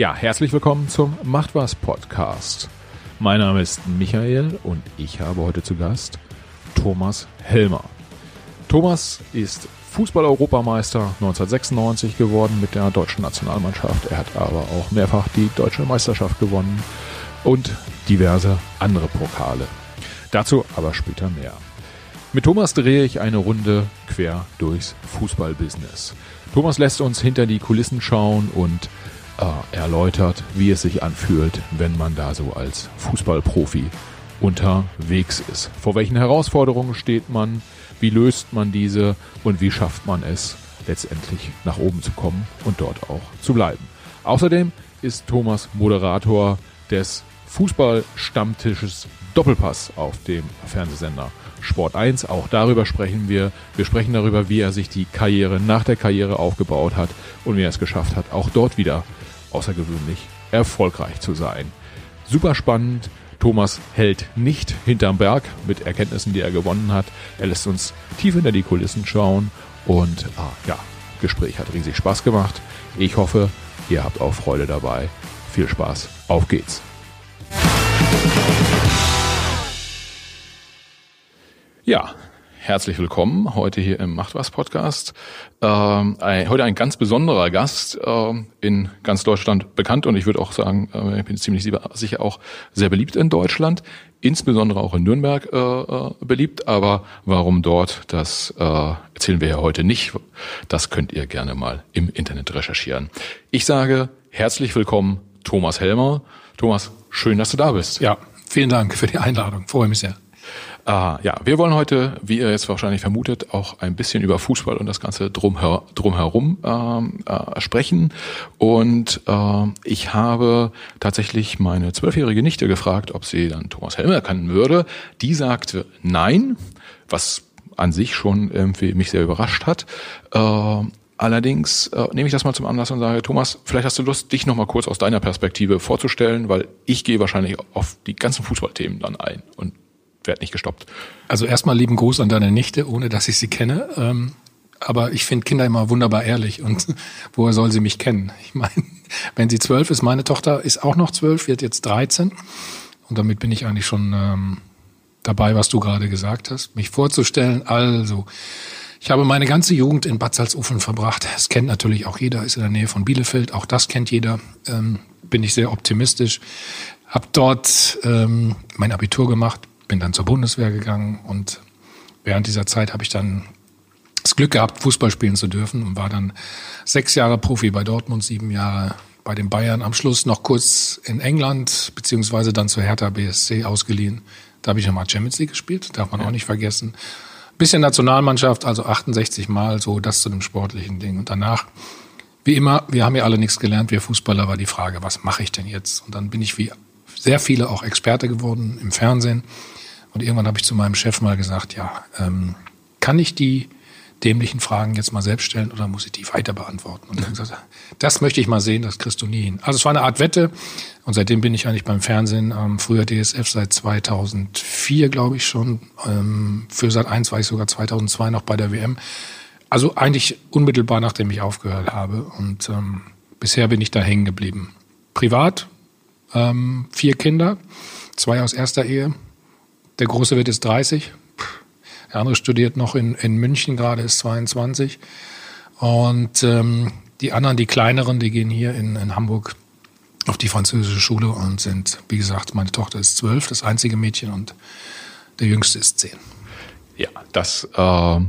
Ja, herzlich willkommen zum Macht was Podcast. Mein Name ist Michael und ich habe heute zu Gast Thomas Helmer. Thomas ist Fußball-Europameister 1996 geworden mit der deutschen Nationalmannschaft. Er hat aber auch mehrfach die deutsche Meisterschaft gewonnen und diverse andere Pokale. Dazu aber später mehr. Mit Thomas drehe ich eine Runde quer durchs Fußballbusiness. Thomas lässt uns hinter die Kulissen schauen und erläutert, wie es sich anfühlt, wenn man da so als Fußballprofi unterwegs ist. Vor welchen Herausforderungen steht man? Wie löst man diese? Und wie schafft man es, letztendlich nach oben zu kommen und dort auch zu bleiben? Außerdem ist Thomas Moderator des Fußballstammtisches Doppelpass auf dem Fernsehsender Sport 1. Auch darüber sprechen wir. Wir sprechen darüber, wie er sich die Karriere nach der Karriere aufgebaut hat und wie er es geschafft hat, auch dort wieder außergewöhnlich erfolgreich zu sein. Super spannend. Thomas hält nicht hinterm Berg mit Erkenntnissen, die er gewonnen hat. Er lässt uns tief hinter die Kulissen schauen und ah, ja, Gespräch hat riesig Spaß gemacht. Ich hoffe, ihr habt auch Freude dabei. Viel Spaß. Auf geht's. Ja, herzlich willkommen heute hier im Macht was Podcast. Ähm, heute ein ganz besonderer Gast äh, in ganz Deutschland bekannt und ich würde auch sagen, äh, ich bin ziemlich sicher auch sehr beliebt in Deutschland, insbesondere auch in Nürnberg äh, äh, beliebt. Aber warum dort, das äh, erzählen wir ja heute nicht. Das könnt ihr gerne mal im Internet recherchieren. Ich sage herzlich willkommen, Thomas Helmer. Thomas, schön, dass du da bist. Ja, vielen Dank für die Einladung. Freue mich sehr. Ah, ja, wir wollen heute, wie ihr jetzt wahrscheinlich vermutet, auch ein bisschen über Fußball und das Ganze drumher, drumherum ähm, äh, sprechen. Und äh, ich habe tatsächlich meine zwölfjährige Nichte gefragt, ob sie dann Thomas Helmer kennen würde. Die sagte nein, was an sich schon irgendwie mich sehr überrascht hat. Äh, Allerdings äh, nehme ich das mal zum Anlass und sage, Thomas, vielleicht hast du Lust, dich nochmal kurz aus deiner Perspektive vorzustellen, weil ich gehe wahrscheinlich auf die ganzen Fußballthemen dann ein und werde nicht gestoppt. Also erstmal lieben Gruß an deine Nichte, ohne dass ich sie kenne. Ähm, aber ich finde Kinder immer wunderbar ehrlich und woher soll sie mich kennen? Ich meine, wenn sie zwölf ist, meine Tochter ist auch noch zwölf, wird jetzt 13 und damit bin ich eigentlich schon ähm, dabei, was du gerade gesagt hast, mich vorzustellen. Also, ich habe meine ganze Jugend in Bad Salzuflen verbracht. Das kennt natürlich auch jeder, ist in der Nähe von Bielefeld, auch das kennt jeder. Ähm, bin ich sehr optimistisch. Hab dort ähm, mein Abitur gemacht, bin dann zur Bundeswehr gegangen und während dieser Zeit habe ich dann das Glück gehabt, Fußball spielen zu dürfen und war dann sechs Jahre Profi bei Dortmund, sieben Jahre bei den Bayern, am Schluss noch kurz in England, beziehungsweise dann zu Hertha BSC ausgeliehen. Da habe ich nochmal Champions League gespielt, darf man ja. auch nicht vergessen. Bisschen Nationalmannschaft, also 68 Mal, so das zu dem sportlichen Ding. Und danach, wie immer, wir haben ja alle nichts gelernt, wir Fußballer, war die Frage, was mache ich denn jetzt? Und dann bin ich wie sehr viele auch Experte geworden im Fernsehen und irgendwann habe ich zu meinem Chef mal gesagt, ja, ähm, kann ich die dämlichen Fragen jetzt mal selbst stellen oder muss ich die weiter beantworten? Und dann gesagt, das möchte ich mal sehen, das kriegst du nie hin. Also es war eine Art Wette und seitdem bin ich eigentlich beim Fernsehen, ähm, früher DSF seit 2004, glaube ich schon, ähm, für Sat 1 war ich sogar 2002 noch bei der WM. Also eigentlich unmittelbar nachdem ich aufgehört habe und ähm, bisher bin ich da hängen geblieben. Privat, ähm, vier Kinder, zwei aus erster Ehe, der Große wird jetzt 30. Der andere studiert noch in, in München, gerade ist 22. Und ähm, die anderen, die kleineren, die gehen hier in, in Hamburg auf die französische Schule und sind, wie gesagt, meine Tochter ist zwölf, das einzige Mädchen, und der jüngste ist zehn. Ja, das äh, äh,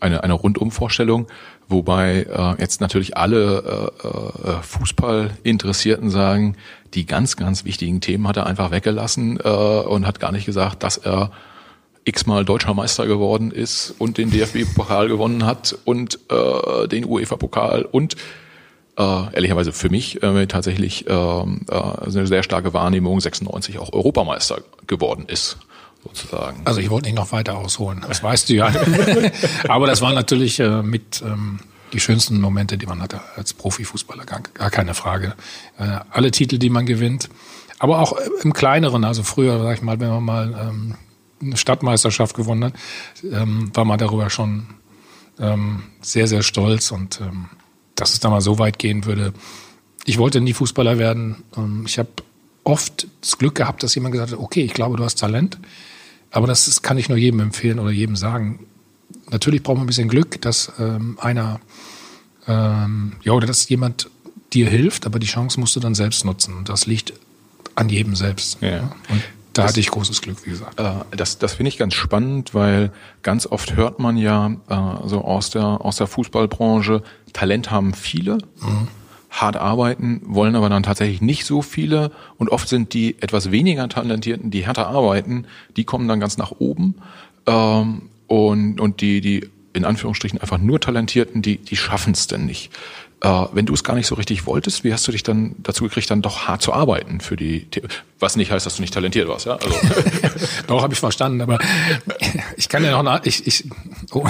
eine, eine Rundumvorstellung. Wobei äh, jetzt natürlich alle äh, äh, Fußballinteressierten sagen, die ganz, ganz wichtigen Themen hat er einfach weggelassen äh, und hat gar nicht gesagt, dass er x-mal deutscher Meister geworden ist und den DFB-Pokal gewonnen hat und äh, den UEFA-Pokal und äh, ehrlicherweise für mich äh, tatsächlich äh, äh, eine sehr starke Wahrnehmung 96 auch Europameister geworden ist sozusagen. Also ich wollte nicht noch weiter ausholen, das weißt du ja. Aber das war natürlich äh, mit ähm, die schönsten Momente, die man hatte als Profifußballer, gar, keine Frage. Äh, alle Titel, die man gewinnt, aber auch im Kleineren. Also früher, sag ich mal, wenn man mal ähm, eine Stadtmeisterschaft gewonnen hat, ähm, war man darüber schon ähm, sehr, sehr stolz und ähm, dass es da mal so weit gehen würde, ich wollte nie Fußballer werden. Ähm, ich habe oft das Glück gehabt, dass jemand gesagt hat, okay, ich glaube, du hast Talent. Aber das, das kann ich nur jedem empfehlen oder jedem sagen. Natürlich braucht man ein bisschen Glück, dass ähm, einer, ähm, ja, oder dass jemand dir hilft, aber die Chance musst du dann selbst nutzen. Und das liegt an jedem selbst. Ja. Und da das, hatte ich großes Glück, wie gesagt. Äh, das das finde ich ganz spannend, weil ganz oft hört man ja äh, so aus der, aus der Fußballbranche, Talent haben viele. Mhm hart arbeiten, wollen aber dann tatsächlich nicht so viele. Und oft sind die etwas weniger Talentierten, die härter arbeiten, die kommen dann ganz nach oben. Ähm, und, und die, die in Anführungsstrichen einfach nur Talentierten, die, die schaffen es denn nicht. Äh, wenn du es gar nicht so richtig wolltest, wie hast du dich dann dazu gekriegt, dann doch hart zu arbeiten für die, was nicht heißt, dass du nicht talentiert warst, ja? Also. doch, habe ich verstanden, aber ich kann ja noch, ich, ich, oh,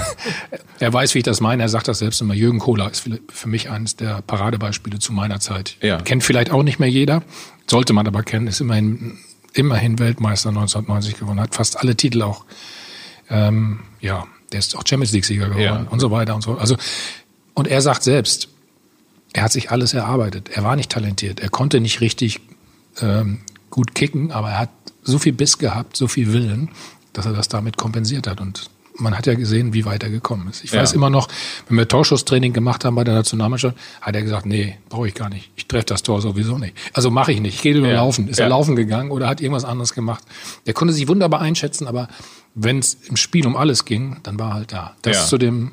er weiß, wie ich das meine, er sagt das selbst immer, Jürgen Kohler ist für mich eines der Paradebeispiele zu meiner Zeit. Ja. Kennt vielleicht auch nicht mehr jeder, sollte man aber kennen, ist immerhin, immerhin Weltmeister 1990 gewonnen, hat fast alle Titel auch, ähm, ja, der ist auch Champions League-Sieger geworden ja. und so weiter und so. Also, und er sagt selbst, er hat sich alles erarbeitet. Er war nicht talentiert. Er konnte nicht richtig ähm, gut kicken, aber er hat so viel Biss gehabt, so viel Willen, dass er das damit kompensiert hat. Und man hat ja gesehen, wie weit er gekommen ist. Ich ja. weiß immer noch, wenn wir Torschusstraining gemacht haben bei der Nationalmannschaft, hat er gesagt, nee, brauche ich gar nicht. Ich treffe das Tor sowieso nicht. Also mache ich nicht. Ich gehe nur ja. laufen. Ist ja. er laufen gegangen oder hat irgendwas anderes gemacht? Der konnte sich wunderbar einschätzen, aber wenn es im Spiel um alles ging, dann war er halt da. Das zu dem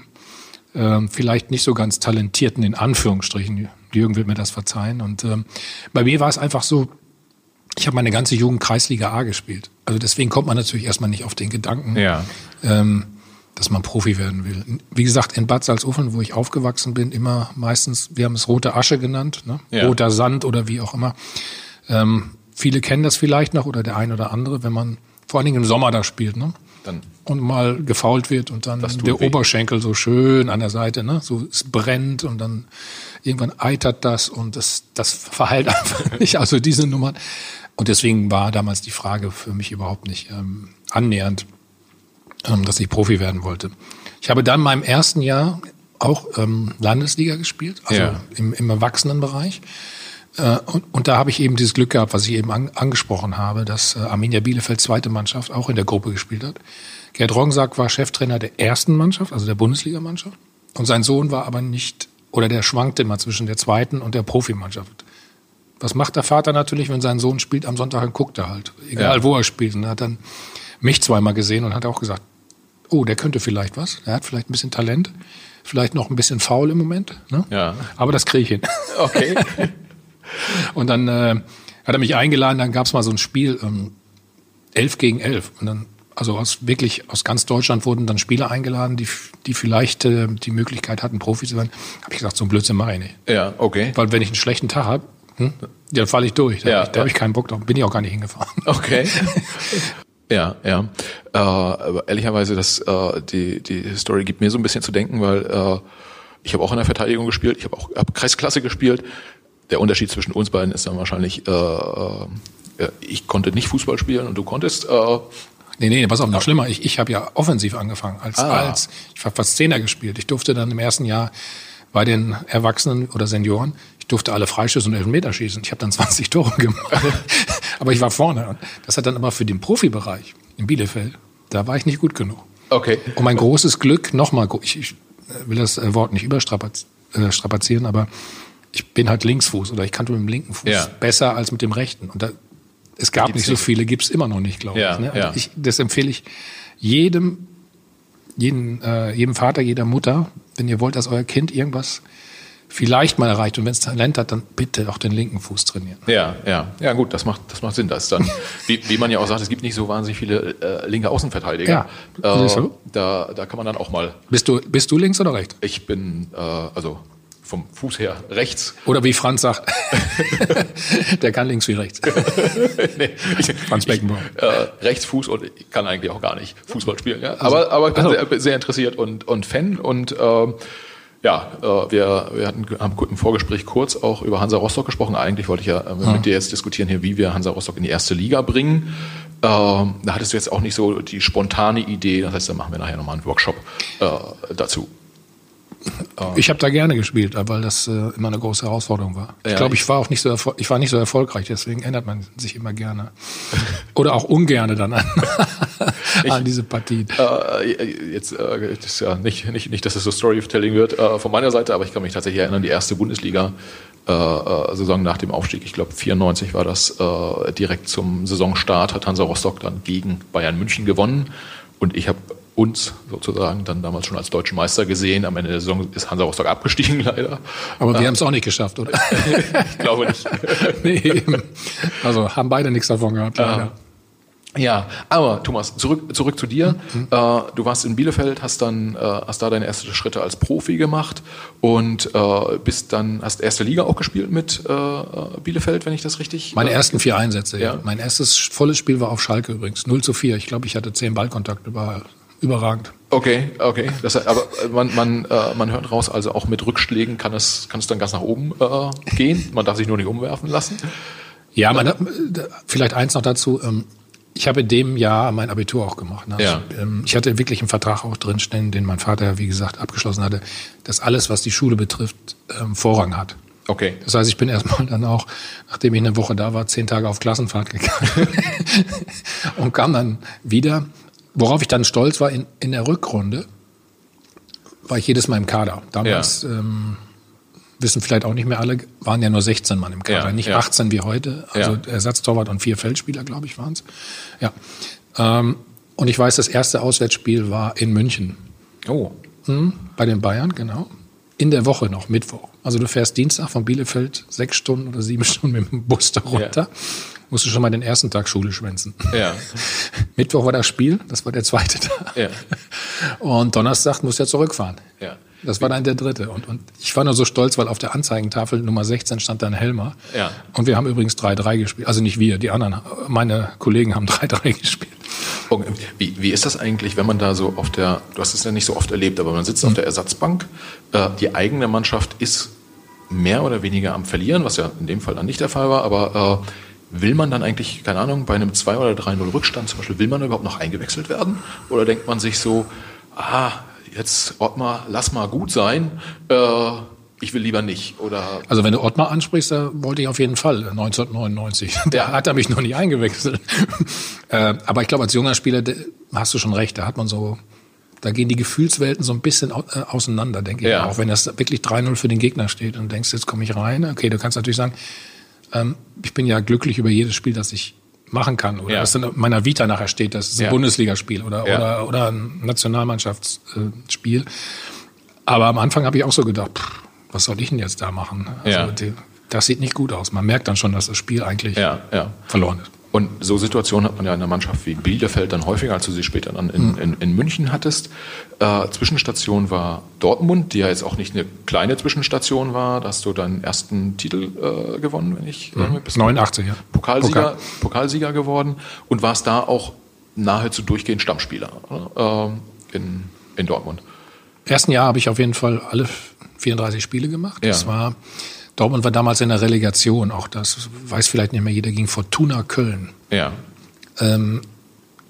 ähm, vielleicht nicht so ganz talentierten, in Anführungsstrichen. Jürgen wird mir das verzeihen. Und ähm, bei mir war es einfach so, ich habe meine ganze Jugend Kreisliga A gespielt. Also deswegen kommt man natürlich erstmal nicht auf den Gedanken, ja. ähm, dass man Profi werden will. Wie gesagt, in Bad Salzuflen, wo ich aufgewachsen bin, immer meistens, wir haben es rote Asche genannt, ne? Ja. roter Sand oder wie auch immer. Ähm, viele kennen das vielleicht noch oder der ein oder andere, wenn man vor allen Dingen im Sommer da spielt. Ne? Dann und mal gefault wird und dann der weh. Oberschenkel so schön an der Seite, ne? So es brennt und dann irgendwann eitert das und das, das verheilt einfach nicht. Also diese Nummern. Und deswegen war damals die Frage für mich überhaupt nicht ähm, annähernd, ähm, dass ich Profi werden wollte. Ich habe dann in meinem ersten Jahr auch ähm, Landesliga gespielt, also ja. im, im Erwachsenenbereich. Äh, und, und, da habe ich eben dieses Glück gehabt, was ich eben an, angesprochen habe, dass äh, Arminia Bielefeld zweite Mannschaft auch in der Gruppe gespielt hat. Gerd Rongsack war Cheftrainer der ersten Mannschaft, also der Bundesligamannschaft. Und sein Sohn war aber nicht, oder der schwankte immer zwischen der zweiten und der Profimannschaft. Was macht der Vater natürlich, wenn sein Sohn spielt am Sonntag, dann guckt er halt. Egal ja. wo er spielt. Und er hat dann mich zweimal gesehen und hat auch gesagt, oh, der könnte vielleicht was. Er hat vielleicht ein bisschen Talent. Vielleicht noch ein bisschen faul im Moment. Ne? Ja. Aber das kriege ich hin. Okay. und dann äh, hat er mich eingeladen, dann gab es mal so ein Spiel, ähm, elf gegen elf. Und dann also aus wirklich aus ganz Deutschland wurden dann Spieler eingeladen, die, die vielleicht äh, die Möglichkeit hatten, Profi zu werden. Habe ich gesagt, so ein Blödsinn mache ich nicht. Ja, okay. Weil wenn ich einen schlechten Tag habe, hm, dann falle ich durch. Da ja, habe ich, ja. hab ich keinen Bock drauf. Bin ich auch gar nicht hingefahren. Okay. ja, ja. Äh, aber ehrlicherweise, das, äh, die, die Story gibt mir so ein bisschen zu denken, weil äh, ich habe auch in der Verteidigung gespielt, ich habe auch hab Kreisklasse gespielt. Der Unterschied zwischen uns beiden ist dann wahrscheinlich, äh, äh, ich konnte nicht Fußball spielen und du konntest. Äh, Nee, nee, pass auf, noch schlimmer. Ich, ich habe ja offensiv angefangen. Als, ah. als ich habe fast Zehner gespielt. Ich durfte dann im ersten Jahr bei den Erwachsenen oder Senioren, ich durfte alle Freischüsse und Elfmeter schießen. Ich habe dann 20 Tore gemacht. aber ich war vorne. Das hat dann aber für den Profibereich in Bielefeld, da war ich nicht gut genug. Okay. Und mein großes Glück, nochmal, ich, ich will das Wort nicht überstrapazieren, aber ich bin halt Linksfuß oder ich kannte mit dem linken Fuß ja. besser als mit dem rechten. Und da es gab gibt's nicht so viele, gibt es immer noch nicht, glaube ja, ich, ne? ja. ich. Das empfehle ich jedem, jeden, äh, jedem Vater, jeder Mutter, wenn ihr wollt, dass euer Kind irgendwas vielleicht mal erreicht und wenn es Talent hat, dann bitte auch den linken Fuß trainieren. Ja, ja, ja, gut, das macht, das macht Sinn. Das dann, wie, wie man ja auch sagt, es gibt nicht so wahnsinnig viele äh, linke Außenverteidiger. Ja, äh, da, da kann man dann auch mal. Bist du, bist du links oder rechts? Ich bin, äh, also vom Fuß her rechts. Oder wie Franz sagt, der kann links wie rechts. nee, ich, Franz Beckenbauer. äh, Rechtsfuß und ich kann eigentlich auch gar nicht Fußball spielen. Ja? Also, aber ich also. sehr, sehr, interessiert und, und Fan und ähm, ja, äh, wir, wir hatten haben im Vorgespräch kurz auch über Hansa Rostock gesprochen. Eigentlich wollte ich ja äh, mit ja. dir jetzt diskutieren hier, wie wir Hansa Rostock in die erste Liga bringen. Ähm, da hattest du jetzt auch nicht so die spontane Idee, das heißt, da machen wir nachher nochmal einen Workshop äh, dazu. Ich habe da gerne gespielt, weil das äh, immer eine große Herausforderung war. Ich Ja, glaube, ich- ich war auch nicht so ich war nicht so erfolgreich, deswegen ändert man sich immer gerne oder auch ungerne dann an, an diese Partien. Äh, jetzt äh, das ist ja nicht, nicht, nicht, dass es so Storytelling wird äh, von meiner Seite, aber ich kann mich tatsächlich erinnern, die erste Bundesliga-Saison nach dem Aufstieg, ich glaube 94 war das, äh, direkt zum Saisonstart hat Hansa Rostock dann gegen Bayern München gewonnen und ich habe uns sozusagen dann damals schon als deutschen Meister gesehen. Am Ende der Saison ist Hansa Rostock abgestiegen leider. Aber wir haben es auch nicht geschafft, oder? Ich glaube nicht. nee. Also haben beide nichts davon gehabt. Leider. Ja, aber Thomas, zurück, zurück zu dir. Mhm. Äh, du warst in Bielefeld, hast dann äh, hast da deine ersten Schritte als Profi gemacht und äh, bist dann hast erste Liga auch gespielt mit äh, Bielefeld, wenn ich das richtig. Meine äh, ersten vier Einsätze. Ja. Ja. Mein erstes volles Spiel war auf Schalke übrigens. 0 zu 4. Ich glaube, ich hatte zehn Ballkontakte. War überragend. Okay, okay. Das, aber äh, man, man, äh, man hört raus, also auch mit Rückschlägen kann es, kann es dann ganz nach oben äh, gehen. Man darf sich nur nicht umwerfen lassen. Ja, man hat, vielleicht eins noch dazu. ähm, Ich habe in dem Jahr mein Abitur auch gemacht. ne? Ja. Ich, ähm, ich hatte wirklich einen Vertrag auch drinstehen, den mein Vater, wie gesagt, abgeschlossen hatte, dass alles, was die Schule betrifft, ähm, Vorrang hat. Okay. Das heißt, ich bin erstmal dann auch, nachdem ich eine Woche da war, zehn Tage auf Klassenfahrt gegangen und kam dann wieder. Worauf ich dann stolz war, in, in der Rückrunde war ich jedes Mal im Kader. Damals, ähm, wissen vielleicht auch nicht mehr alle, waren ja nur 16 Mann im Kader, Ja, nicht ja. 18 wie heute. Also Ja. Ersatztorwart und vier Feldspieler, glaube ich, waren es. Ja. Ähm, und ich weiß, das erste Auswärtsspiel war in München. Oh. Mhm, bei den Bayern, genau. In der Woche noch, Mittwoch. Also du fährst Dienstag von Bielefeld sechs Stunden oder sieben Stunden mit dem Bus da runter. Musst du schon mal den ersten Tag Schule schwänzen. Ja. Mittwoch war das Spiel, das war der zweite Tag. Ja. Und Donnerstag musst du ja zurückfahren. Ja. Das war dann der dritte. Und, und ich war nur so stolz, weil auf der Anzeigentafel Nummer 16 stand dann Helmer. Ja. Und wir haben übrigens 3-3 gespielt. Also nicht wir, die anderen, meine Kollegen haben 3-3 gespielt. Okay. Wie, wie ist das eigentlich, wenn man da so auf der, du hast es ja nicht so oft erlebt, aber man sitzt auf der Ersatzbank, äh, die eigene Mannschaft ist mehr oder weniger am Verlieren, was ja in dem Fall dann nicht der Fall war, aber äh, will man dann eigentlich, keine Ahnung, bei einem 2 oder 3-0 Rückstand zum Beispiel, will man überhaupt noch eingewechselt werden? Oder denkt man sich so, ah, jetzt Ottmar, lass mal gut sein, äh, ich will lieber nicht? Oder Also wenn du Ottmar ansprichst, da wollte ich auf jeden Fall 1999. Da hat er mich noch nicht eingewechselt. äh, aber ich glaube, als junger Spieler hast du schon recht. Da hat man so, da gehen die Gefühlswelten so ein bisschen äh, auseinander, denke ich. Ja. Auch wenn das wirklich 3-0 für den Gegner steht und denkst, jetzt komme ich rein. Okay, du kannst natürlich sagen, ähm, ich bin ja glücklich über jedes Spiel, das ich machen kann oder Ja. das in meiner Vita nachher steht, das ist ein Ja. Bundesligaspiel oder, Ja. oder, oder ein Nationalmannschaftsspiel. Aber am Anfang habe ich auch so gedacht, pff, was soll ich denn jetzt da machen? Also die, das sieht nicht gut aus. Man merkt dann schon, dass das Spiel eigentlich ja, ja. verloren ist. Und so Situationen hat man ja in einer Mannschaft wie Bielefeld dann häufiger, als du sie später dann in, in, in München hattest. Äh, Zwischenstation war Dortmund, die ja jetzt auch nicht eine kleine Zwischenstation war. Da hast du deinen ersten Titel äh, gewonnen, wenn ich mhm. 89, ja. Pokalsieger, Pokal. Pokalsieger geworden und warst da auch nahezu durchgehend Stammspieler? Ähm, in, in Dortmund. ersten Jahr habe ich auf jeden Fall alle 34 Spiele gemacht. Ja. Das war Dortmund war damals in der Relegation, auch das weiß vielleicht nicht mehr jeder, gegen Fortuna Köln. Ja. Ähm,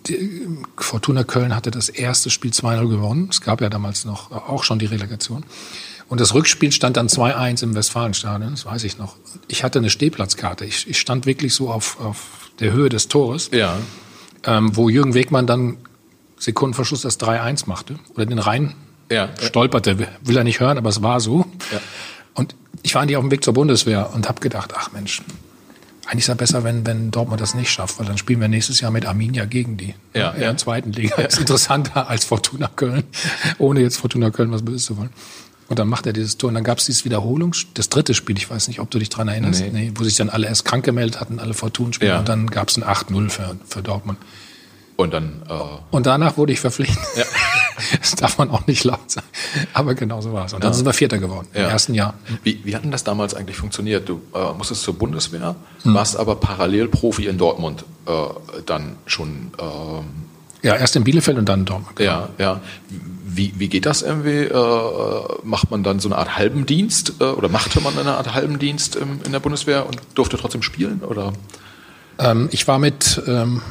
die, Fortuna Köln hatte das erste Spiel 2-0 gewonnen. Es gab ja damals noch auch schon die Relegation. Und das Rückspiel stand dann 2-1 im Westfalenstadion, das weiß ich noch. Ich hatte eine Stehplatzkarte. Ich, ich stand wirklich so auf, auf der Höhe des Tores, Ja. ähm, wo Jürgen Wegmann dann Sekundenverschluss das 3-1 machte oder den Rhein Ja. stolperte. Will er nicht hören, aber es war so. Ja. Ich war eigentlich auf dem Weg zur Bundeswehr und habe gedacht, ach Mensch, eigentlich ist es besser, wenn, wenn Dortmund das nicht schafft, weil dann spielen wir nächstes Jahr mit Arminia gegen die. Ja, in ja. der zweiten Liga. Ist interessanter als Fortuna Köln, ohne jetzt Fortuna Köln was Böses zu wollen. Und dann macht er dieses Tor und dann gab es dieses Wiederholung, das dritte Spiel, ich weiß nicht, ob du dich dran erinnerst, Nee. nee. wo sich dann alle erst krank gemeldet hatten, alle Fortuna-Spieler Ja. und dann gab es ein 8-0 für, für Dortmund. Und dann äh, Und danach wurde ich verpflichtet. Ja. Das darf man auch nicht laut sagen. Aber genau so war es. Und dann sind wir Vierter geworden im Ja. ersten Jahr. Wie, wie hat denn das damals eigentlich funktioniert? Du äh, musstest zur Bundeswehr, Hm. warst aber parallel Profi in Dortmund äh, dann schon. ähm, Ja, erst in Bielefeld und dann in Dortmund. ja, ja. Wie, wie geht das irgendwie? Äh, macht man dann so eine Art halben Dienst äh, oder machte man eine Art halben Dienst im, in der Bundeswehr und durfte trotzdem spielen? Oder? Ähm, ich war mit ähm,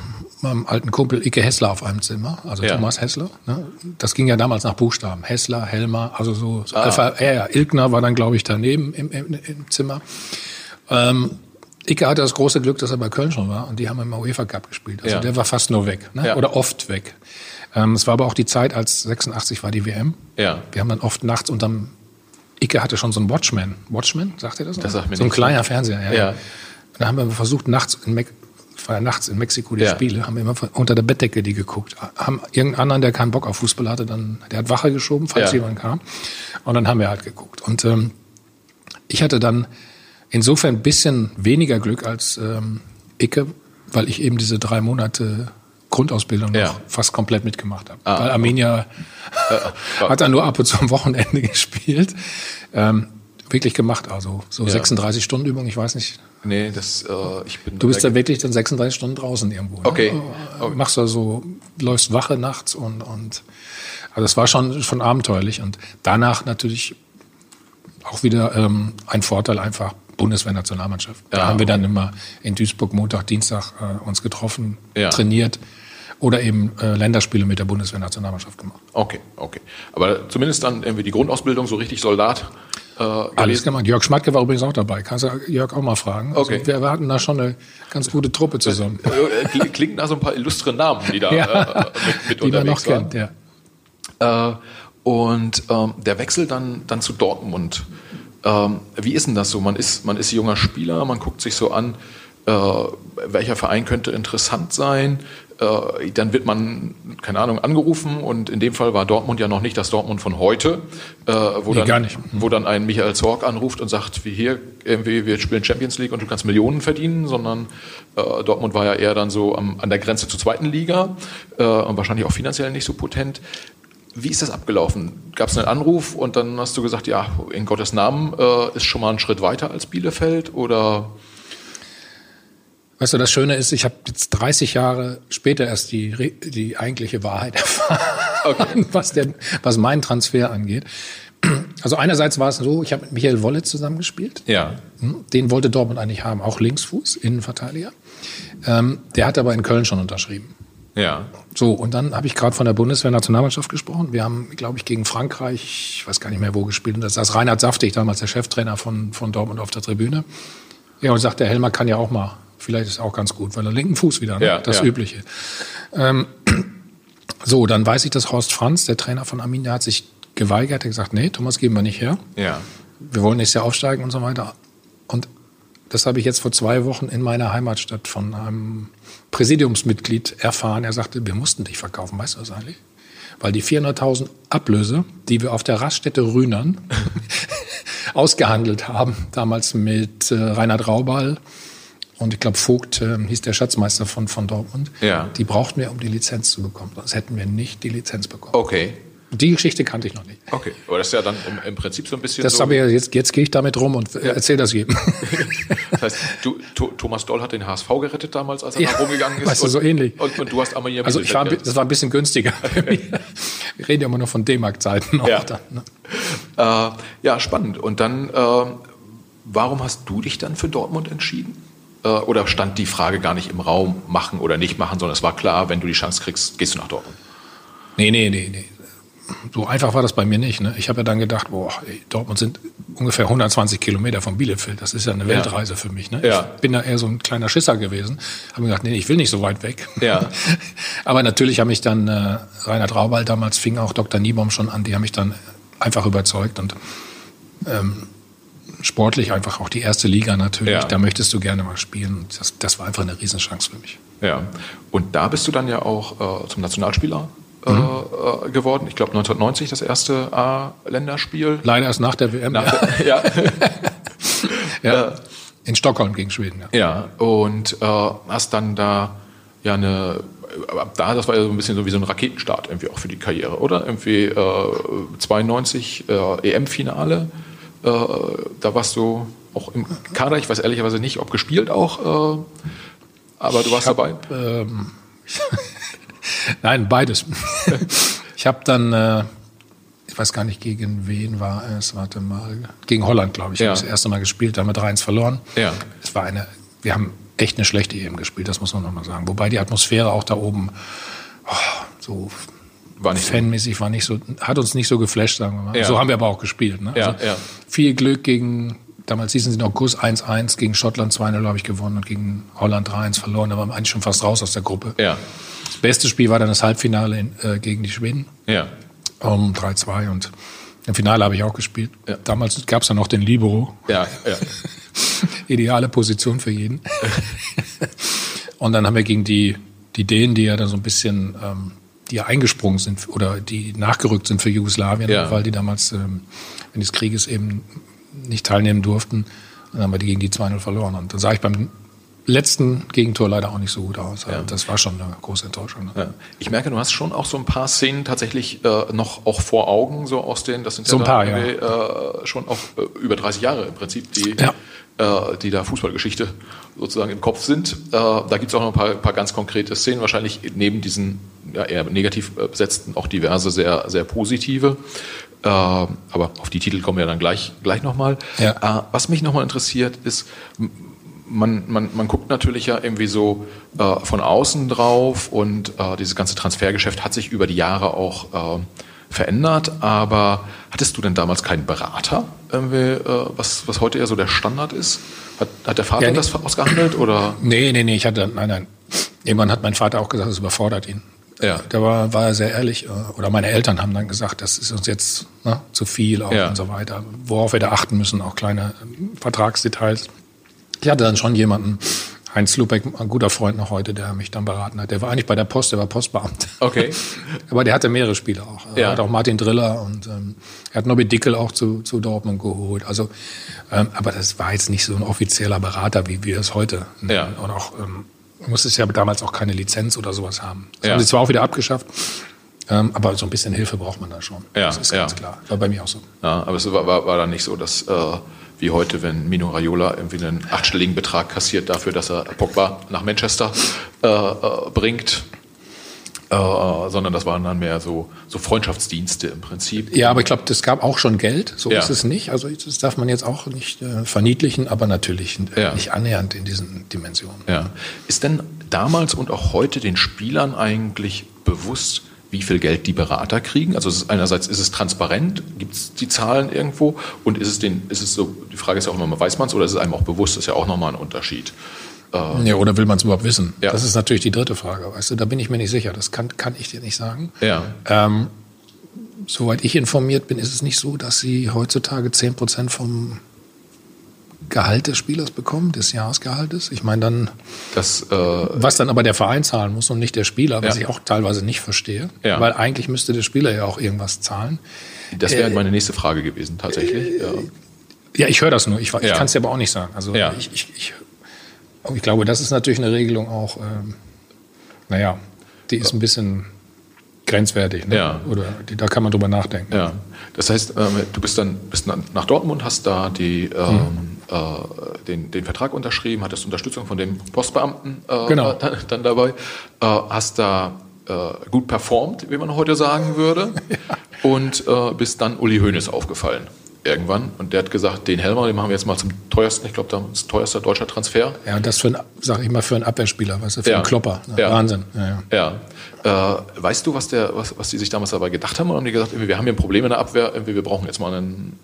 meinem alten Kumpel Icke Hessler auf einem Zimmer, also Ja. Thomas Hessler. Ne? Das ging ja damals nach Buchstaben. Hessler, Helmer, also so, so Alpha, ja, ja, Ilkner war dann, glaube ich, daneben im, im, im Zimmer. Ähm, Icke hatte das große Glück, dass er bei Köln schon war und die haben im UEFA Cup gespielt. Also Ja. der war fast nur weg, ne? Ja. oder oft weg. Ähm, es war aber auch die Zeit, als 86 war die WM. Ja. Wir haben dann oft nachts unterm Icke hatte schon so einen Watchman. Watchman, sagt ihr das? Das sagt mir so ein kleiner Fernseher, ja. Ja. Und dann haben wir versucht, nachts in, Me war ja nachts in Mexiko die Ja. Spiele, haben wir immer unter der Bettdecke die geguckt. Haben irgendeinen anderen, der keinen Bock auf Fußball hatte, dann, der hat Wache geschoben, falls Ja. jemand kam. Und dann haben wir halt geguckt. Und ähm, ich hatte dann insofern ein bisschen weniger Glück als ähm, Icke, weil ich eben diese drei Monate Grundausbildung Ja. noch fast komplett mitgemacht habe. Ah, weil Arminia hat dann nur ab und zu am Wochenende gespielt. Ähm, wirklich gemacht, also so Ja. 36 Stunden Übung, ich weiß nicht. Nee, das, äh, ich bin. Du bist ja wirklich dann 36 Stunden draußen irgendwo. Ne? Okay. Äh, Machst da so, läufst Wache nachts und, und also das war schon, schon abenteuerlich und danach natürlich auch wieder ähm, ein Vorteil einfach Bundeswehr-Nationalmannschaft. Da Ja, haben wir okay. dann immer in Duisburg Montag, Dienstag äh, uns getroffen, Ja. trainiert oder eben äh, Länderspiele mit der Bundeswehr-Nationalmannschaft gemacht. Okay, okay. Aber zumindest dann irgendwie die Grundausbildung, so richtig Soldat. Äh, Alles gemacht. Jörg Schmatke war übrigens auch dabei. Kannst du Jörg auch mal fragen. Okay. Also wir, hatten da schon eine ganz gute Truppe zusammen. Äh, kli- Klingt nach so ein paar illustre Namen, die da Ja. äh, mit, mit die man noch unterwegs waren. kennt, ja. Äh, und ähm, der Wechsel dann, dann zu Dortmund. Ähm, wie ist denn das so? Man ist, man ist junger Spieler, man guckt sich so an, äh, welcher Verein könnte interessant sein. Äh, dann wird man, keine Ahnung, angerufen und in dem Fall war Dortmund ja noch nicht das Dortmund von heute, äh, wo, Nee, dann, wo dann ein Michael Zorg anruft und sagt, wie hier, irgendwie, wir spielen Champions League und du kannst Millionen verdienen, sondern äh, Dortmund war ja eher dann so am, an der Grenze zur zweiten Liga äh, und wahrscheinlich auch finanziell nicht so potent. Wie ist das abgelaufen? Gab es einen Anruf und dann hast du gesagt, ja, in Gottes Namen äh, ist schon mal ein Schritt weiter als Bielefeld oder Weißt du, das Schöne ist, ich habe jetzt 30 Jahre später erst die, die eigentliche Wahrheit erfahren, was, der, was meinen Transfer angeht. Also einerseits war es so, ich habe mit Michael Wolle zusammengespielt. ja, Hm, Den wollte Dortmund eigentlich haben, auch Linksfuß, Innenverteidiger. Ähm, der hat aber in Köln schon unterschrieben. ja, So, und dann habe ich gerade von der Bundeswehr-Nationalmannschaft gesprochen. Wir haben, glaube ich, gegen Frankreich, ich weiß gar nicht mehr wo gespielt. Und das saß Reinhard Saftig, damals der Cheftrainer von, von Dortmund auf der Tribüne. Ja, und sagt, der Helmer kann ja auch mal. Vielleicht ist auch ganz gut, weil er linken Fuß wieder, ne? Ja, das ja. Übliche. Ähm, so, dann weiß ich, dass Horst Franz, der Trainer von Arminia, hat sich geweigert, hat gesagt, nee, Thomas geben wir nicht her. ja, Wir wollen nächstes Jahr aufsteigen und so weiter. Und das habe ich jetzt vor zwei Wochen in meiner Heimatstadt von einem Präsidiumsmitglied erfahren. Er sagte, wir mussten dich verkaufen. Weißt du das eigentlich? Weil die 400.000 Ablöse, die wir auf der Raststätte Rühnern ausgehandelt haben, damals mit äh, Reinhard Raubal und ich glaube Vogt äh, hieß der Schatzmeister von, von Dortmund, Ja. die brauchten wir, um die Lizenz zu bekommen. Sonst hätten wir nicht die Lizenz bekommen. okay, Die Geschichte kannte ich noch nicht. okay. Aber das ist ja dann im, im Prinzip so ein bisschen Das so. habe ich jetzt, jetzt gehe ich damit rum und erzähle das jedem. Das heißt, du, Tho- Thomas Doll hat den HSV gerettet damals, als er Ja, da rumgegangen ist. weißt du, so ähnlich. Und, und du hast Arminia Also ich war, das war ein bisschen günstiger. Wir reden ja immer nur von D-Mark-Zeiten auch Ja. dann. Ne? Äh, ja, spannend. Und dann, äh, warum hast du dich dann für Dortmund entschieden? Äh, oder stand die Frage gar nicht im Raum, machen oder nicht machen, sondern es war klar, wenn du die Chance kriegst, gehst du nach Dortmund? Nee, nee, nee, nee. So einfach war das bei mir nicht. Ne? Ich habe ja dann gedacht, boah, ey, Dortmund sind ungefähr 120 Kilometer von Bielefeld. Das ist ja eine Weltreise für mich. Ne? Ja. Ich bin da eher so ein kleiner Schisser gewesen. Habe mir gedacht, nee, ich will nicht so weit weg. Ja. Aber natürlich haben mich dann äh, Reinhard Raubal, damals fing auch Dr. Niebaum schon an, die haben mich dann einfach überzeugt und ähm, sportlich einfach auch die erste Liga natürlich. Ja. Da möchtest du gerne mal spielen. Das, das war einfach eine Riesenchance für mich. Ja. Und da bist du dann ja auch äh, zum Nationalspieler äh, Mhm. äh, geworden. Ich glaube 1990 das erste A-Länderspiel. Leider erst nach der WM. Nach der- ja. ja. ja. In Stockholm gegen Schweden. Ja. Ja, und äh, hast dann da ja eine, da, das war ja so ein bisschen so wie so ein Raketenstart irgendwie auch für die Karriere, oder? Irgendwie äh, 92 äh, EM-Finale, äh, da warst du auch im Kader, ich weiß ehrlicherweise nicht, ob gespielt auch, äh, aber du warst hab, dabei. Ähm, Nein, beides. ich habe dann, äh, ich weiß gar nicht, gegen wen war es, warte mal, gegen Holland, glaube ich, Ja. das erste Mal gespielt, da haben wir 3-1 verloren. Ja. Es war eine, wir haben echt eine schlechte EM gespielt, das muss man nochmal sagen. Wobei die Atmosphäre auch da oben oh, so war nicht fanmäßig war nicht so, hat uns nicht so geflasht, sagen wir mal. Ja. So haben wir aber auch gespielt. Ne? Ja, also ja. Viel Glück gegen, damals hießen sie noch Guss 1-1, gegen Schottland 2-0 habe ich gewonnen und gegen Holland 3-1 verloren. Da waren wir eigentlich schon fast raus aus der Gruppe. Ja. Das beste Spiel war dann das Halbfinale in, äh, gegen die Schweden. Ja. Um 3-2 und im Finale habe ich auch gespielt. Ja. Damals gab es ja noch den Libero. Ja, ja. Ideale Position für jeden. und dann haben wir gegen die, die Dänen, die ja dann so ein bisschen, ähm, die ja eingesprungen sind oder die nachgerückt sind für Jugoslawien, ja. weil die damals ähm, wenn des Krieges eben nicht teilnehmen durften. Dann haben wir die gegen die 2-0 verloren. Und dann sah ich beim letzten Gegentor leider auch nicht so gut aus. Ja. Das war schon eine große Enttäuschung. Ne? Ja. Ich merke, du hast schon auch so ein paar Szenen tatsächlich äh, noch auch vor Augen, so aus den, das sind so ja ein paar, ja. Äh, schon auch äh, über 30 Jahre im Prinzip, die, die da Fußballgeschichte sozusagen im Kopf sind. Äh, da gibt es auch noch ein paar, paar, ganz konkrete Szenen, wahrscheinlich neben diesen ja, eher negativ besetzten auch diverse sehr, sehr positive. Äh, aber auf die Titel kommen wir dann gleich, gleich nochmal. Ja. was mich nochmal interessiert ist, man, man, man guckt natürlich ja irgendwie so äh, von außen drauf und äh, dieses ganze Transfergeschäft hat sich über die Jahre auch äh, verändert. Aber hattest du denn damals keinen Berater, äh, was, was heute eher so der Standard ist? Hat, hat der Vater ja, das ausgehandelt oder? Nee, nee, nee, ich hatte, nein, nein. Irgendwann hat mein Vater auch gesagt, es überfordert ihn. Ja. Da war, war er sehr ehrlich. Äh, oder meine Eltern haben dann gesagt, das ist uns jetzt ne, zu viel auch ja. und so weiter. Worauf wir da achten müssen, auch kleine Vertragsdetails. Ich hatte dann schon jemanden, Heinz Lubeck, ein guter Freund noch heute, der mich dann beraten hat. Der war eigentlich bei der Post, der war Postbeamter. Okay. Aber der hatte mehrere Spiele auch. Er ja. hat auch Martin Driller und ähm, er hat Nobby Dickel auch zu, zu Dortmund geholt. Also, ähm, aber das war jetzt nicht so ein offizieller Berater, wie wir es heute. Ja. Und auch ähm, musste es ja damals auch keine Lizenz oder sowas haben. Das ja. haben sie zwar auch wieder abgeschafft. Ähm, aber so ein bisschen Hilfe braucht man da schon. Ja, das ist ganz ja. klar. War bei mir auch so. Ja, aber es war, war, war dann nicht so, dass äh, wie heute, wenn Mino Raiola irgendwie einen achtstelligen Betrag kassiert dafür, dass er Pogba nach Manchester äh, äh, bringt. Äh, sondern das waren dann mehr so, so Freundschaftsdienste im Prinzip. Ja, aber ich glaube, das gab auch schon Geld. So ja. ist es nicht. Also das darf man jetzt auch nicht äh, verniedlichen, aber natürlich ja. nicht annähernd in diesen Dimensionen. Ja. Ist denn damals und auch heute den Spielern eigentlich bewusst, wie viel Geld die Berater kriegen. Also ist einerseits ist es transparent, gibt es die Zahlen irgendwo und ist es den, ist es so, die Frage ist ja auch immer, weiß man es oder ist es einem auch bewusst, das ist ja auch nochmal ein Unterschied. Ähm, ja, oder will man es überhaupt wissen? Ja. Das ist natürlich die dritte Frage, weißt du, da bin ich mir nicht sicher, das kann, kann ich dir nicht sagen. Ja. Ähm, soweit ich informiert bin, ist es nicht so, dass sie heutzutage 10 Prozent vom Gehalt des Spielers bekommen, des Jahresgehaltes. Ich meine dann, das, äh, was dann aber der Verein zahlen muss und nicht der Spieler, was ja. ich auch teilweise nicht verstehe, ja. weil eigentlich müsste der Spieler ja auch irgendwas zahlen. Das wäre äh, meine nächste Frage gewesen, tatsächlich. Äh, ja. ja. ich höre das nur. Ich, ich kann es dir aber auch nicht sagen. Also ich, ich, ich, ich, glaube, das ist natürlich eine Regelung auch, ähm, naja, die ist ein bisschen grenzwertig. Ne? Ja. Oder die, da kann man drüber nachdenken. Ja. Das heißt, ähm, du bist dann bist nach Dortmund, hast da die ähm, mhm den, den Vertrag unterschrieben, hattest Unterstützung von dem Postbeamten äh, genau. dann, dann dabei, äh, hast da äh, gut performt, wie man heute sagen würde, ja. und äh, bist dann Uli Hoeneß aufgefallen irgendwann. Und der hat gesagt, den Helmer, den machen wir jetzt mal zum teuersten, ich glaube, das teuerste deutscher Transfer. Ja, und das für ein, sag ich mal, für einen Abwehrspieler, weißt du, für ja. einen Klopper. Ja. Wahnsinn. Ja, ja. ja. Äh, weißt du, was, der, was, was die sich damals dabei gedacht haben? Oder haben die gesagt, wir haben hier ein Problem in der Abwehr, wir brauchen jetzt mal einen,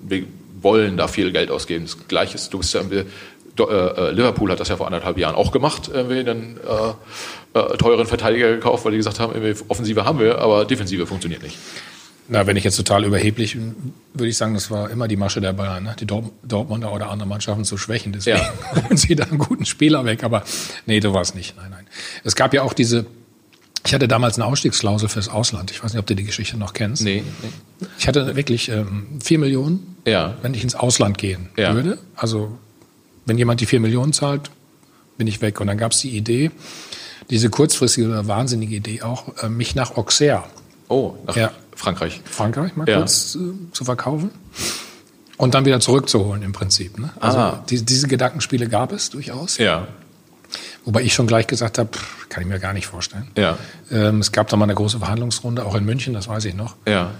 wir wollen da viel Geld ausgeben. Das Gleiche ist, du bist ja äh, äh, Liverpool hat das ja vor anderthalb Jahren auch gemacht, irgendwie einen äh, äh, teuren Verteidiger gekauft, weil die gesagt haben, Offensive haben wir, aber Defensive funktioniert nicht. Na, wenn ich jetzt total überheblich bin, würde ich sagen, das war immer die Masche der Bayern, ne? die Dortmunder oder andere Mannschaften zu schwächen. Deswegen ja. holen sie da einen guten Spieler weg. Aber nee, du warst nicht. Nein, nein. Es gab ja auch diese, ich hatte damals eine Ausstiegsklausel fürs Ausland. Ich weiß nicht, ob du die Geschichte noch kennst. Nee. nee. Ich hatte wirklich ähm, vier Millionen, ja. wenn ich ins Ausland gehen ja. würde. Also wenn jemand die vier Millionen zahlt, bin ich weg. Und dann gab es die Idee, diese kurzfristige oder wahnsinnige Idee auch, äh, mich nach Auxerre. Oh, nach ja. Frankreich. Frankreich mal ja. kurz äh, zu verkaufen und dann wieder zurückzuholen im Prinzip. Ne? Also ah. die, diese Gedankenspiele gab es durchaus. Ja. Wobei ich schon gleich gesagt habe, kann ich mir gar nicht vorstellen. Ja. Ähm, es gab da mal eine große Verhandlungsrunde, auch in München, das weiß ich noch. Ja.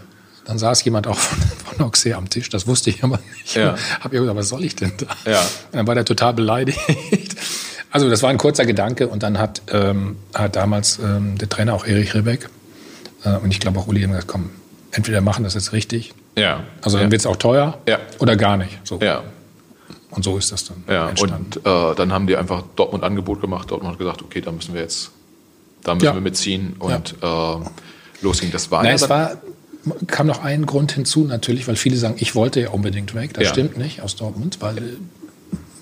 Dann saß jemand auch von, von Auxerre am Tisch, das wusste ich aber nicht. Ja. Hab ich gesagt, was soll ich denn da? Ja. Und dann war der total beleidigt. Also das war ein kurzer Gedanke und dann hat, ähm, hat damals ähm, der Trainer auch Erich Rebeck äh, und ich glaube auch Uli haben gesagt, komm, entweder machen das jetzt richtig, Ja. also dann ja. wird es auch teuer Ja. oder gar nicht. So. Ja. Und so ist das dann Ja, entstanden. und äh, dann haben die einfach Dortmund Angebot gemacht. Dortmund hat gesagt, okay, da müssen wir jetzt, da müssen Ja. wir mitziehen und äh, losging. Das war Na, ja es war, kam noch ein Grund hinzu natürlich, weil viele sagen, ich wollte ja unbedingt weg. Das Ja. stimmt nicht aus Dortmund, weil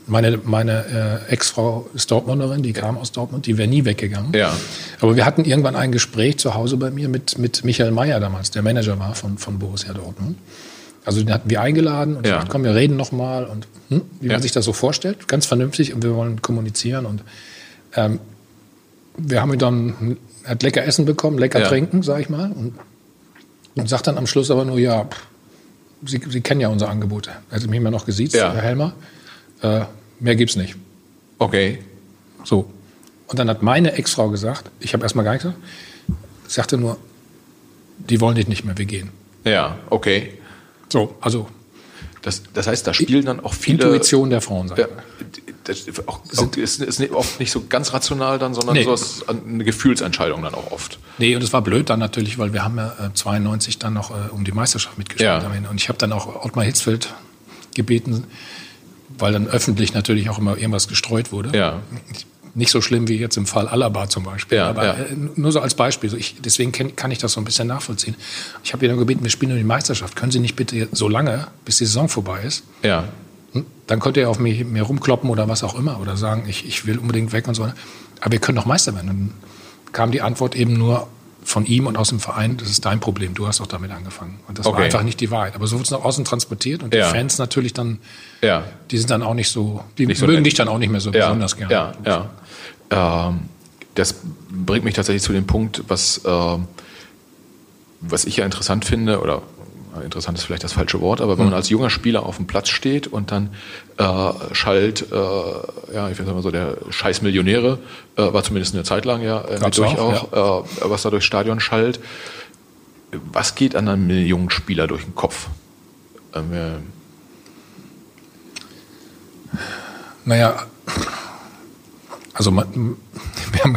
meine, meine äh, Ex-Frau ist Dortmunderin, die kam aus Dortmund, die wäre nie weggegangen. Ja. Aber wir hatten irgendwann ein Gespräch zu Hause bei mir mit, mit Michael Mayer damals, der Manager war von, von Borussia Dortmund. Also den hatten wir eingeladen und Ja. gesagt, komm, wir reden noch mal und hm, wie Ja. man sich das so vorstellt, ganz vernünftig und wir wollen kommunizieren und ähm, wir haben dann, er hat lecker Essen bekommen, lecker Ja. trinken, sag ich mal und, und sagt dann am Schluss aber nur, ja, pff, Sie, Sie kennen ja unser Angebot. Hat mich immer noch gesiezt, Ja. Herr Helmer. Äh, mehr gibt's nicht. Okay. So. Und dann hat meine Ex-Frau gesagt, ich habe erstmal gar nichts gesagt, sagte nur, die wollen dich nicht mehr, wir gehen. Ja, okay. So, also Das, das heißt, da spielen dann auch viele. Intuition der Frauenseite. Ja, das auch, auch, ist, ist oft nicht so ganz rational dann, sondern Nee. so ist eine Gefühlsentscheidung dann auch oft. Nee, und es war blöd dann natürlich, weil wir haben ja äh, 92 dann noch äh, um die Meisterschaft mitgespielt. Ja. Und ich habe dann auch Ottmar Hitzfeld gebeten, weil dann öffentlich natürlich auch immer irgendwas gestreut wurde. Ja. Nicht so schlimm wie jetzt im Fall Alaba zum Beispiel, Ja, aber ja. äh, nur so als Beispiel. Ich, deswegen kann ich das so ein bisschen nachvollziehen. Ich habe ihn dann gebeten, wir spielen um die Meisterschaft. Können Sie nicht bitte so lange, bis die Saison vorbei ist, Ja. Hm? dann könnt ihr auf mich mir rumkloppen oder was auch immer oder sagen, ich, ich will unbedingt weg und so. Aber wir können doch Meister werden. Dann kam die Antwort eben nur von ihm und aus dem Verein, das ist dein Problem, du hast doch damit angefangen. Und das war Okay. einfach nicht die Wahrheit. Aber so wurde es nach außen transportiert und Ja. die Fans natürlich dann, Ja. die sind dann auch nicht so, die Nicht so mögen nett. dich dann auch nicht mehr so ja, besonders gerne. Ja, ja. Ähm, das bringt mich tatsächlich zu dem Punkt, was, ähm, was ich ja interessant finde, oder äh, interessant ist vielleicht das falsche Wort, aber wenn man als junger Spieler auf dem Platz steht und dann äh, schallt, äh, ja, ich weiß mal so, der Scheiß Millionäre, äh, war zumindest eine Zeit lang ja, äh, durch auch, auch, äh, was da durchs Stadion schallt. Was geht an einem jungen Spieler durch den Kopf? Ähm, äh, Naja, also man, wir haben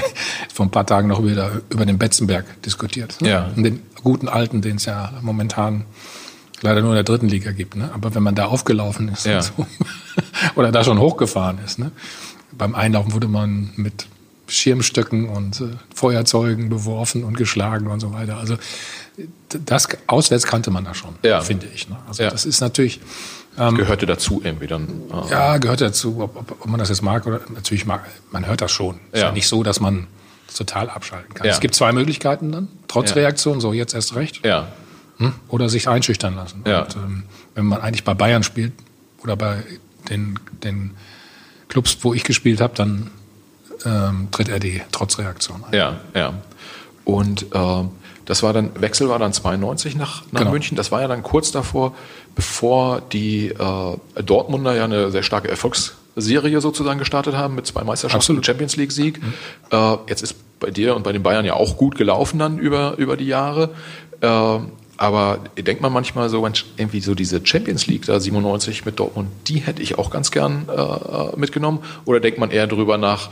vor ein paar Tagen noch wieder über den Betzenberg diskutiert. Ne? Ja. Und den guten Alten, den es ja momentan leider nur in der dritten Liga gibt. Ne? Aber wenn man da aufgelaufen ist Ja. so, oder da schon hochgefahren ist, ne? beim Einlaufen wurde man mit Schirmstöcken und äh, Feuerzeugen beworfen und geschlagen und so weiter. Also das auswärts kannte man da schon, Ja. finde ich. Ne? Also Ja. das ist natürlich gehörte dazu irgendwie dann. Äh, ja, gehört dazu, ob, ob, ob man das jetzt mag oder natürlich mag. Man hört das schon. Ist Ja. ja nicht so, dass man es total abschalten kann. Ja. Es gibt zwei Möglichkeiten dann. Trotz Ja. Reaktion, so jetzt erst recht. ja. Hm? Oder sich einschüchtern lassen. Ja. Und, ähm, wenn man eigentlich bei Bayern spielt oder bei den, den Clubs, wo ich gespielt habe, dann ähm, tritt er die Trotzreaktion ein. Ja, ja. Und ähm, das war dann, Wechsel war dann 92 nach, nach Genau. München. Das war ja dann kurz davor, bevor die äh, Dortmunder ja eine sehr starke Erfolgsserie sozusagen gestartet haben mit zwei Meisterschaften Absolut. und Champions League Sieg. Äh, jetzt ist bei dir und bei den Bayern ja auch gut gelaufen dann über, über die Jahre. Äh, aber denkt man manchmal so, irgendwie so diese Champions League da 97 mit Dortmund, die hätte ich auch ganz gern äh, mitgenommen? Oder denkt man eher drüber nach,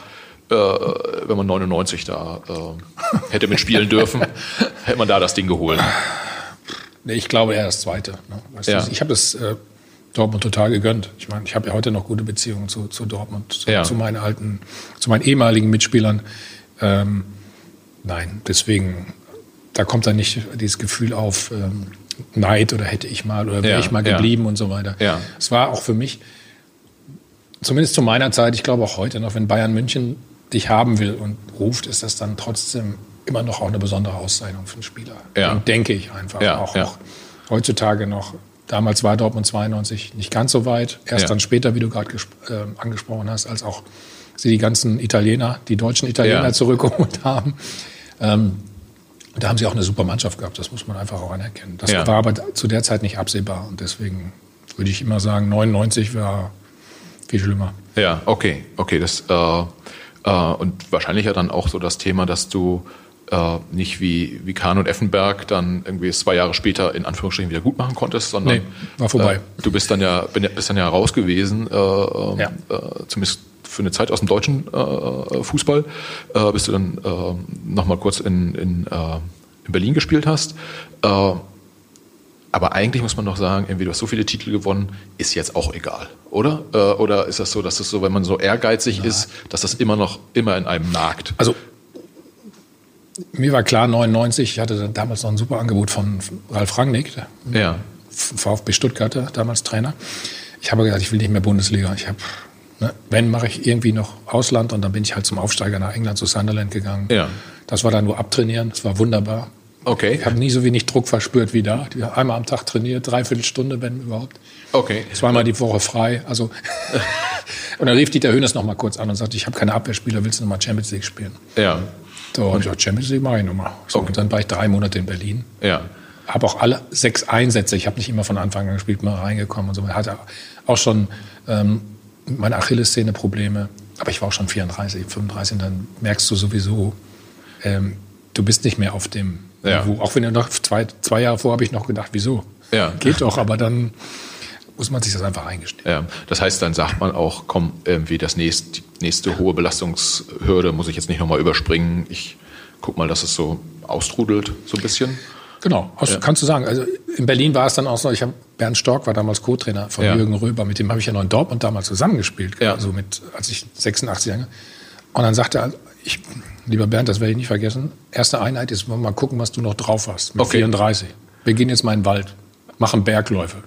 äh, wenn man 99 da äh, hätte mitspielen dürfen, hätte man da das Ding geholt? Nee, Ich glaube eher das Zweite. Ne? Weißt Ja. du, ich habe das äh, Dortmund total gegönnt. Ich meine, ich habe ja heute noch gute Beziehungen zu, zu Dortmund, zu, Ja. zu meinen alten, zu meinen ehemaligen Mitspielern. Ähm, nein, deswegen, da kommt dann nicht dieses Gefühl auf ähm, Neid oder hätte ich mal oder wäre Ja, ich mal geblieben und so weiter. Es war auch für mich, zumindest zu meiner Zeit, ich glaube auch heute noch, wenn Bayern München dich haben will und ruft, ist das dann trotzdem immer noch auch eine besondere Auszeichnung für einen Spieler. Ja. Und denke ich einfach. Ja, auch, ja. auch heutzutage noch. Damals war Dortmund 92 nicht ganz so weit. Erst dann später, wie du gerade äh, angesprochen hast, als auch sie die ganzen Italiener, die deutschen Italiener zurückgeholt haben. Ähm, da haben sie auch eine super Mannschaft gehabt, das muss man einfach auch anerkennen. Das war aber zu der Zeit nicht absehbar und deswegen würde ich immer sagen, 99 war viel schlimmer. Ja, okay, okay. Das, äh, und wahrscheinlich ja dann auch so das Thema, dass du äh, nicht wie, wie Kahn und Effenberg dann irgendwie zwei Jahre später in Anführungsstrichen wieder gut machen konntest, sondern Nee, war vorbei. Äh, du bist dann ja bist dann ja raus gewesen, äh, ähm, Ja. äh, zumindest für eine Zeit aus dem deutschen äh, Fußball, äh, bis du dann äh, nochmal kurz in, in, äh, in Berlin gespielt hast. Äh, aber eigentlich muss man doch sagen, irgendwie du hast so viele Titel gewonnen, ist jetzt auch egal, oder? Äh, oder ist das so, dass es so, wenn man so ehrgeizig ja. ist, dass das immer noch immer in einem nagt? Also mir war klar, 99, ich hatte damals noch ein super Angebot von Ralf Rangnick, ja. VfB Stuttgart, damals Trainer. Ich habe gesagt, ich will nicht mehr Bundesliga. Ich habe, ne, wenn mache ich irgendwie noch Ausland und dann bin ich halt zum Aufsteiger nach England zu Sunderland gegangen. Ja. Das war dann nur abtrainieren, das war wunderbar. Okay. Ich habe nie so wenig Druck verspürt wie da. Einmal am Tag trainiert, dreiviertel Stunde, wenn überhaupt. Okay. Zweimal die Woche frei. Also und dann rief Dieter Hönes noch mal kurz an und sagte, ich habe keine Abwehrspieler, willst du noch mal Champions League spielen? Ja. So, und ich gesagt, Champions League mache ich nochmal. So, okay. Und dann war ich drei Monate in Berlin. Ja. Habe auch alle sechs Einsätze, ich habe nicht immer von Anfang an gespielt, mal reingekommen und so. Hatte auch schon ähm, meine Achillessehne Probleme. Aber ich war auch schon 34, 35 und dann merkst du sowieso, ähm, du bist nicht mehr auf dem ja. Auch wenn du noch zwei, zwei Jahre vor habe ich noch gedacht, wieso? Ja. Geht doch, aber dann muss man sich das einfach eingestehen. Ja, das heißt, dann sagt man auch, komm, irgendwie das nächste, die nächste hohe Belastungshürde muss ich jetzt nicht nochmal überspringen. Ich guck mal, dass es so austrudelt, so ein bisschen. Genau, ja. kannst du sagen. Also in Berlin war es dann auch so, ich habe Bernd Stork war damals Co-Trainer von ja. Jürgen Röber, mit dem habe ich ja noch in Dortmund damals zusammengespielt, ja. also mit, als ich 86 Jahre. Und dann sagte er, ich, lieber Bernd, das werde ich nicht vergessen, erste Einheit ist, mal gucken, was du noch drauf hast, mit okay. 34. Wir gehen jetzt mal in den Wald, machen Bergläufe.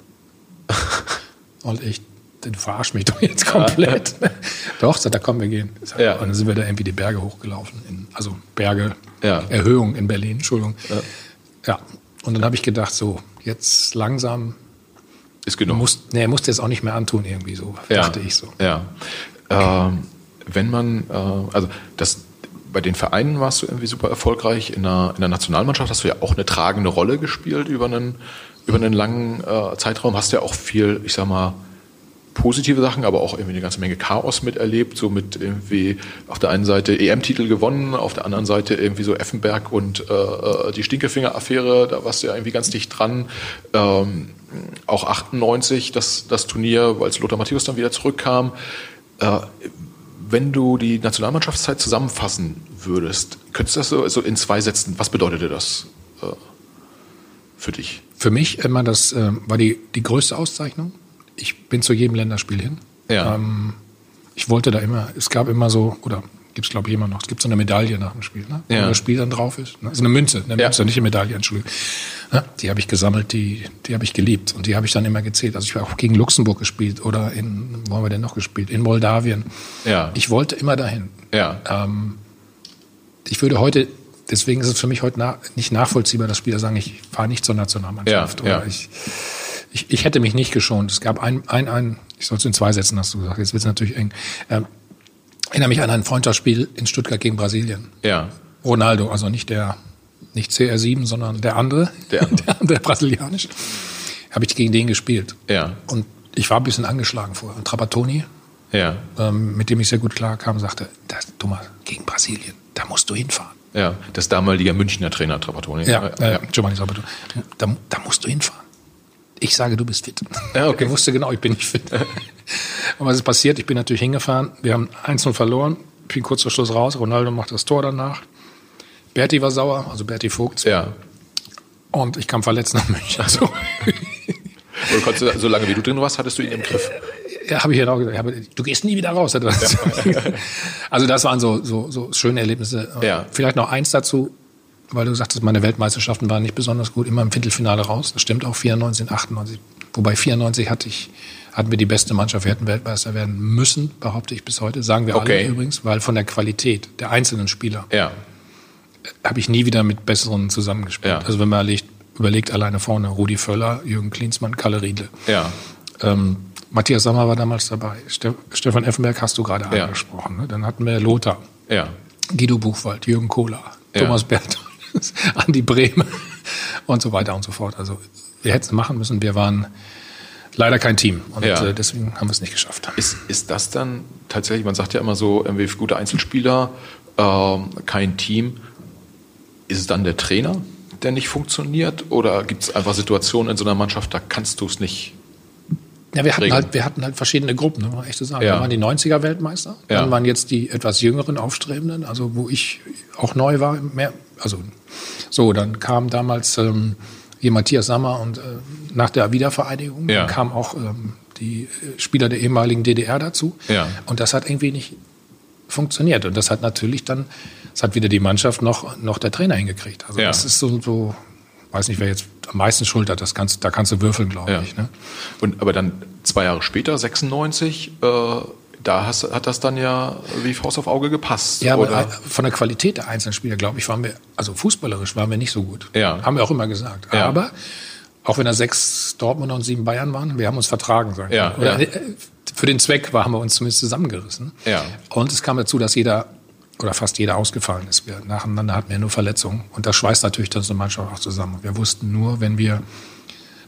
Und ich, du verarsch mich doch jetzt komplett. Ja. doch, sagt er, komm, wir gehen. Ja. Und dann sind wir da irgendwie die Berge hochgelaufen. In, also Berge, ja. Erhöhung in Berlin, Entschuldigung. Ja. Und dann habe ich gedacht, so, jetzt langsam. Ist genug. Muss, nee, musst du jetzt auch nicht mehr antun, irgendwie so, dachte ich so. Ja. Ähm, wenn man, äh, also das, bei den Vereinen warst du irgendwie super erfolgreich. In der, in der Nationalmannschaft hast du ja auch eine tragende Rolle gespielt über einen über einen langen äh, Zeitraum hast ja auch viel, ich sag mal, positive Sachen, aber auch irgendwie eine ganze Menge Chaos miterlebt, so mit irgendwie auf der einen Seite EM-Titel gewonnen, auf der anderen Seite irgendwie so Effenberg und äh, äh, die Stinkefinger-Affäre, da warst du ja irgendwie ganz dicht dran. Ähm, auch 98 das, das Turnier, als Lothar Matthäus dann wieder zurückkam. Äh, wenn du die Nationalmannschaftszeit zusammenfassen würdest, könntest du das so, so in zwei Sätzen, was bedeutete das äh, für dich? Für mich immer das äh, war die, die größte Auszeichnung. Ich bin zu jedem Länderspiel hin. Ja. Ähm, ich wollte da immer, es gab immer so, oder gibt es glaube ich immer noch, es gibt so eine Medaille nach dem Spiel, ne? Ja. wo das Spiel dann drauf ist. Ne? Also eine Münze, eine Münze, ja. nicht eine Medaille, Entschuldigung. Ja, die habe ich gesammelt, die, die habe ich geliebt und die habe ich dann immer gezählt. Also ich habe auch gegen Luxemburg gespielt oder in, wo haben wir denn noch gespielt? In Moldawien. Ja. Ich wollte immer dahin. Ja. Ähm, ich würde heute deswegen ist es für mich heute na, nicht nachvollziehbar, dass Spieler sagen, ich fahre nicht zur Nationalmannschaft. Ja, oder ja. Ich, ich, ich hätte mich nicht geschont. Es gab ein, ein, ein ich soll es in zwei Sätzen, hast du gesagt, jetzt wird es natürlich eng. Ähm, erinnere mich an ein Freundschaftsspiel in Stuttgart gegen Brasilien. Ja. Ronaldo, also nicht der, nicht CR7, sondern der andere, der, der, der brasilianisch. Habe ich gegen den gespielt. Ja. Und ich war ein bisschen angeschlagen vorher. Und Trapattoni, ja. ähm, mit dem ich sehr gut klar kam, sagte, das, Thomas, gegen Brasilien, da musst du hinfahren. Ja, das damalige Münchner Trainer Trapattoni. Ja, ja, ja. Giovanni Trapattoni. Da, da, musst du hinfahren. Ich sage, du bist fit. Ja, okay. Er wusste genau, ich bin nicht fit. Und was ist passiert? Ich bin natürlich hingefahren. Wir haben 1-0 verloren. Ich bin kurz vor Schluss raus. Ronaldo macht das Tor danach. Berti war sauer, also Berti Vogt. Ja. Und ich kam verletzt nach München. Also. Und konntest, solange wie du drin warst, hattest du ihn im Griff ja, habe ich ja auch gesagt, du gehst nie wieder raus. also das waren so, so, so schöne Erlebnisse. Ja. Vielleicht noch eins dazu, weil du sagtest, meine Weltmeisterschaften waren nicht besonders gut, immer im Viertelfinale raus. Das stimmt auch, 94, 98. Wobei 94 hatte ich, hatten wir die beste Mannschaft, wir hätten Weltmeister werden müssen, behaupte ich bis heute. Sagen wir okay. alle übrigens, weil von der Qualität der einzelnen Spieler ja. habe ich nie wieder mit besseren zusammengespielt. Ja. Also wenn man überlegt, überlegt alleine vorne, Rudi Völler, Jürgen Klinsmann, Kalle Riedle. Ja. Ähm, Matthias Sommer war damals dabei. Stefan Effenberg hast du gerade angesprochen. Ne? Dann hatten wir Lothar, ja. Guido Buchwald, Jürgen Kohler. Thomas Berthold, Andi Brehme und so weiter und so fort. Also wir hätten es machen müssen. Wir waren leider kein Team und ja. äh, deswegen haben wir es nicht geschafft. Ist, ist das dann tatsächlich, man sagt ja immer so, gute Einzelspieler, äh, kein Team. Ist es dann der Trainer, der nicht funktioniert? Oder gibt es einfach Situationen in so einer Mannschaft, da kannst du es nicht Ja, wir hatten halt, wir hatten halt verschiedene Gruppen, ne, echt so sagen. Ja. Da waren die 90er Weltmeister, Ja. dann waren jetzt die etwas jüngeren Aufstrebenden, also wo ich auch neu war, mehr, also so, dann kam damals ähm, hier Matthias Sammer und äh, nach der Wiedervereinigung Ja. kamen auch ähm, die äh, Spieler der ehemaligen DDR dazu. Ja. Und das hat irgendwie nicht funktioniert. Und das hat natürlich dann, das hat wieder die Mannschaft noch, noch der Trainer hingekriegt. Also Ja. das ist so, so, weiß nicht, wer jetzt am meisten Schuld hat, das kannst, da kannst du würfeln, glaube Ja. ich. Ne? Und aber dann zwei Jahre später, 96, äh, da hast, hat das dann ja wie Faust auf Auge gepasst. Ja, aber oder? von der Qualität der einzelnen Spieler, glaube ich, waren wir, also fußballerisch waren wir nicht so gut. Ja. Haben wir auch immer gesagt. Ja. Aber auch wenn da sechs Dortmunder und sieben Bayern waren, wir haben uns vertragen, sagen Ja, wir. Oder ja. äh, für den Zweck war, haben wir uns zumindest zusammengerissen. Ja. Und es kam dazu, dass jeder oder fast jeder ausgefallen ist. Wir, nacheinander hatten wir nur Verletzungen. Und das schweißt natürlich dann so eine Mannschaft auch zusammen. Wir wussten nur, wenn wir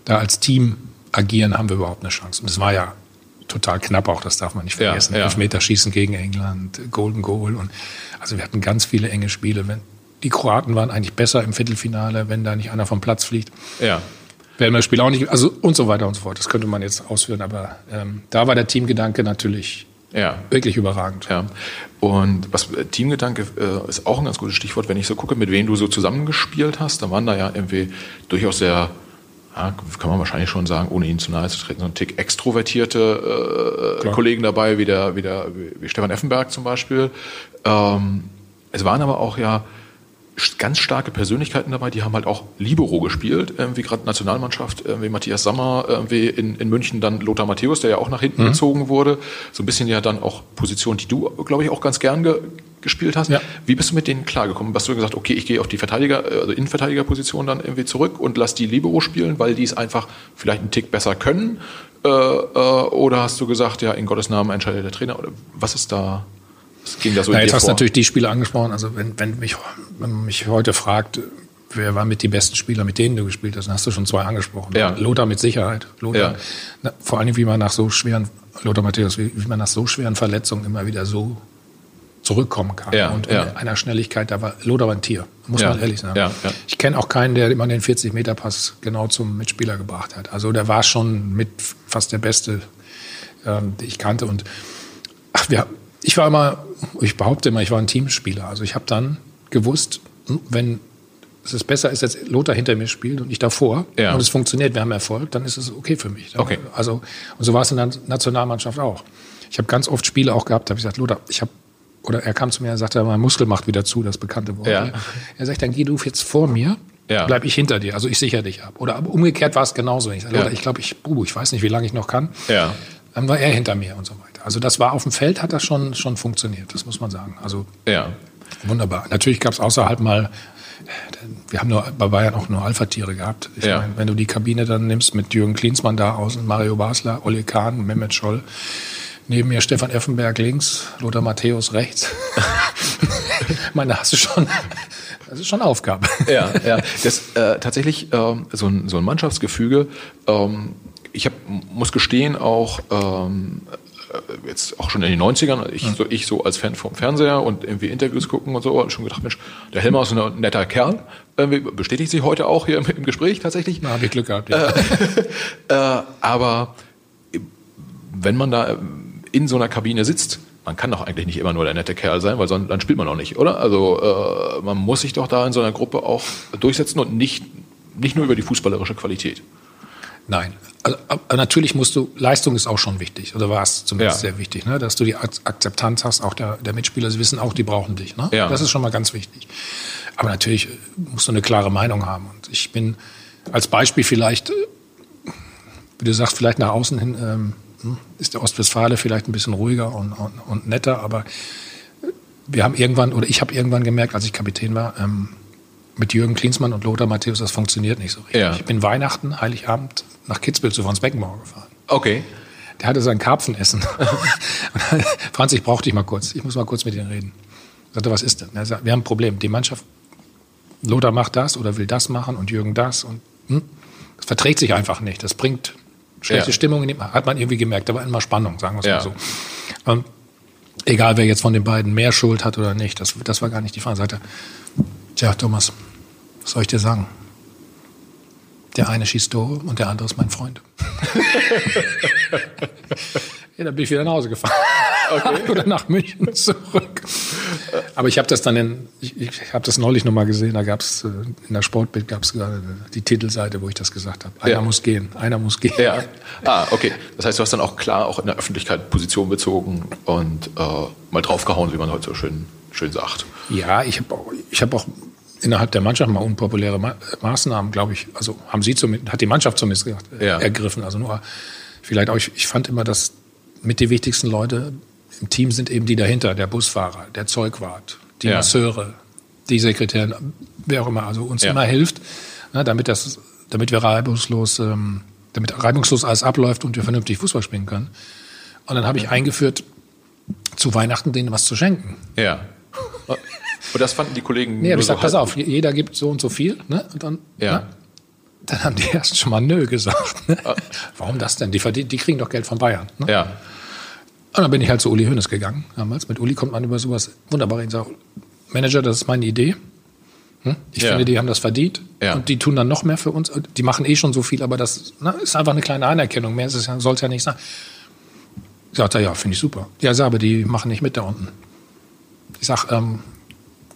da als Team agieren, haben wir überhaupt eine Chance. Und es war ja total knapp auch, das darf man nicht vergessen. ja. Elfmeterschießen gegen England, Golden Goal. Und also wir hatten ganz viele enge Spiele. Wenn, die Kroaten waren eigentlich besser im Viertelfinale, wenn da nicht einer vom Platz fliegt. ja. Werden wir das Spiel auch nicht, also und so weiter und so fort. Das könnte man jetzt ausführen, aber ähm, da war der Teamgedanke natürlich Ja. wirklich überragend. Ja. Und was äh, Teamgedanke äh, ist auch ein ganz gutes Stichwort, wenn ich so gucke, mit wem du so zusammengespielt hast, da waren da ja irgendwie durchaus sehr, ja, kann man wahrscheinlich schon sagen, ohne ihnen zu nahe zu treten, so ein Tick extrovertierte äh. Kollegen dabei, wie, der, wie, der, wie, wie Stefan Effenberg zum Beispiel. Ähm, es waren aber auch ja ganz starke Persönlichkeiten dabei, die haben halt auch Libero gespielt, irgendwie gerade Nationalmannschaft, irgendwie Matthias Sammer, irgendwie in, in München dann Lothar Matthäus, der ja auch nach hinten gezogen wurde. So ein bisschen ja dann auch Position, die du, glaube ich, auch ganz gern ge gespielt hast. Ja. Wie bist du mit denen klargekommen? Hast du gesagt, okay, ich gehe auf die Verteidiger, äh, also Innenverteidigerposition dann irgendwie zurück und lass die Libero spielen, weil die es einfach vielleicht einen Tick besser können? Äh, äh, oder hast du gesagt, ja, in Gottes Namen entscheidet der Trainer? Oder was ist da, was ging da so in jetzt hast du natürlich die Spieler angesprochen. Also wenn, wenn, mich, wenn man mich heute fragt, wer waren mit die besten Spieler, mit denen du gespielt hast, dann hast du schon zwei angesprochen. Ja. Lothar mit Sicherheit. Lothar, Ja. na, vor allem, wie man nach so schweren, Lothar Matthäus, wie, wie man nach so schweren Verletzungen immer wieder so zurückkommen kann. Ja, und ja. in einer Schnelligkeit, da war Lothar war ein Tier, muss Ja, man ehrlich sagen. ja, ja. Ich kenne auch keinen, der immer den 40-Meter-Pass genau zum Mitspieler gebracht hat. Also der war schon mit fast der Beste, ähm, den ich kannte. Und ach, wir, ich war immer, ich behaupte immer, ich war ein Teamspieler. Also ich habe dann gewusst, hm, wenn es ist besser ist, dass Lothar hinter mir spielt und ich davor Ja. und es funktioniert, wir haben Erfolg, dann ist es okay für mich. Okay. Also und so war es in der Nationalmannschaft auch. Ich habe ganz oft Spiele auch gehabt, da habe ich gesagt, Lothar, ich habe oder er kam zu mir und sagte, mein Muskel macht wieder zu, das bekannte Wort. Ja. Er sagt, dann geh du jetzt vor mir, Ja. bleib ich hinter dir, also ich sichere dich ab. Oder umgekehrt war es genauso. Ich sage, Ja. Lothar, ich glaube, ich, buh, ich weiß nicht, wie lange ich noch kann. Ja. Dann war er hinter mir und so weiter. Also das war auf dem Feld, hat das schon, schon funktioniert, das muss man sagen. Also Ja. wunderbar. Natürlich gab es außerhalb mal, wir haben nur bei Bayern auch nur Alpha-Tiere gehabt. Ich Ja. meine, wenn du die Kabine dann nimmst mit Jürgen Klinsmann da außen, Mario Basler, Olli Kahn, Mehmet Scholl, neben mir Stefan Effenberg links, Lothar Matthäus rechts. ich meine, da hast du schon, das ist schon Aufgabe. Ja, ja. Das äh, tatsächlich ähm, so, ein, so ein Mannschaftsgefüge. Ähm, ich hab, muss gestehen, auch ähm, äh, jetzt auch schon in den 90ern, ich, so, ich so als Fan vom Fernseher und irgendwie Interviews gucken und so, schon gedacht, Mensch, der Helmer ist ein netter Kerl. Irgendwie bestätigt sich heute auch hier im, im Gespräch tatsächlich. Da habe ich Glück gehabt. Ja. Äh, aber wenn man da in so einer Kabine sitzt, man kann doch eigentlich nicht immer nur der nette Kerl sein, weil sonst, dann spielt man auch nicht, oder? Also äh, man muss sich doch da in so einer Gruppe auch durchsetzen und nicht, nicht nur über die fußballerische Qualität. Nein. Also, natürlich musst du, Leistung ist auch schon wichtig, oder war es zumindest Ja. sehr wichtig, ne? dass du die Ak- Akzeptanz hast, auch der, der Mitspieler, sie wissen auch, die brauchen dich. Ne? Ja. Das ist schon mal ganz wichtig. Aber natürlich äh, musst du eine klare Meinung haben. Und ich bin als Beispiel vielleicht, äh, wie du sagst, vielleicht nach außen hin ähm, hm, ist der Ostwestfale vielleicht ein bisschen ruhiger und, und, und netter, aber äh, wir haben irgendwann, oder ich habe irgendwann gemerkt, als ich Kapitän war, ähm, mit Jürgen Klinsmann und Lothar Matthäus, das funktioniert nicht so richtig. Ja. Ich bin Weihnachten, Heiligabend nach Kitzbühel zu Franz Beckenbauer gefahren. Okay. Der hatte sein Karpfenessen. Franz, ich brauche dich mal kurz. Ich muss mal kurz mit Ihnen reden. Ich sagte, was ist denn? Er sagt, wir haben ein Problem. Die Mannschaft, Lothar macht das oder will das machen und Jürgen das. Und hm, das verträgt sich einfach nicht. Das bringt schlechte Ja. Stimmung. In dem, hat man irgendwie gemerkt. Da war immer Spannung, sagen wir es Ja. mal so. Und egal, wer jetzt von den beiden mehr Schuld hat oder nicht, das, das war gar nicht die Frage. Sagte, tja, Thomas, was soll ich dir sagen? Der eine schießt Tore und der andere ist mein Freund. ja, dann bin ich wieder nach Hause gefahren. Okay. Oder nach München zurück. Aber ich habe das dann in, ich, ich habe das neulich nochmal gesehen, da gab es äh, in der Sportbild gab es gerade die Titelseite, wo ich das gesagt habe. Einer ja. muss gehen, einer muss gehen. Ja. Ah, okay. Das heißt, du hast dann auch klar auch in der Öffentlichkeit Position bezogen und äh, mal draufgehauen, wie man heute so schön, schön sagt. Ja, ich habe auch, ich hab auch innerhalb der Mannschaft mal unpopuläre Ma Maßnahmen, glaube ich. Also haben sie zumindest, hat die Mannschaft zumindest gesagt, ja. ergriffen. Also nur vielleicht auch, ich, ich fand immer, dass mit die wichtigsten Leute im Team sind eben die dahinter, der Busfahrer, der Zeugwart, die ja. Masseure, die Sekretärin, wer auch immer, also uns ja. immer hilft, ne, damit das, damit wir reibungslos, ähm, damit reibungslos alles abläuft und wir vernünftig Fußball spielen können. Und dann habe ich eingeführt, zu Weihnachten denen was zu schenken. Ja. Und das fanden die Kollegen. Nee, aber ich sag, so pass auf, jeder gibt so und so viel, ne? Und dann, ja. Ne? Dann haben die erst schon mal nö gesagt. Ne? Ah. Warum das denn? Die, verdienen, die kriegen doch Geld von Bayern. Ne? Ja. Und dann bin ich halt zu Uli Hoeneß gegangen damals. Mit Uli kommt man über sowas wunderbar hin. Sagt, Manager, das ist meine Idee. Hm? Ich ja. finde, die haben das verdient. Ja. Und die tun dann noch mehr für uns. Die machen eh schon so viel, aber das na, ist einfach eine kleine Anerkennung. Mehr soll es ja nicht sein. Sagt er, ja, finde ich super. Ja, sag, aber die machen nicht mit da unten. Ich sag, ähm,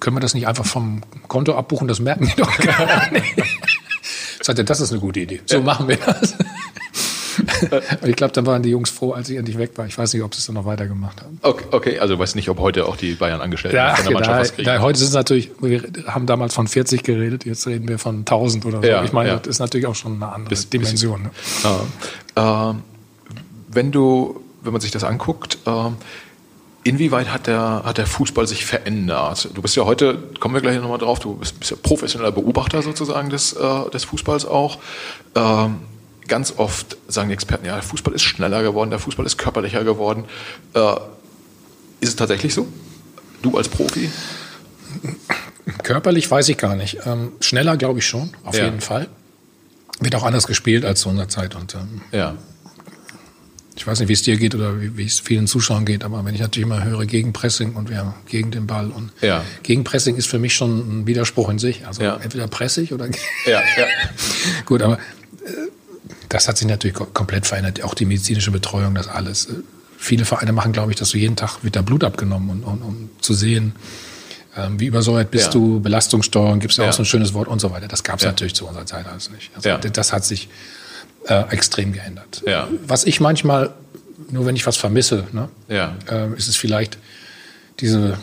können wir das nicht einfach vom Konto abbuchen? Das merken die doch gar nicht. Sagt er, das ist eine gute Idee. So machen wir das. Und ich glaube, dann waren die Jungs froh, als ich endlich weg war. Ich weiß nicht, ob sie es dann noch weitergemacht haben. Okay, okay. also du weißt nicht, ob heute auch die Bayern angestellt ja, von der Mannschaft da, was kriegen. Da, heute sind es natürlich, wir haben damals von 40 geredet, jetzt reden wir von 1000 oder so. Ja, ich meine, ja. das ist natürlich auch schon eine andere bis, Dimension. Ne? äh, wenn du, wenn man sich das anguckt, äh, Inwieweit hat der, hat der Fußball sich verändert? Du bist ja heute, kommen wir gleich nochmal drauf, du bist, bist ja professioneller Beobachter sozusagen des, äh, des Fußballs auch. Ähm, ganz oft sagen die Experten, ja, der Fußball ist schneller geworden, der Fußball ist körperlicher geworden. Äh, ist es tatsächlich so? Du als Profi? Körperlich weiß ich gar nicht. Ähm, schneller glaube ich schon, auf ja. jeden Fall. Wird auch anders gespielt als zu unserer Zeit. Und, ähm, ja ich weiß nicht, wie es dir geht oder wie, wie, es vielen Zuschauern geht, aber wenn ich natürlich immer höre Gegenpressing und wir haben gegen den Ball und ja. Gegenpressing ist für mich schon ein Widerspruch in sich. Also ja. entweder pressig oder ja, ja. gut, aber äh, das hat sich natürlich komplett verändert. Auch die medizinische Betreuung, das alles. Äh, viele Vereine machen, glaube ich, dass du jeden Tag wieder Blut abgenommen und, und um zu sehen, ähm, wie übersäuert bist ja. du, Belastungssteuerung, gibt es ja auch so ein schönes Wort und so weiter. Das gab es natürlich zu unserer Zeit alles nicht. Also das hat sich äh, extrem geändert. Ja. Was ich manchmal, nur wenn ich was vermisse, ne, ja. äh, ist es vielleicht diese,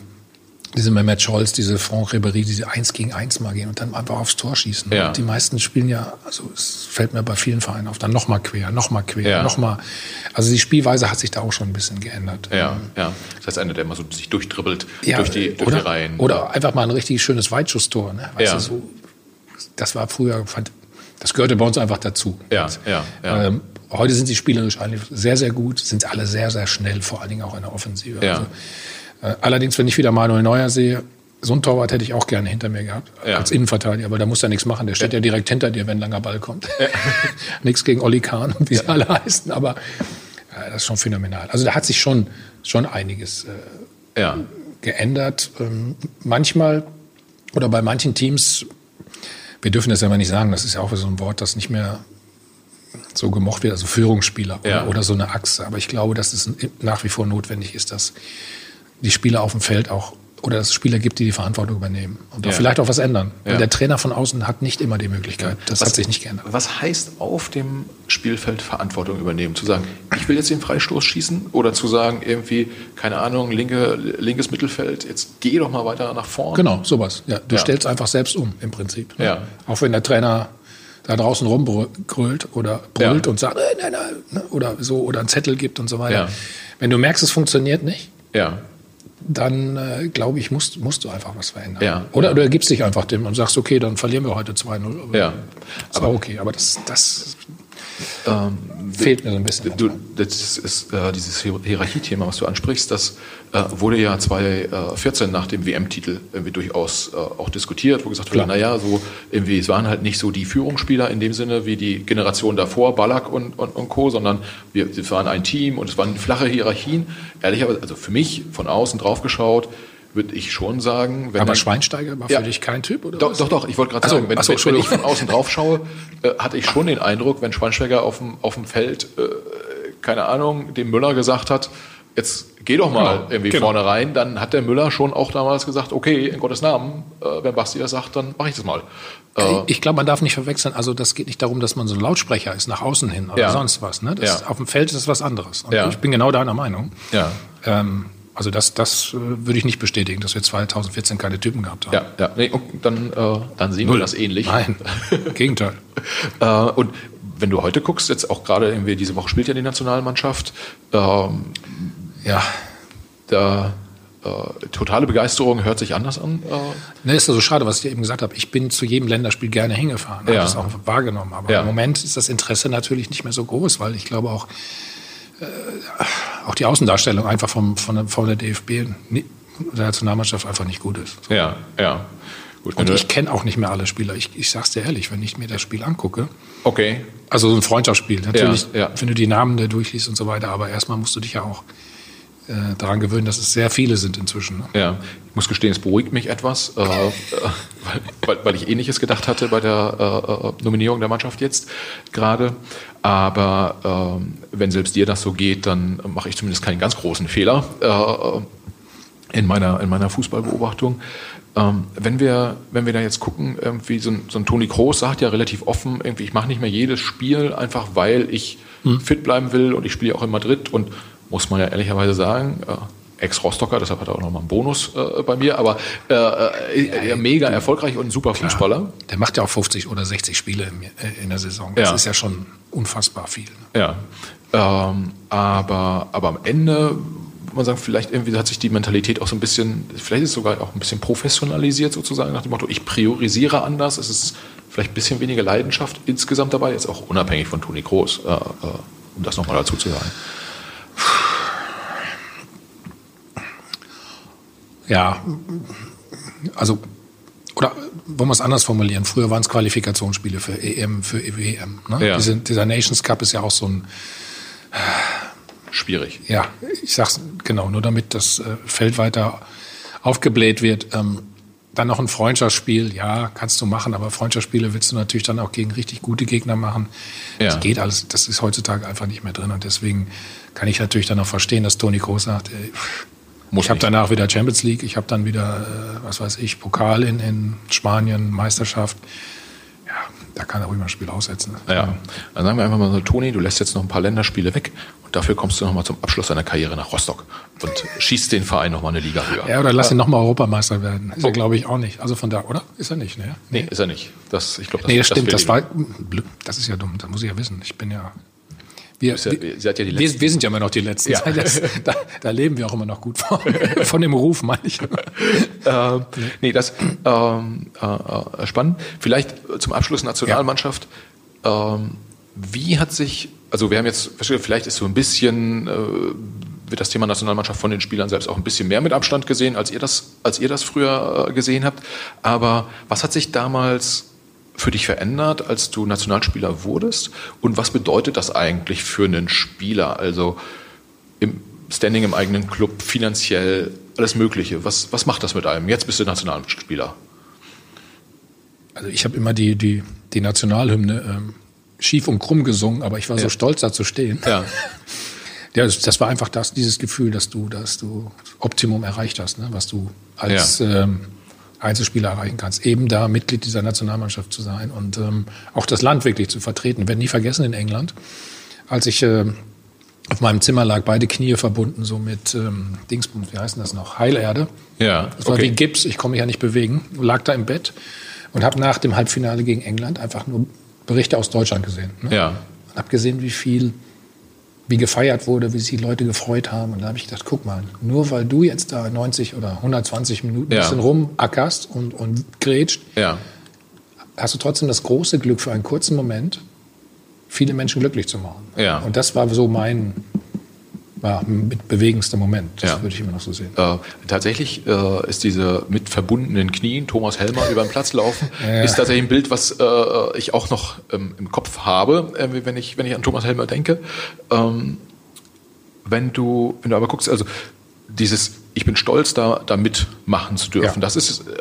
diese Mehmet Scholz, diese Franck Ribéry, diese Eins gegen Eins mal gehen und dann einfach aufs Tor schießen. Ja. die meisten spielen ja, also es fällt mir bei vielen Vereinen auf, dann nochmal quer, nochmal quer, ja. nochmal. Also die Spielweise hat sich da auch schon ein bisschen geändert. Ja, ja. Das heißt, einer, der immer so sich durchdribbelt ja, durch, die, durch oder, die Reihen. Oder einfach mal ein richtig schönes Weitschusstor. Ne? Weißt ja. du, so, das war früher, fand, das gehörte bei uns einfach dazu. Ja, ja, ja. Ähm, heute sind sie spielerisch eigentlich sehr, sehr gut, sind alle sehr, sehr schnell, vor allen Dingen auch in der Offensive. Ja. Also, äh, allerdings, wenn ich wieder Manuel Neuer sehe, so ein Torwart hätte ich auch gerne hinter mir gehabt, ja. als Innenverteidiger, weil da muss er nichts machen. Der steht ja, ja direkt hinter dir, wenn ein langer Ball kommt. Ja. nichts gegen Olli Kahn und wie sie alle heißen, aber äh, das ist schon phänomenal. Also da hat sich schon, schon einiges äh, geändert. Ähm, manchmal oder bei manchen Teams wir dürfen das ja mal nicht sagen, das ist ja auch so ein Wort, das nicht mehr so gemocht wird, also Führungsspieler ja. oder, oder, so eine Achse. Aber ich glaube, dass es nach wie vor notwendig ist, dass die Spieler auf dem Feld auch oder dass es Spieler gibt, die die Verantwortung übernehmen und ja. auch vielleicht auch was ändern. Ja. Der Trainer von außen hat nicht immer die Möglichkeit. Das was, hat sich nicht geändert. Was heißt auf dem Spielfeld Verantwortung übernehmen? Zu sagen, ich will jetzt den Freistoß schießen oder zu sagen, irgendwie, keine Ahnung, linke, linkes Mittelfeld, jetzt geh doch mal weiter nach vorne. Genau, sowas. Ja, du ja. stellst einfach selbst um im Prinzip. Ne? Ja. Auch wenn der Trainer da draußen rumgrölt oder brüllt und sagt, nein, nein, nein, oder so, oder einen Zettel gibt und so weiter. Wenn du merkst, es funktioniert nicht, ja dann äh, glaube ich, musst, musst du einfach was verändern. Ja, oder, ja. oder gibst dich einfach dem und sagst, okay, dann verlieren wir heute 2-0. Ja. Aber okay, aber das, das ähm, fehlt mir so ein bisschen. Du, das ist äh, dieses Hierarchiethema, was du ansprichst, das äh, wurde ja 2014 nach dem WM-Titel irgendwie durchaus äh, auch diskutiert, wo gesagt wurde, naja, so irgendwie, es waren halt nicht so die Führungsspieler in dem Sinne wie die Generation davor, Ballack und, und, und Co., sondern wir, wir waren ein Team und es waren flache Hierarchien. Ehrlicherweise, also für mich von außen drauf geschaut, würde ich schon sagen. Wenn aber Schweinsteiger war ja, für dich kein Typ, oder? Doch, was? doch, doch, ich wollte gerade sagen, wenn, so, wenn, ich von außen drauf schaue, äh, hatte ich schon den Eindruck, wenn Schweinsteiger auf dem, auf dem Feld, äh, keine Ahnung, dem Müller gesagt hat, jetzt geh doch mal genau, irgendwie genau. vorne rein, dann hat der Müller schon auch damals gesagt, okay, in Gottes Namen, äh, wenn Basti das sagt, dann mache ich das mal. Äh, ich glaube, man darf nicht verwechseln, also das geht nicht darum, dass man so ein Lautsprecher ist, nach außen hin oder ja. sonst was. Ne? Das ja. Auf dem Feld ist das was anderes. Und ja. Ich bin genau deiner Meinung. Ja. Ähm, also das, das äh, würde ich nicht bestätigen, dass wir 2014 keine Typen gehabt haben. Ja, ja. Nee, dann, äh, dann sehen Null. wir das ähnlich. Nein, Gegenteil. äh, und wenn du heute guckst, jetzt auch gerade irgendwie diese Woche spielt ja die Nationalmannschaft, ähm, ja, da äh, totale Begeisterung hört sich anders an. Äh. Ne, ist ja so schade, was ich dir eben gesagt habe. Ich bin zu jedem Länderspiel gerne hingefahren, habe ja. das auch wahrgenommen. Aber ja. im Moment ist das Interesse natürlich nicht mehr so groß, weil ich glaube auch, auch die Außendarstellung einfach vom, von, der, von der DFB, der Nationalmannschaft einfach nicht gut ist. Ja, ja. Gut, und ich kenne auch nicht mehr alle Spieler. Ich, ich sag's dir ehrlich, wenn ich mir das Spiel angucke. Okay. Also so ein Freundschaftsspiel. Natürlich, ja, ja. wenn du die Namen da durchliest und so weiter, aber erstmal musst du dich ja auch äh, daran gewöhnen, dass es sehr viele sind inzwischen. Ne? Ja, ich muss gestehen, es beruhigt mich etwas, äh, äh weil, weil, ich ähnliches gedacht hatte bei der äh, äh Nominierung der Mannschaft jetzt gerade. Aber ähm, wenn selbst dir das so geht, dann mache ich zumindest keinen ganz großen Fehler äh, in meiner, in meiner Fußballbeobachtung. Ähm, wenn wir, wenn wir da jetzt gucken, irgendwie so ein, so ein Toni Kroos sagt ja relativ offen, irgendwie, ich mache nicht mehr jedes Spiel, einfach weil ich hm. fit bleiben will und ich spiele auch in Madrid und muss man ja ehrlicherweise sagen. Äh, Ex-Rostocker, deshalb hat er auch nochmal einen Bonus äh, bei mir, aber äh, äh, ja, mega erfolgreich und ein super klar. Fußballer. Der macht ja auch 50 oder 60 Spiele in, äh, in der Saison. Das ja. ist ja schon unfassbar viel. Ne? Ja, ähm, aber, aber am Ende man sagen, vielleicht irgendwie hat sich die Mentalität auch so ein bisschen, vielleicht ist es sogar auch ein bisschen professionalisiert sozusagen, nach dem Motto, ich priorisiere anders, es ist vielleicht ein bisschen weniger Leidenschaft insgesamt dabei, jetzt auch unabhängig von Toni Kroos, äh, äh, um das nochmal dazu zu sagen. Ja, also, oder wollen wir es anders formulieren? Früher waren es Qualifikationsspiele für EM, für EWM. Ne? Ja. Diese, dieser Nations Cup ist ja auch so ein. Schwierig. Ja, ich sag's genau, nur damit das äh, Feld weiter aufgebläht wird. Ähm, dann noch ein Freundschaftsspiel, ja, kannst du machen, aber Freundschaftsspiele willst du natürlich dann auch gegen richtig gute Gegner machen. Ja. Das geht alles, das ist heutzutage einfach nicht mehr drin und deswegen kann ich natürlich dann auch verstehen, dass Toni Kroos sagt, ey, muss ich habe danach wieder Champions League, ich habe dann wieder, äh, was weiß ich, Pokal in, in Spanien, Meisterschaft. Ja, da kann er ruhig mal ein Spiel aussetzen. Ja, dann sagen wir einfach mal so, Toni, du lässt jetzt noch ein paar Länderspiele weg und dafür kommst du nochmal zum Abschluss deiner Karriere nach Rostock und schießt den Verein nochmal eine Liga höher. Ja, oder lass ihn nochmal Europameister werden. Ist oh. er, glaube ich, auch nicht. Also von da, oder? Ist er nicht, ne? Nee, nee ist er nicht. Das, ich glaube, das, nee, das stimmt. Das, war, das ist ja dumm. Das muss ich ja wissen. Ich bin ja wir, ja, wir, ja wir, wir, sind ja immer noch die Letzten. Ja. Das, da, da, leben wir auch immer noch gut von, von dem Ruf, meine ich. ähm, nee, das ähm, äh, äh, spannend. Vielleicht zum Abschluss Nationalmannschaft. Ähm, wie hat sich, also wir haben jetzt, vielleicht ist so ein bisschen, äh, wird das Thema Nationalmannschaft von den Spielern selbst auch ein bisschen mehr mit Abstand gesehen, als ihr das, als ihr das früher äh, gesehen habt. Aber was hat sich damals für dich verändert, als du Nationalspieler wurdest? Und was bedeutet das eigentlich für einen Spieler? Also im Standing im eigenen Club, finanziell, alles Mögliche. Was, was macht das mit einem? Jetzt bist du Nationalspieler. Also ich habe immer die, die, die Nationalhymne ähm, schief und krumm gesungen, aber ich war ja. so stolz, da zu stehen. Ja. ja, das, war einfach das, dieses Gefühl, dass du, dass du Optimum erreicht hast, ne? was du als ja. ähm, Einzelspieler erreichen kannst, eben da Mitglied dieser Nationalmannschaft zu sein und ähm, auch das Land wirklich zu vertreten. Ich werde nie vergessen in England, als ich äh, auf meinem Zimmer lag, beide Knie verbunden, so mit ähm, Dingsbums, wie heißen das noch, Heilerde. Ja. Das war okay. wie Gips, ich konnte mich ja nicht bewegen, lag da im Bett und habe nach dem Halbfinale gegen England einfach nur Berichte aus Deutschland gesehen. Ne? Ja. Und habe gesehen, wie viel wie gefeiert wurde, wie sich die Leute gefreut haben. Und da habe ich gedacht, guck mal, nur weil du jetzt da 90 oder 120 Minuten ja. bisschen rumackerst und, und grätscht, ja. hast du trotzdem das große Glück für einen kurzen Moment, viele Menschen glücklich zu machen. Ja. Und das war so mein, ja, mit bewegendster Moment. Das ja. würde ich immer noch so sehen. Äh, tatsächlich äh, ist diese mit verbundenen Knien Thomas Helmer über den Platz laufen, ja. ist tatsächlich ein Bild, was äh, ich auch noch ähm, im Kopf habe, äh, wenn ich wenn ich an Thomas Helmer denke. Ähm, wenn du wenn du aber guckst, also dieses ich bin stolz, da, da mitmachen zu dürfen. Das ist, äh,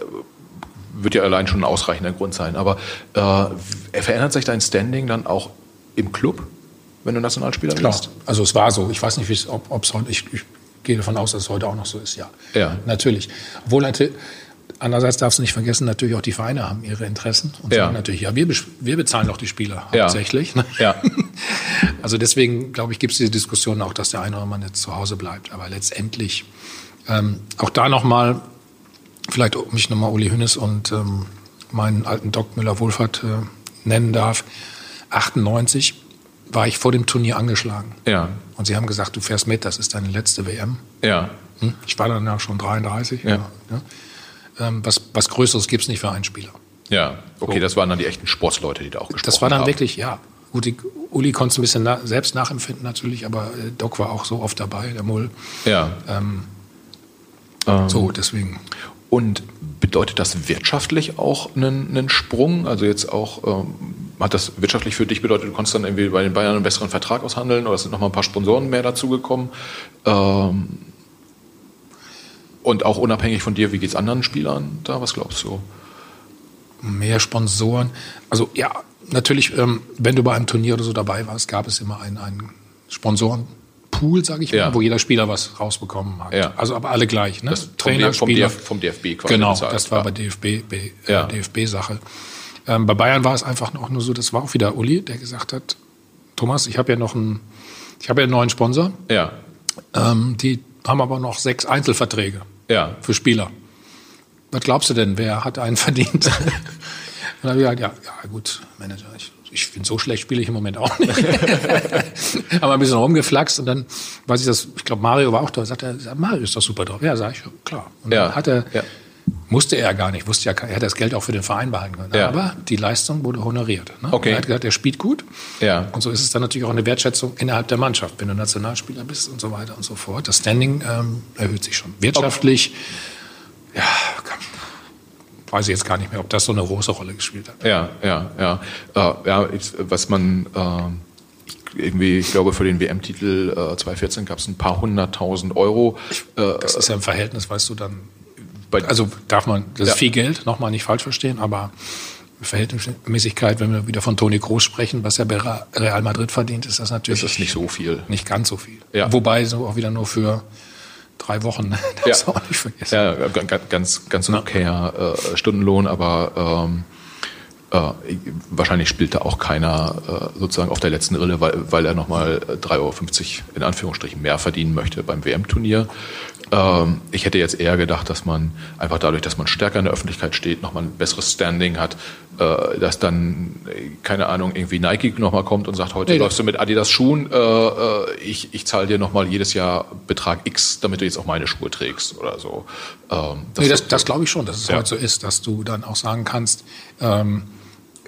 wird ja allein schon ein ausreichender Grund sein. Aber äh, verändert sich dein Standing dann auch im Club, wenn du Nationalspieler Klar. bist? Also es war so. Ich weiß nicht, ob es heute, ich, ich gehe davon aus, dass es heute auch noch so ist, ja. Ja. Natürlich. Obwohl andererseits darfst du nicht vergessen, natürlich auch die Vereine haben ihre Interessen und ja. sagen natürlich, ja, wir, wir bezahlen doch die Spieler ja. hauptsächlich. Ne? Ja. Also deswegen, glaube ich, gibt es diese Diskussion auch, dass der eine oder andere jetzt zu Hause bleibt. Aber letztendlich, ähm, auch da nochmal, vielleicht mich nochmal Uli Hünnes und ähm, meinen alten Doc Müller-Wohlfahrt äh, nennen darf, 98 war ich vor dem Turnier angeschlagen. Ja. Und sie haben gesagt, du fährst mit, das ist deine letzte WM. Ja. Hm? Ich war dann ja schon 33. Ja. ja. Ähm, was, was Größeres gibt es nicht für einen Spieler. Ja, okay, so. das waren dann die echten Sportsleute, die da auch gesprochen haben. Das war dann haben. wirklich, ja. Gut, die, Uli konnte es ein bisschen na, selbst nachempfinden natürlich, aber äh, Doc war auch so oft dabei, der Mull. Ja. Ähm, ähm, so, deswegen. Und bedeutet das wirtschaftlich auch einen, einen Sprung? Also jetzt auch, ähm, hat das wirtschaftlich für dich bedeutet, du konntest dann irgendwie bei den Bayern einen besseren Vertrag aushandeln oder sind noch mal ein paar Sponsoren mehr dazugekommen? Ähm, und auch unabhängig von dir, wie geht es anderen Spielern da? Was glaubst du? Mehr Sponsoren. Also ja, natürlich, ähm, wenn du bei einem Turnier oder so dabei warst, gab es immer einen, einen Sponsorenpool, sage ich ja. mal, wo jeder Spieler was rausbekommen hat. Ja. Also aber alle gleich. Ne? Das Trainer, vom, Spieler, vom, DFB quasi. Genau, bezahlt. das war bei DFB, äh, ja. DFB-Sache. Ähm, bei Bayern war es einfach auch nur so, das war auch wieder Uli, der gesagt hat, Thomas, ich habe ja noch einen, ich habe ja einen neuen Sponsor. Ja. Ähm, die haben aber noch sechs Einzelverträge ja. für Spieler. Was glaubst du denn, wer hat einen verdient? und dann habe ich gesagt, ja, ja gut, Manager, ich, ich finde, so schlecht spiele ich im Moment auch nicht. haben wir ein bisschen rumgeflaxt und dann weiß ich das, ich glaube, Mario war auch da, sagt er, Mario ist doch super drauf. Ja, sag ich, klar. Und ja. dann hat er, ja. musste er gar nicht, wusste ja, er hat das Geld auch für den Verein behalten können. Ja. Aber die Leistung wurde honoriert. Ne? Okay. Er hat gesagt, er spielt gut. Ja. Und so ist es dann natürlich auch eine Wertschätzung innerhalb der Mannschaft, wenn du Nationalspieler bist und so weiter und so fort. Das Standing ähm, erhöht sich schon. Wirtschaftlich, okay. ja, kann, weiß ich jetzt gar nicht mehr, ob das so eine große Rolle gespielt hat. Ja, ja, ja. Äh, ja, was man äh, irgendwie, ich glaube, für den WM-Titel äh, 2014 gab es ein paar hunderttausend Euro. Das ist ja im Verhältnis, weißt du, dann. also darf man, das ja. ist viel Geld, nochmal nicht falsch verstehen, aber Verhältnismäßigkeit, wenn wir wieder von Toni Groß sprechen, was er bei Real Madrid verdient, ist das natürlich. Das ist nicht so viel. Nicht ganz so viel. Ja. Wobei so auch wieder nur für drei Wochen. Das ja. auch nicht vergessen. Ja, ganz, ganz ein okayer äh, Stundenlohn, aber ähm, äh, wahrscheinlich spielt da auch keiner äh, sozusagen auf der letzten Rille, weil, weil er nochmal 3,50 Euro in Anführungsstrichen mehr verdienen möchte beim WM-Turnier. Ähm, ich hätte jetzt eher gedacht, dass man einfach dadurch, dass man stärker in der Öffentlichkeit steht, nochmal ein besseres Standing hat, äh, dass dann, keine Ahnung, irgendwie Nike nochmal kommt und sagt, heute nee, läufst du mit Adidas Schuhen, äh, äh, ich, ich zahle dir nochmal jedes Jahr Betrag X, damit du jetzt auch meine Schuhe trägst oder so. Ähm, das nee, das, das glaube ich schon, dass es ja. heute so ist, dass du dann auch sagen kannst, ähm,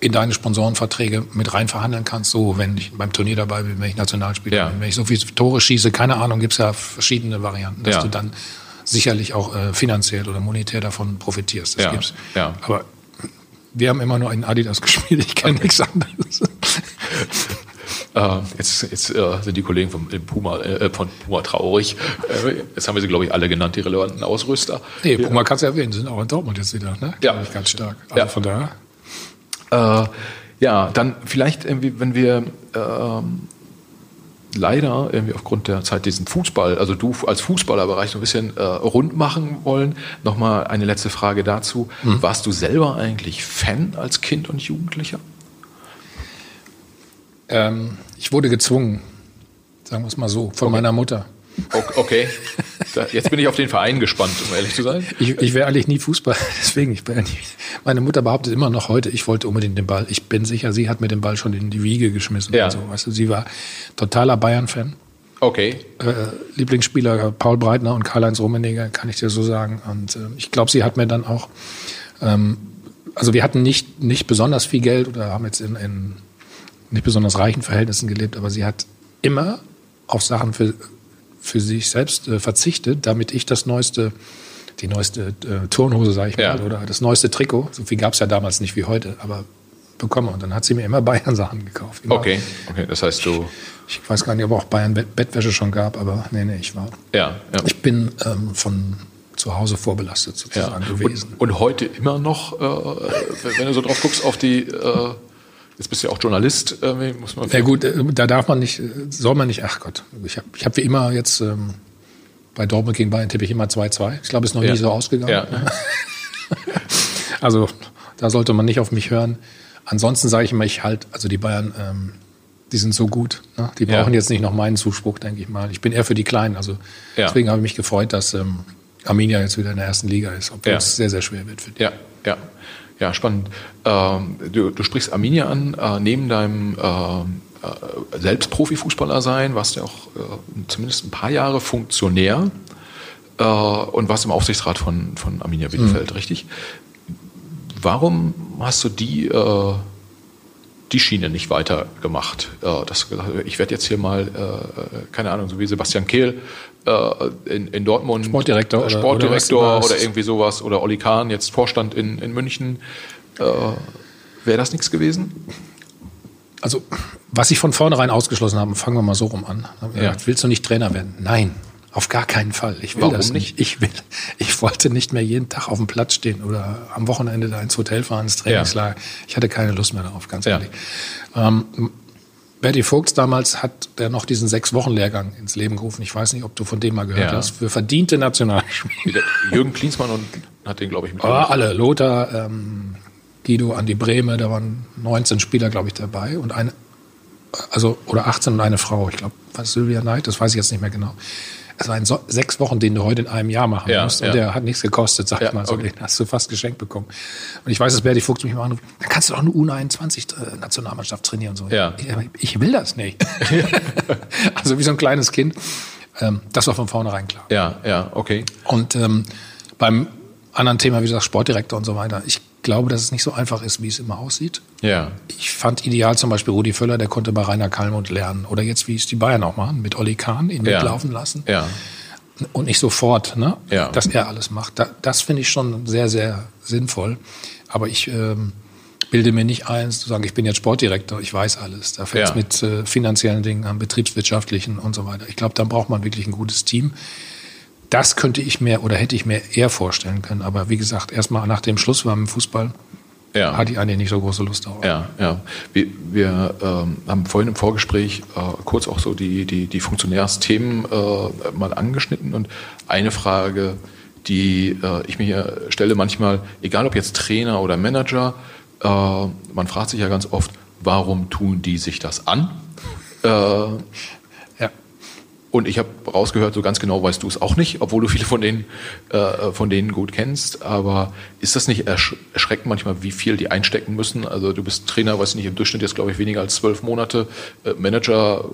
in deine Sponsorenverträge mit rein verhandeln kannst. So, wenn ich beim Turnier dabei bin, wenn ich Nationalspieler ja. bin, wenn ich so viele Tore schieße, keine Ahnung, gibt es ja verschiedene Varianten, dass ja. du dann sicherlich auch äh, finanziell oder monetär davon profitierst. Das ja. gibt's. Ja. Aber wir haben immer nur in Adidas gespielt, ich kenne okay. nichts anderes. Uh, jetzt jetzt uh, sind die Kollegen vom Puma, äh, von Puma traurig. Äh, jetzt haben wir sie, glaube ich, alle genannt, die relevanten Ausrüster. Nee, Puma kannst du erwähnen, sind auch in Dortmund jetzt wieder, ne? Ja. Ich ganz stark. Also ja. von daher. Äh, ja, dann vielleicht irgendwie, wenn wir ähm, leider irgendwie aufgrund der Zeit diesen Fußball, also du als Fußballerbereich so ein bisschen äh, rund machen wollen, nochmal eine letzte Frage dazu. Mhm. Warst du selber eigentlich Fan als Kind und Jugendlicher? Ähm, ich wurde gezwungen, sagen wir es mal so, von okay. meiner Mutter. Okay, jetzt bin ich auf den Verein gespannt, um ehrlich zu sein. Ich, ich wäre eigentlich nie Fußball, deswegen. Ich bin nicht, meine Mutter behauptet immer noch heute, ich wollte unbedingt den Ball. Ich bin sicher, sie hat mir den Ball schon in die Wiege geschmissen. Ja. So. Weißt du, sie war totaler Bayern-Fan. Okay. Äh, Lieblingsspieler Paul Breitner und Karl-Heinz Rummenigge, kann ich dir so sagen. Und äh, ich glaube, sie hat mir dann auch, ähm, also wir hatten nicht, nicht besonders viel Geld oder haben jetzt in, in nicht besonders reichen Verhältnissen gelebt, aber sie hat immer auf Sachen für für sich selbst äh, verzichtet, damit ich das neueste, die neueste äh, Turnhose, sage ich mal, ja. oder das neueste Trikot, so viel gab es ja damals nicht wie heute, aber bekomme. Und dann hat sie mir immer Bayern-Sachen gekauft. Immer. Okay, okay, das heißt du. Ich weiß gar nicht, ob auch Bayern Bettwäsche schon gab, aber nee, nee, ich war. Ja, ja. Ich bin ähm, von zu Hause vorbelastet sozusagen ja. gewesen. Und, und, heute immer noch, äh, wenn du so drauf guckst auf die, äh, jetzt bist du ja auch Journalist, äh, muss man. Ja gut, äh, da darf man nicht, soll man nicht, ach Gott, ich habe ich hab wie immer jetzt ähm, bei Dortmund gegen Bayern tippe ich immer 2-2. Ich glaube, es ist noch ja. nie so ausgegangen. Ja. also da sollte man nicht auf mich hören. Ansonsten sage ich immer, ich halt, also die Bayern, ähm, die sind so gut. Ne? Die brauchen ja. jetzt nicht noch meinen Zuspruch, denke ich mal. Ich bin eher für die Kleinen. Also deswegen habe ich mich gefreut, dass ähm, Arminia jetzt wieder in der ersten Liga ist, obwohl es sehr, sehr schwer wird für die. Ja, ja. Ja, spannend. Ähm, du, du, sprichst Arminia an, äh, neben deinem äh, äh, selbst Profifußballer sein, warst ja auch äh, zumindest ein paar Jahre Funktionär und warst im Aufsichtsrat von, von Arminia Bielefeld, mhm. richtig? Warum hast du die, die Schiene nicht weitergemacht? Äh, das, ich werde jetzt hier mal, äh, keine Ahnung, so wie Sebastian Kehl äh, in, in Dortmund Sportdirektor, Sportdirektor oder, oder, oder, irgendwie sowas oder Olli Kahn, jetzt Vorstand in, in München. Äh, Wäre das nichts gewesen? Also, was ich von vornherein ausgeschlossen habe, fangen wir mal so rum an. Ja. Willst du nicht Trainer werden? Nein. Auf gar keinen Fall. Ich will Warum das nicht. Ich will, ich wollte nicht mehr jeden Tag auf dem Platz stehen oder am Wochenende da ins Hotel fahren, ins Trainingslager. Ja. Ich hatte keine Lust mehr darauf, ganz ehrlich. Ja. Ähm, Berti Vogts damals hat der noch diesen sechs Wochen Lehrgang ins Leben gerufen. Ich weiß nicht, ob du von dem mal gehört ja. hast. Für verdiente Nationalspieler. Jürgen Klinsmann und hat den, glaube ich, mit. Oh, alle. Lothar, ähm, Guido, Andi Brehme, da waren 19 Spieler, glaube ich, dabei und eine, also oder 18 und eine Frau. Ich glaube, was Sylvia Knight, das weiß ich jetzt nicht mehr genau. Es waren so, sechs Wochen, den du heute in einem Jahr machen ja, musst. Und ja. der hat nichts gekostet, sag ich mal. So, okay. Den hast du fast geschenkt bekommen. Und ich weiß, dass Berti Fuchs mich mal anruft, dann kannst du doch eine U21-Nationalmannschaft trainieren. So. Ja. Ich, ich will das nicht. also wie so ein kleines Kind. Ähm, das war von vornherein klar. Ja, ja, okay. Und ähm, beim anderen Thema, wie gesagt, Sportdirektor und so weiter. Ich glaube, dass es nicht so einfach ist, wie es immer aussieht. Ja. Ich fand ideal zum Beispiel Rudi Völler, der konnte bei Rainer Kalmund lernen. Oder jetzt, wie es die Bayern auch machen, mit Olli Kahn ihn ja. mitlaufen lassen. Ja. Und nicht sofort, ne? Ja. dass er alles macht. Da, das finde ich schon sehr, sehr sinnvoll. Aber ich ähm, bilde mir nicht ein, zu sagen, ich bin jetzt Sportdirektor, ich weiß alles. Da fängt es ja. mit äh, finanziellen Dingen an, betriebswirtschaftlichen und so weiter. Ich glaube, dann braucht man wirklich ein gutes Team das könnte ich mir oder hätte ich mir eher vorstellen können. Aber wie gesagt, erstmal nach dem Schluss war im Fußball, ja. hatte ich eigentlich nicht so große Lust darauf. Ja, ja. Wir, wir ähm, haben vorhin im Vorgespräch äh, kurz auch so die, die, die Funktionärsthemen äh, mal angeschnitten und eine Frage, die äh, ich mir stelle manchmal, egal ob jetzt Trainer oder Manager, äh, man fragt sich ja ganz oft, warum tun die sich das an? Und ich habe rausgehört, so ganz genau weißt du es auch nicht, obwohl du viele von denen, äh, von denen gut kennst. Aber ist das nicht ersch erschreckend manchmal, wie viel die einstecken müssen? Also du bist Trainer, weiß nicht, im Durchschnitt jetzt glaube ich weniger als zwölf Monate. Äh, Manager,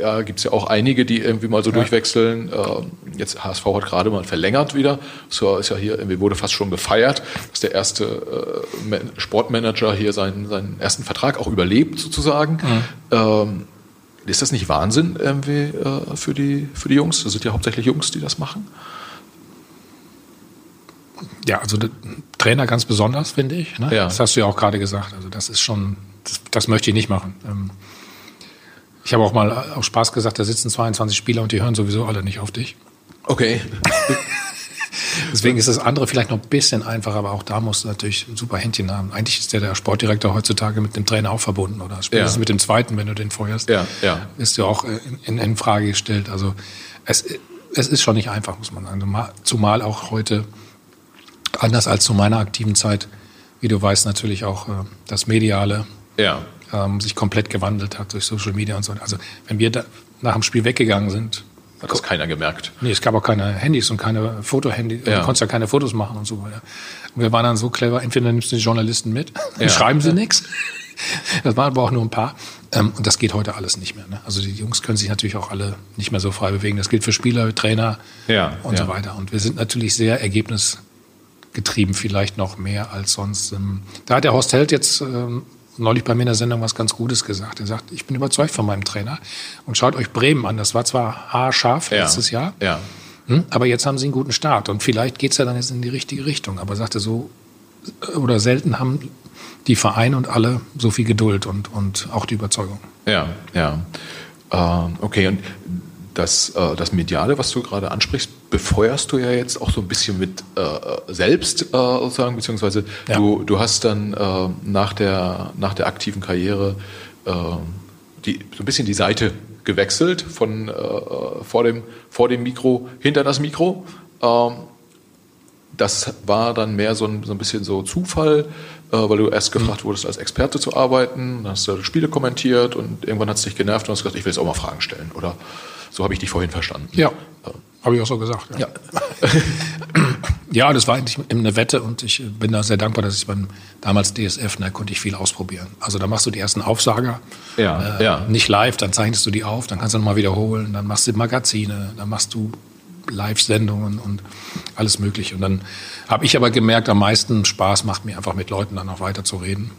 ja, gibt es ja auch einige, die irgendwie mal so ja. durchwechseln. Äh, jetzt HSV hat gerade mal verlängert wieder. So ist ja hier, irgendwie wurde fast schon gefeiert, dass der erste äh, Sportmanager hier seinen, seinen ersten Vertrag auch überlebt sozusagen. Mhm. Ähm, ist das nicht Wahnsinn irgendwie äh, für, die, für die Jungs? Das sind ja hauptsächlich Jungs, die das machen. Ja, also Trainer ganz besonders, finde ich. Ne? Ja. Das hast du ja auch gerade gesagt. Also das ist schon, das, das möchte ich nicht machen. Ähm, ich habe auch mal auf Spaß gesagt, da sitzen 22 Spieler und die hören sowieso alle nicht auf dich. Okay. Deswegen ist das andere vielleicht noch ein bisschen einfacher, aber auch da musst du natürlich ein super Händchen haben. Eigentlich ist der, der Sportdirektor heutzutage mit dem Trainer auch verbunden oder spätestens ja. mit dem zweiten, wenn du den feuerst, ja, ja. ist du auch in, in, in, Frage gestellt. Also es, es ist schon nicht einfach, muss man sagen. Zumal auch heute, anders als zu meiner aktiven Zeit, wie du weißt, natürlich auch äh, das Mediale ja. ähm, sich komplett gewandelt hat durch Social Media und so. Also wenn wir da nach dem Spiel weggegangen sind, hat das keiner gemerkt. Nee, es gab auch keine Handys und keine Fotohandys. Ja. Du konntest ja keine Fotos machen und so weiter. Und wir waren dann so clever, entweder nimmst du die Journalisten mit, ja. schreiben sie ja. nichts. Das waren aber auch nur ein paar. Ähm, und das geht heute alles nicht mehr. Ne? Also die Jungs können sich natürlich auch alle nicht mehr so frei bewegen. Das gilt für Spieler, Trainer ja, und so weiter. Und wir sind natürlich sehr ergebnisgetrieben, vielleicht noch mehr als sonst. Ähm, da hat der Horst Held jetzt ähm, neulich bei mir in der Sendung was ganz Gutes gesagt. Er sagt, ich bin überzeugt von meinem Trainer und schaut euch Bremen an. Das war zwar haarscharf ja. letztes Jahr, ja. Hm, aber jetzt haben sie einen guten Start und vielleicht geht's ja dann jetzt in die richtige Richtung. Aber er sagte so, oder selten haben die Vereine und alle so viel Geduld und, und auch die Überzeugung. Ja, ja. Ähm, okay, und das, äh, das Mediale, was du gerade ansprichst, befeuerst du ja jetzt auch so ein bisschen mit äh, selbst äh, sozusagen, beziehungsweise ja. du, du hast dann äh, nach, der, nach der aktiven Karriere äh, die, so ein bisschen die Seite gewechselt von äh, vor, dem, vor dem Mikro hinter das Mikro. Ähm, das war dann mehr so ein, so ein bisschen so Zufall, äh, weil du erst gefragt wurdest, als Experte zu arbeiten, dann hast du Spiele kommentiert und irgendwann hat es dich genervt und hast gesagt, ich will jetzt auch mal Fragen stellen. Oder so habe ich dich vorhin verstanden. Ja, habe ich auch so gesagt. Ja. Ja. ja, das war eigentlich eine Wette und ich bin da sehr dankbar, dass ich beim damals DSF, da konnte ich viel ausprobieren. Also da machst du die ersten Aufsager, ja, äh, ja. nicht live, dann zeichnest du die auf, dann kannst du nochmal wiederholen, dann machst du Magazine, dann machst du Live-Sendungen und alles Mögliche. Und dann habe ich aber gemerkt, am meisten Spaß macht mir einfach mit Leuten dann auch weiter zu reden.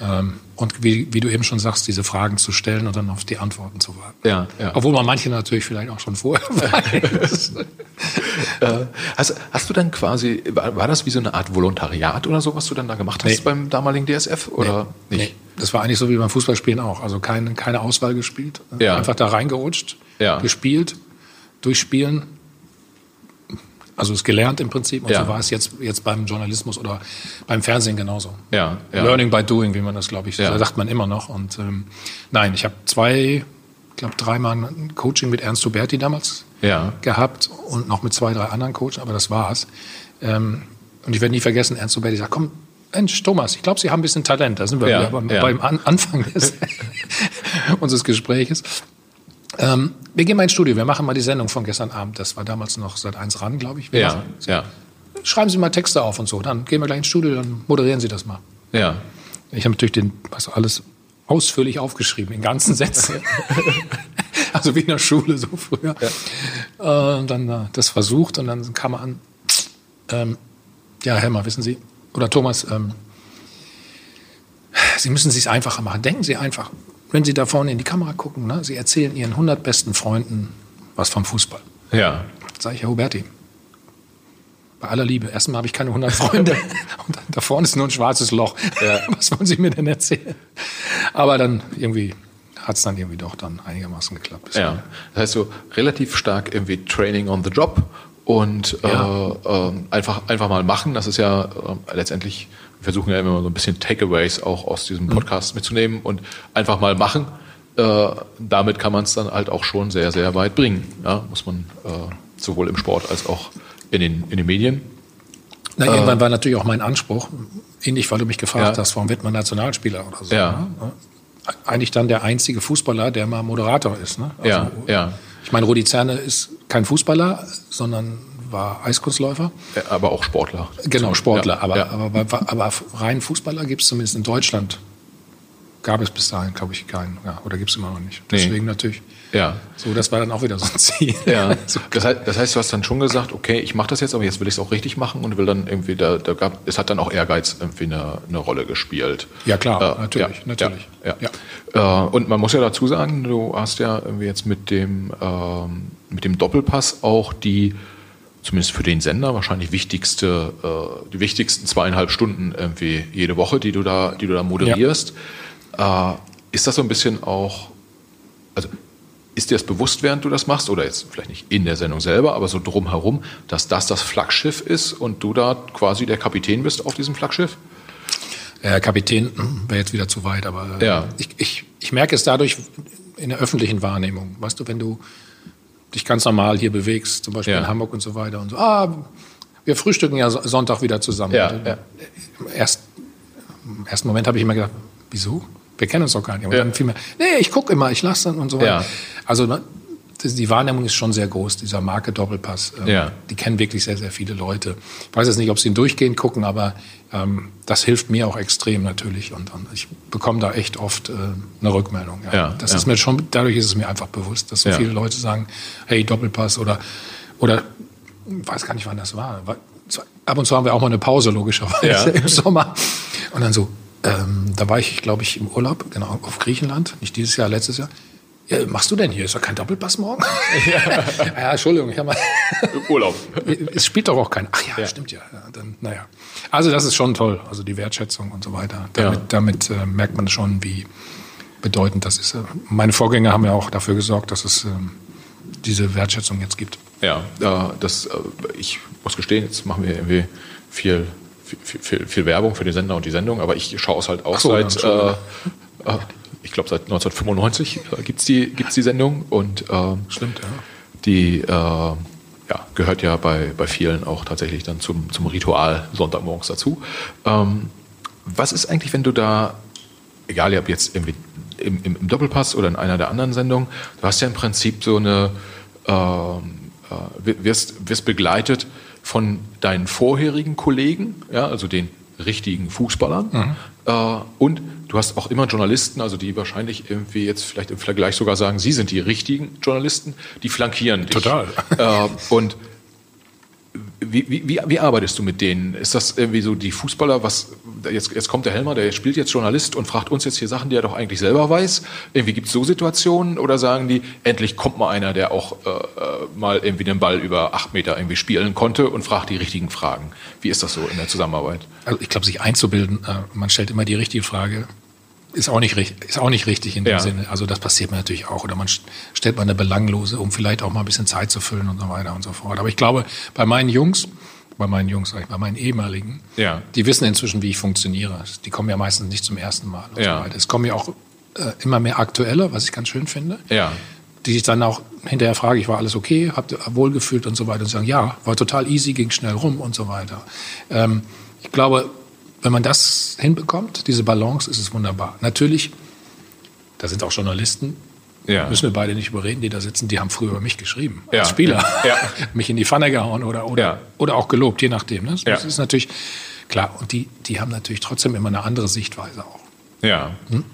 Ähm, und wie, wie, du eben schon sagst, diese Fragen zu stellen und dann auf die Antworten zu warten. Ja, ja. Obwohl man manche natürlich vielleicht auch schon vorher weiß. äh, hast, hast, du dann quasi, war, war, das wie so eine Art Volontariat oder so, was du dann da gemacht hast nee. beim damaligen DSF? Oder nee. nicht? Nee. Das war eigentlich so wie beim Fußballspielen auch. Also keine, keine Auswahl gespielt. Ja. Einfach da reingerutscht, ja. gespielt, durchspielen also es gelernt im Prinzip und ja. so war es jetzt, jetzt beim Journalismus oder beim Fernsehen genauso. Ja, ja. Learning by doing, wie man das, glaube ich, ja. sagt man immer noch. Und ähm, nein, ich habe zwei, ich glaube dreimal ein Coaching mit Ernst Huberti damals ja. gehabt und noch mit zwei, drei anderen Coaches, aber das war's. Ähm, und ich werde nie vergessen, Ernst Huberti sagt, komm, Mensch, Thomas, ich glaube, Sie haben ein bisschen Talent. Da sind wir ja, wieder beim, ja. beim An Anfang des unseres Gespräches. Ähm, wir gehen mal ins Studio, wir machen mal die Sendung von gestern Abend. Das war damals noch seit eins ran, glaube ich. Wir ja, ja. Schreiben Sie mal Texte auf und so. Dann gehen wir gleich ins Studio, dann moderieren Sie das mal. Ja. Ich habe natürlich den, was alles ausführlich aufgeschrieben, in ganzen Sätzen. also wie in der Schule so früher. Ja. Äh, dann äh, das versucht und dann kam er an. Ähm, ja, Helmer, wissen Sie, oder Thomas, ähm, Sie müssen es sich einfacher machen. Denken Sie einfach wenn Sie da vorne in die Kamera gucken, ne, Sie erzählen Ihren 100 besten Freunden was vom Fußball. Ja. Sag ich, Herr Huberti, bei aller Liebe, erstmal habe ich keine 100 Freunde und da vorne ist nur ein schwarzes Loch. Ja. Was wollen Sie mir denn erzählen? Aber dann irgendwie hat es dann irgendwie doch dann einigermaßen geklappt. Ja, das heißt so relativ stark irgendwie Training on the Job und ja. äh, äh, einfach, einfach mal machen. Das ist ja äh, letztendlich versuchen ja immer so ein bisschen Takeaways auch aus diesem. Podcast mhm. mitzunehmen und einfach mal machen. Äh, damit kann man es dann halt auch schon sehr, sehr weit bringen. Ja, muss man äh, sowohl im Sport als auch in den, in den Medien. Na, irgendwann äh, war natürlich auch mein Anspruch, ähnlich weil du mich gefragt ja. hast, warum wird man Nationalspieler oder so. Ja. Ne? Eigentlich dann der einzige Fußballer, der mal Moderator ist. Ne? Also, ja, ja. Ich meine, Rudi Zerne ist kein Fußballer, sondern war Eiskunstläufer. Aber auch Sportler. Genau, Sportler. Ja, aber, ja. Aber, aber, aber, rein Fußballer gibt es zumindest in Deutschland. Gab es bis dahin, glaube ich, keinen. Ja, oder gibt es immer noch nicht. Deswegen nee. natürlich. Ja. So, das war dann auch wieder so ein Ziel. Ja. Das heißt, das heißt, du hast dann schon gesagt, okay, ich mache das jetzt, aber jetzt will ich es auch richtig machen und will dann irgendwie, da, da gab, es hat dann auch Ehrgeiz irgendwie eine, eine Rolle gespielt. Ja, klar, äh, natürlich, ja, natürlich. Ja, ja. Äh, und man muss ja dazu sagen, du hast ja irgendwie jetzt mit dem, ähm, mit dem Doppelpass auch die zumindest für den Sender wahrscheinlich wichtigste, äh, die wichtigsten zweieinhalb Stunden irgendwie jede Woche, die du da, die du da moderierst. Ja. Äh, ist das so ein bisschen auch, also ist dir das bewusst, während du das machst, oder jetzt vielleicht nicht in der Sendung selber, aber so drumherum, dass das das Flaggschiff ist und du da quasi der Kapitän bist auf diesem Flaggschiff? Ja, Kapitän wäre jetzt wieder zu weit, aber ja. ich, ich, ich merke es dadurch in der öffentlichen Wahrnehmung. Weißt du, wenn du dich ganz normal hier bewegst, zum Beispiel ja. in Hamburg und so weiter und so, ah, wir frühstücken ja Sonntag wieder zusammen. Ja, ja. Im, erst, Im ersten Moment habe ich immer gedacht, wieso? Wir kennen uns doch gar nicht. Und ja. dann fiel mir, nee, ich gucke immer, ich lasse dann und so weiter. Also ne, die Wahrnehmung ist schon sehr groß, dieser Marke Doppelpass. Ähm, ja. Die kennen wirklich sehr, sehr viele Leute. Ich weiß jetzt nicht, ob sie ihn durchgehend gucken, aber ähm, das hilft mir auch extrem natürlich. Und, und ich bekomme da echt oft äh, eine Rückmeldung. Ja. ja das ist mir schon, dadurch ist es mir einfach bewusst, dass so viele Leute sagen, hey, Doppelpass oder, oder, weiß gar nicht, wann das war. Ab und zu haben wir auch mal eine Pause, logischerweise, im Sommer. Und dann so, ähm, da war ich, glaube ich, im Urlaub, genau, auf Griechenland, nicht dieses Jahr, letztes Jahr Ja, machst du denn hier? Ist doch kein Doppelpass morgen? Ja, ja Entschuldigung, ich habe mal. Urlaub. es spielt doch auch kein. Ach ja, ja. stimmt ja. ja. Dann, naja. Also das ist schon toll. Also die Wertschätzung und so weiter. Damit, damit äh, merkt man schon, wie bedeutend das ist. Meine Vorgänger haben ja auch dafür gesorgt, dass es ähm, diese Wertschätzung jetzt gibt. Ja, äh, das, äh, ich muss gestehen, jetzt machen wir irgendwie viel, viel, viel, viel, Werbung für den Sender und die Sendung, aber ich schaue es halt auch so, seit, äh, äh, ich glaube seit 1995 äh, gibt es die, gibt's die Sendung und ähm, Stimmt, ja. die äh, ja, gehört ja bei, bei vielen auch tatsächlich dann zum, zum Ritual Sonntagmorgens dazu. Ähm, was ist eigentlich, wenn du da, egal ob jetzt im, im, im, Doppelpass oder in einer der anderen Sendungen, du hast ja im Prinzip so eine, ähm, äh, wirst, wirst begleitet von deinen vorherigen Kollegen, ja, also den richtigen Fußballern. Mhm. Äh, und du hast auch immer Journalisten, also die wahrscheinlich irgendwie jetzt vielleicht im Vergleich sogar sagen, sie sind die richtigen Journalisten, die flankieren dich. Total. Äh, und wie, wie, wie arbeitest du mit denen? Ist das irgendwie so die Fußballer, was jetzt, jetzt kommt der Helmer, der spielt jetzt Journalist und fragt uns jetzt hier Sachen, die er doch eigentlich selber weiß? Irgendwie gibt es so Situationen oder sagen die, endlich kommt mal einer, der auch äh, äh, mal irgendwie den Ball über acht Meter irgendwie spielen konnte und fragt die richtigen Fragen? Wie ist das so in der Zusammenarbeit? Also ich glaube, sich einzubilden, äh, man stellt immer die richtige Frage ist auch nicht, ist auch nicht richtig in dem ja. Sinne. Also das passiert mir natürlich auch. Oder man stellt mal eine belanglose, um vielleicht auch mal ein bisschen Zeit zu füllen und so weiter und so fort. Aber ich glaube, bei meinen Jungs, bei meinen Jungs, bei meinen ehemaligen, ja. die wissen inzwischen, wie ich funktioniere. Die kommen ja meistens nicht zum ersten Mal und ja. so weiter. Es kommen ja auch äh, immer mehr aktuelle, was ich ganz schön finde. Ja. Die sich dann auch hinterher fragen, ich war alles okay, habt ihr wohlgefühlt und so weiter und sagen, ja, war total easy, ging schnell rum und so weiter. Ähm, ich glaube, wenn man das hinbekommt, diese Balance, ist es wunderbar. Natürlich, da sind auch Journalisten, ja. müssen wir beide nicht überreden, die da sitzen, die haben früher über mich geschrieben, ja. als Spieler. Ja. mich in die Pfanne gehauen oder, oder, oder auch gelobt, je nachdem. Ne? Das ist natürlich klar. Und die, die haben natürlich trotzdem immer eine andere Sichtweise auch. Ja. Hm?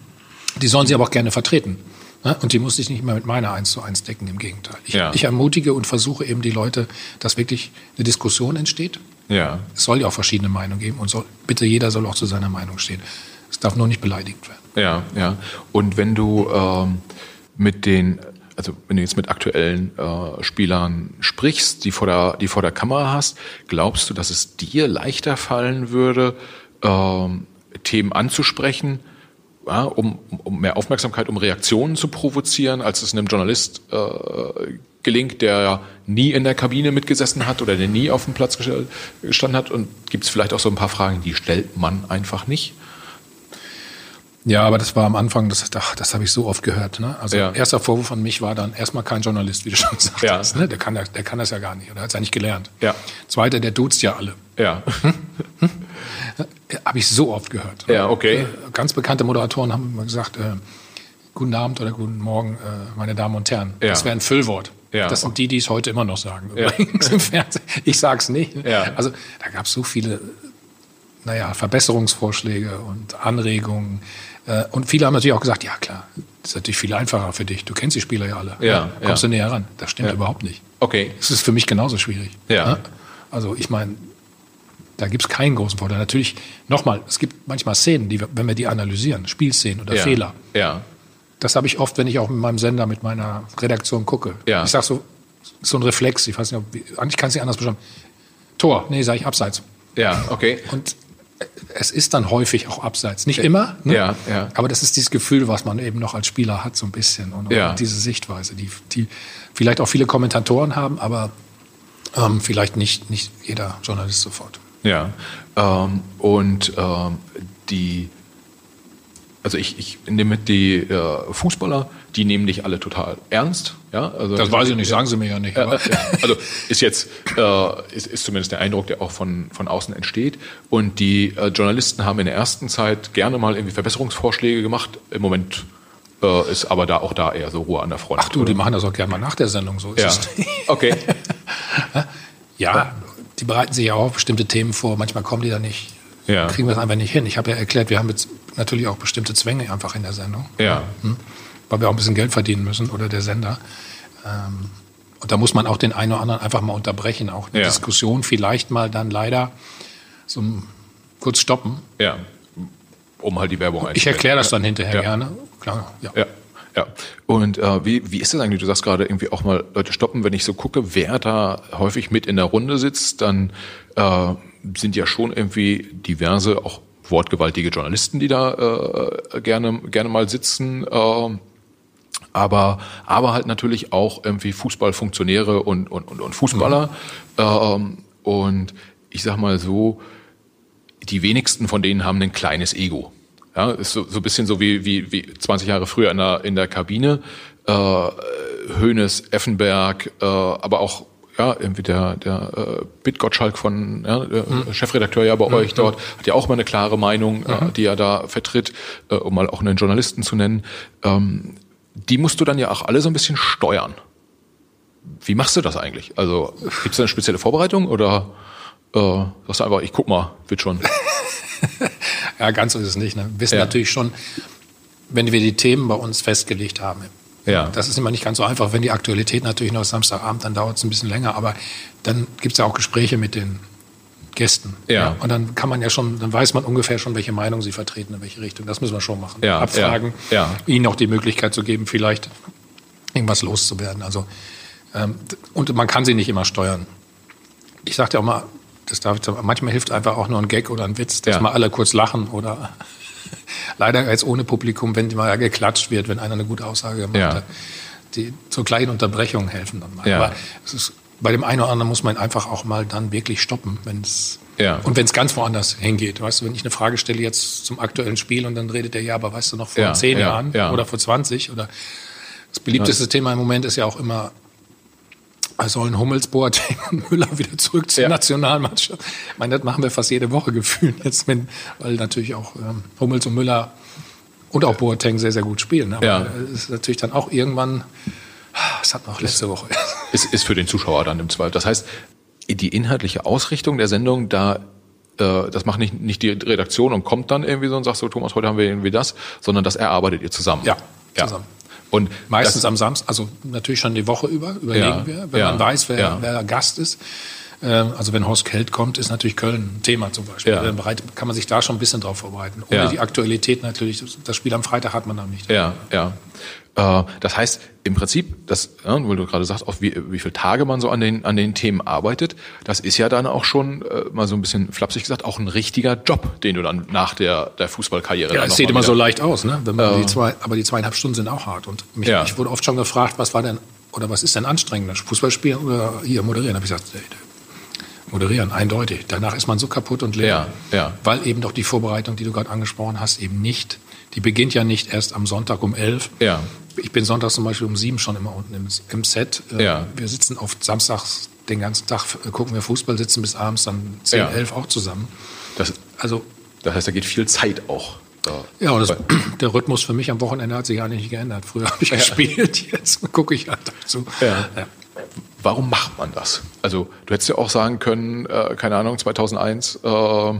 Die sollen sie aber auch gerne vertreten. Ne? Und die muss ich nicht mehr mit meiner eins zu eins decken, im Gegenteil. Ich, ich ermutige und versuche eben die Leute, dass wirklich eine Diskussion entsteht ja. Es soll ja auch verschiedene Meinungen geben und soll, bitte jeder soll auch zu seiner Meinung stehen. Es darf nur nicht beleidigt werden. Ja, ja. Und wenn du ähm, mit den, also wenn du jetzt mit aktuellen äh, Spielern sprichst, die vor der, die vor der Kamera hast, glaubst du, dass es dir leichter fallen würde, ähm, Themen anzusprechen, ja, um, um mehr Aufmerksamkeit, um Reaktionen zu provozieren, als es einem Journalist äh, gelingt, der nie in der Kabine mitgesessen hat oder der nie auf dem Platz gestanden hat? Und gibt es vielleicht auch so ein paar Fragen, die stellt man einfach nicht? Ja, aber das war am Anfang, das, ach, das habe ich so oft gehört. Ne? Also ja. erster Vorwurf von mich war dann erstmal kein Journalist, wie du schon gesagt ja. hast. Ne? Der, kann, der kann das ja gar nicht oder hat es ja nicht gelernt. Ja. Zweiter, der duzt ja alle. Ja. habe ich so oft gehört. Ja, okay. Äh, ganz bekannte Moderatoren haben immer gesagt, äh, guten Abend oder guten Morgen, äh, meine Damen und Herren. Ja. Das wäre ein Füllwort. Ja. Das sind die, die es heute immer noch sagen, übrigens ja. im Fernsehen. Ich sage es nicht. Ja. Also da gab es so viele naja, Verbesserungsvorschläge und Anregungen. Äh, und viele haben natürlich auch gesagt, ja klar, das ist natürlich viel einfacher für dich. Du kennst die Spieler ja alle. Ja, Kommst du näher ran. Das stimmt überhaupt nicht. Okay. Es ist für mich genauso schwierig. Ja. Also ich meine, da gibt es keinen großen Vorteil. Natürlich, nochmal, es gibt manchmal Szenen, die, wenn wir die analysieren, Spielszenen oder Fehler. Ja das habe ich oft, wenn ich auch mit meinem Sender, mit meiner Redaktion gucke. Ja. Ich sage so, so ein Reflex, ich weiß nicht, ob, eigentlich kann es nicht anders beschreiben. Tor, nee, sage ich abseits. Ja, okay. Und es ist dann häufig auch abseits. Nicht immer, ne? ja, ja. aber das ist dieses Gefühl, was man eben noch als Spieler hat, so ein bisschen. Und, ja. diese Sichtweise, die, die vielleicht auch viele Kommentatoren haben, aber ähm, vielleicht nicht, nicht jeder Journalist sofort. Ja, ähm, und ähm, die also ich, ich nehme mit die äh, Fußballer, die nehmen dich alle total ernst. Ja, also das weiß ich nicht, sagen sie mir ja nicht. Äh, äh, also ist jetzt äh, ist, ist zumindest der Eindruck, der auch von von außen entsteht. Und die äh, Journalisten haben in der ersten Zeit gerne mal irgendwie Verbesserungsvorschläge gemacht. Im Moment äh, ist aber da auch da eher so Ruhe an der Front. Ach du, oder? die machen das auch gerne mal nach der Sendung so. ja. okay. ja, die bereiten sich ja auch bestimmte Themen vor. Manchmal kommen die da nicht ja. kriegen wir es einfach nicht hin. Ich habe ja erklärt, wir haben jetzt natürlich auch bestimmte Zwänge einfach in der Sendung. Ja. Hm? Weil wir auch ein bisschen Geld verdienen müssen oder der Sender. Ähm, und da muss man auch den einen oder anderen einfach mal unterbrechen, auch eine ja. Diskussion vielleicht mal dann leider so kurz stoppen. Ja. Um halt die Werbung Ich erkläre das dann hinterher ja. gerne. Klar, ja. ja. Ja. Und äh, wie, wie ist das eigentlich? Du sagst gerade irgendwie auch mal Leute stoppen. Wenn ich so gucke, wer da häufig mit in der Runde sitzt, dann äh, sind ja schon irgendwie diverse, auch wortgewaltige Journalisten, die da äh, gerne, gerne mal sitzen. Äh, aber, aber halt natürlich auch irgendwie Fußballfunktionäre und, und, und, und Fußballer. Mhm. Ähm, und ich sag mal so, die wenigsten von denen haben ein kleines Ego. Ja, ist so, so ein bisschen so wie, wie, wie 20 Jahre früher in der, in der Kabine. Äh, Hönes, Effenberg, äh, aber auch ja, irgendwie der, der äh, Bit Gottschalk von ja, mhm. Chefredakteur ja bei mhm. euch dort, hat ja auch mal eine klare Meinung, äh, mhm. äh, die er da vertritt, äh, um mal auch einen Journalisten zu nennen. Ähm, die musst du dann ja auch alle so ein bisschen steuern. Wie machst du das eigentlich? Also gibt es da eine spezielle Vorbereitung oder äh, sagst du einfach, ich guck mal, wird schon? ja, ganz so ist es nicht. Ne? Wir wissen ja. natürlich schon, wenn wir die Themen bei uns festgelegt haben. Ja. Das ist immer nicht ganz so einfach. Wenn die Aktualität natürlich noch Samstagabend, dann dauert es ein bisschen länger. Aber dann gibt es ja auch Gespräche mit den Gästen. Ja. ja. Und dann kann man ja schon, dann weiß man ungefähr schon, welche Meinung sie vertreten, in welche Richtung. Das müssen wir schon machen. Ja. Abfragen, ja. ja. ihnen auch die Möglichkeit zu geben, vielleicht irgendwas loszuwerden. Also ähm, und man kann sie nicht immer steuern. Ich sagte auch mal, das darf ich, manchmal hilft einfach auch nur ein Gag oder ein Witz, dass ja. mal alle kurz lachen oder leider als ohne Publikum, wenn mal geklatscht wird, wenn einer eine gute Aussage gemacht ja. hat. Die so kleinen Unterbrechungen helfen dann mal. Ja. Aber es ist, bei dem einen oder anderen muss man einfach auch mal dann wirklich stoppen, wenn es ja. und wenn es ganz woanders hingeht. Weißt du, wenn ich eine Frage stelle jetzt zum aktuellen Spiel und dann redet der ja, aber weißt du noch vor zehn Jahren oder vor 20 oder das beliebteste Thema im Moment ist ja auch immer sollen Hummels, Boateng und Müller wieder zurück zur ja. Nationalmannschaft. Ich meine, das machen wir fast jede Woche gefühlt jetzt, wenn, weil natürlich auch ähm, Hummels und Müller und auch Boateng sehr, sehr gut spielen. Aber ja. es ist natürlich dann auch irgendwann, das hat noch letzte Woche. Ist, ist für den Zuschauer dann im Zweifel. Das heißt, die inhaltliche Ausrichtung der Sendung, da äh, das macht nicht, nicht die Redaktion und kommt dann irgendwie so und sagt so, Thomas, heute haben wir irgendwie das, sondern das erarbeitet ihr zusammen. Ja, zusammen. Und meistens am Samstag, also natürlich schon die Woche über, überlegen ja, wir, wenn ja, man weiß, wer, wer Gast ist. Ähm, also wenn Horst Kelt kommt, ist natürlich Köln ein Thema zum Beispiel. Ja. Dann kann man sich da schon ein bisschen drauf vorbereiten. Ohne ja. die Aktualität natürlich, das Spiel am Freitag hat man dann nicht. Ja, ja. Äh, das heißt, im Prinzip, das, weil du gerade sagst, auf wie, wie viele Tage man so an den, an den Themen arbeitet, das ist ja dann auch schon, äh, mal so ein bisschen flapsig gesagt, auch ein richtiger Job, den du dann nach der, der Fußballkarriere Ja, es sieht immer so leicht aus, ne? Wenn man äh, die zwei, aber die zweieinhalb Stunden sind auch hart. Und mich, ja. ich wurde oft schon gefragt, was war denn, oder was ist denn anstrengender, Fußballspielen oder hier moderieren? Da habe ich gesagt, moderieren, eindeutig. Danach ist man so kaputt und leer. Ja, ja. Weil eben doch die Vorbereitung, die du gerade angesprochen hast, eben nicht, die beginnt ja nicht erst am Sonntag um elf. Ja. Ich bin sonntags zum Beispiel um sieben schon immer unten im, im Set. Äh, ja. Wir sitzen oft samstags den ganzen Tag, äh, gucken wir Fußball, sitzen bis abends dann zehn, ja. elf auch zusammen. Das, also, das heißt, da geht viel Zeit auch. Ja, und das, der Rhythmus für mich am Wochenende hat sich eigentlich nicht geändert. Früher habe ich ja. gespielt, jetzt gucke ich halt dazu. Ja. Ja. Warum macht man das? Also du hättest ja auch sagen können, äh, keine Ahnung, 2001, äh,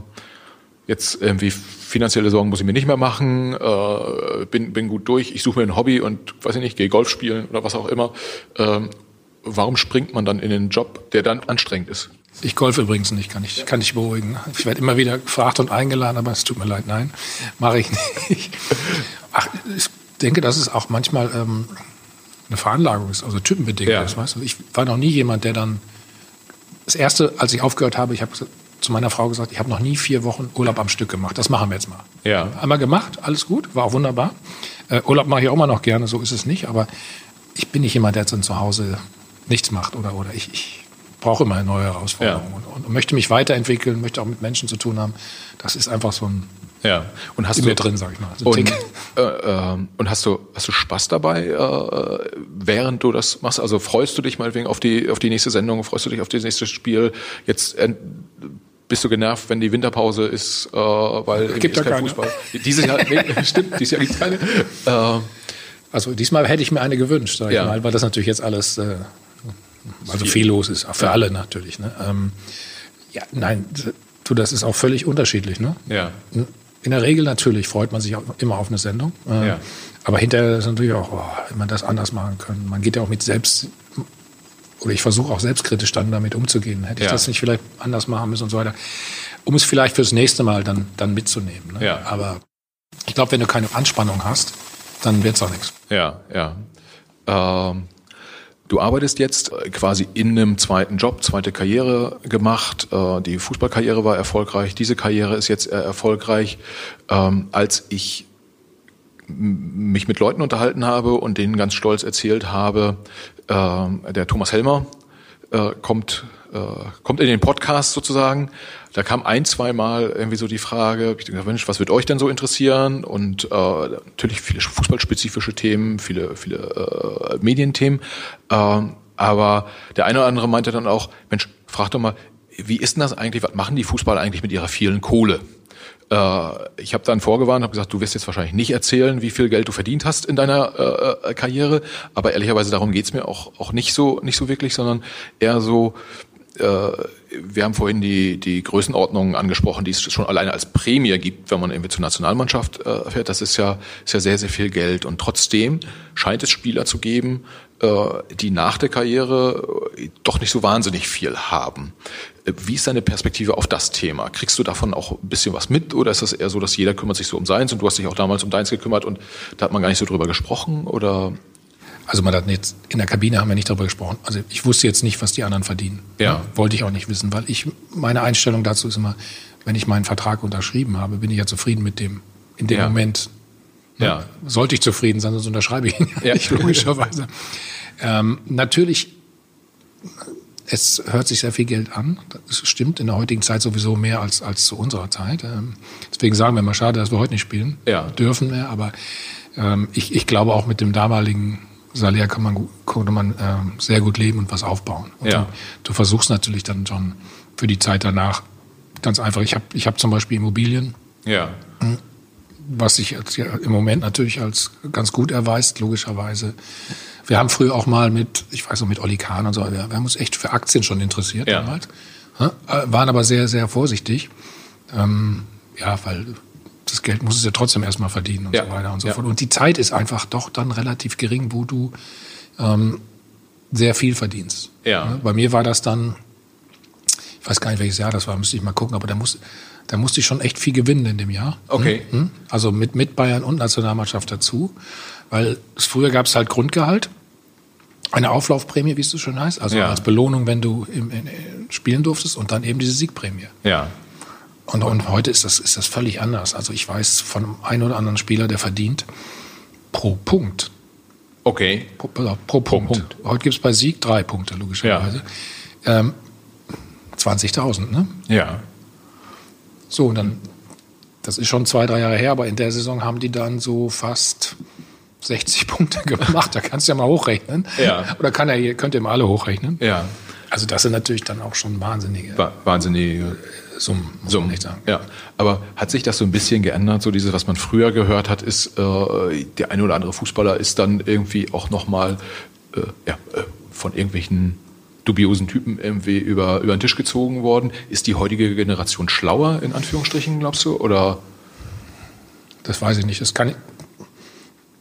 jetzt irgendwie finanzielle Sorgen muss ich mir nicht mehr machen, äh, bin, bin gut durch, ich suche mir ein Hobby und weiß ich nicht, gehe Golf spielen oder was auch immer. Ähm, warum springt man dann in den Job, der dann anstrengend ist? Ich golfe übrigens nicht, kann ich, kann ich beruhigen. Ich werde immer wieder gefragt und eingeladen, aber es tut mir leid, nein, mache ich nicht. Ach, ich denke, dass es auch manchmal ähm, eine Veranlagung ist, also typenbedingt ja. ist. Weißt du? Ich war noch nie jemand, der dann das erste, als ich aufgehört habe, ich habe zu meiner Frau gesagt, ich habe noch nie vier Wochen Urlaub am Stück gemacht. Das machen wir jetzt mal. Ja. Einmal gemacht, alles gut, war auch wunderbar. Äh, Urlaub mache ich auch immer noch gerne, so ist es nicht. Aber ich bin nicht jemand, der dann zu Hause nichts macht oder, oder ich, ich brauche immer neue Herausforderungen ja. und, und, möchte mich weiterentwickeln, möchte auch mit Menschen zu tun haben. Das ist einfach so ein ja. Und hast du drin, sag ich mal. So und, äh, äh, und hast du hast du Spaß dabei, äh, während du das machst? Also freust du dich mal wegen auf die auf die nächste Sendung, freust du dich auf das nächste Spiel? Jetzt äh, bist du genervt, wenn die Winterpause ist, äh, weil es gibt ja kein Fußball. Dieses Jahr, nee, stimmt, dieses Jahr gibt keine. Äh, also diesmal hätte ich mir eine gewünscht, sag ich ja. mal, weil das natürlich jetzt alles äh, also viel. viel los ist, für ja. alle natürlich. Ne? Ähm, ja, nein, du, das ist auch völlig unterschiedlich. Ne? Ja. In der Regel natürlich freut man sich auch immer auf eine Sendung. Äh, ja. Aber hinterher ist natürlich auch, oh, wenn man das anders machen können. Man geht ja auch mit selbst, oder ich versuche auch selbstkritisch dann damit umzugehen. Hätte ich das nicht vielleicht anders machen müssen und so weiter. Um es vielleicht fürs nächste Mal dann, dann mitzunehmen. Ne? Ja. Aber ich glaube, wenn du keine Anspannung hast, dann wird's auch nichts. Ja, ja. Ähm, du arbeitest jetzt quasi in einem zweiten Job, zweite Karriere gemacht. Äh, die Fußballkarriere war erfolgreich, diese Karriere ist jetzt erfolgreich. Ähm, als ich mich mit Leuten unterhalten habe und denen ganz stolz erzählt habe, äh, der Thomas Helmer äh, kommt, äh, kommt in den Podcast sozusagen. Da kam ein, zwei Mal irgendwie so die Frage, ich denke, Mensch, was wird euch denn so interessieren? Und äh, natürlich viele fußballspezifische Themen, viele, viele Medienthemen. Äh, aber der eine oder andere meinte dann auch, Mensch, frag doch mal, wie ist denn das eigentlich, was machen die Fußballer eigentlich mit ihrer vielen Kohle? Äh, ich habe dann vorgewarnt, habe gesagt, du wirst jetzt wahrscheinlich nicht erzählen, wie viel Geld du verdient hast in deiner äh, Karriere, aber ehrlicherweise darum geht's mir auch, auch nicht so nicht so wirklich, sondern eher so, äh, wir haben vorhin die, die Größenordnungen angesprochen, die es schon alleine als Prämie gibt, wenn man irgendwie zur Nationalmannschaft äh, fährt. Das ist ja, ist ja sehr, sehr viel Geld. Und trotzdem scheint es Spieler zu geben, äh, die nach der Karriere äh, doch nicht so wahnsinnig viel haben. Wie ist deine Perspektive auf das Thema? Kriegst du davon auch ein bisschen was mit oder ist das eher so, dass jeder kümmert sich so um seins und du hast dich auch damals um deins gekümmert und da hat man gar nicht so drüber gesprochen oder? Also man hat jetzt in der Kabine haben wir nicht darüber gesprochen. Also ich wusste jetzt nicht, was die anderen verdienen. Ja. Wollte ich auch nicht wissen, weil ich meine Einstellung dazu ist immer, wenn ich meinen Vertrag unterschrieben habe, bin ich ja zufrieden mit dem in dem Ja. Moment. Ne? Ja. Sollte ich zufrieden sein, sonst unterschreibe ich ihn ja Ja. nicht, logischerweise. ähm, natürlich, es hört sich sehr viel Geld an. Das stimmt in der heutigen Zeit sowieso mehr als, als zu unserer Zeit. Ähm, deswegen sagen wir mal schade, dass wir heute nicht spielen. Ja. Dürfen wir, aber ähm, ich, ich glaube auch mit dem damaligen Salär kann man, konnte man ähm, sehr gut leben und was aufbauen. Und Ja. du, du versuchst natürlich dann schon für die Zeit danach ganz einfach. Ich habe ich hab zum Beispiel Immobilien, Ja. Was sich im Moment natürlich als ganz gut erweist, logischerweise. Wir haben früher auch mal mit, ich weiß noch, mit Olli Kahn und so, wir, wir haben uns echt für Aktien schon interessiert Ja. damals. Ja, äh, waren aber sehr, sehr vorsichtig. Ähm, ja, weil das Geld muss es ja trotzdem erstmal verdienen und Ja. so weiter und so Ja. fort. Und die Zeit ist einfach doch dann relativ gering, wo du ähm, sehr viel verdienst. Ja. Bei mir war das dann, ich weiß gar nicht, welches Jahr das war, müsste ich mal gucken, aber da, muss, da musste ich schon echt viel gewinnen in dem Jahr. Okay. Hm? Also mit, mit Bayern und Nationalmannschaft dazu. Weil es, früher gab es halt Grundgehalt, eine Auflaufprämie, wie es so schön heißt, also Ja. als Belohnung, wenn du im, in, in, spielen durftest und dann eben diese Siegprämie. Ja. Und, und heute ist das, ist das völlig anders. Also ich weiß von einem einen oder anderen Spieler, der verdient pro Punkt. Okay. Pro, pro, pro Punkt. Punkt. Heute gibt es bei Sieg drei Punkte, logischerweise. Ähm, 20.000, ne? Ja. So, und dann, das ist schon zwei, drei Jahre her, aber in der Saison haben die dann so fast 60 Punkte gemacht. Da kannst du ja mal hochrechnen. Ja. Oder kann er, könnt ihr mal alle hochrechnen. Ja. Also das sind natürlich dann auch schon wahnsinnige Wa- Wahnsinnige Summen, muss So, man nicht sagen. ja. Aber hat sich das so ein bisschen geändert? So dieses, was man früher gehört hat, ist, äh, der eine oder andere Fußballer ist dann irgendwie auch nochmal äh, ja, äh, von irgendwelchen dubiosen Typen irgendwie über, über den Tisch gezogen worden. Ist die heutige Generation schlauer, in Anführungsstrichen, glaubst du? Oder? Das weiß ich nicht. Das kann ich,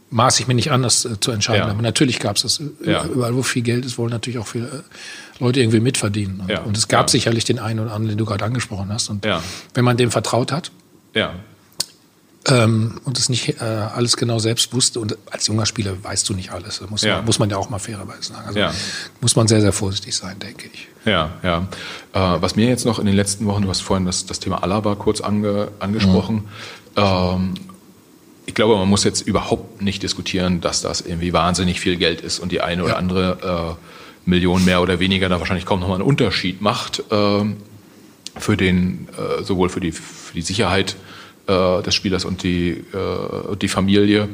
maß ich mir nicht an, das äh, zu entscheiden. Ja. Aber natürlich gab es das. Ja. Überall, wo viel Geld ist, wollen natürlich auch viele äh, Leute irgendwie mitverdienen. Und, Ja. und es gab sicherlich den einen oder anderen, den du gerade angesprochen hast. Und wenn man dem vertraut hat, Ja. Ähm, und es nicht äh, alles genau selbst wusste. Und als junger Spieler weißt du nicht alles. Muss, Ja. man, muss man ja auch mal fairerweise sagen. Also Ja. muss man sehr, sehr vorsichtig sein, denke ich. Ja, ja. Äh, was mir jetzt noch in den letzten Wochen, du hast vorhin das, das Thema Alaba kurz ange, angesprochen. Ähm, ich glaube, man muss jetzt überhaupt nicht diskutieren, dass das irgendwie wahnsinnig viel Geld ist und die eine oder andere äh, Million mehr oder weniger da wahrscheinlich kaum nochmal einen Unterschied macht ähm, für den, äh, sowohl für die, für die Sicherheit äh, des Spielers und die, äh, die Familie,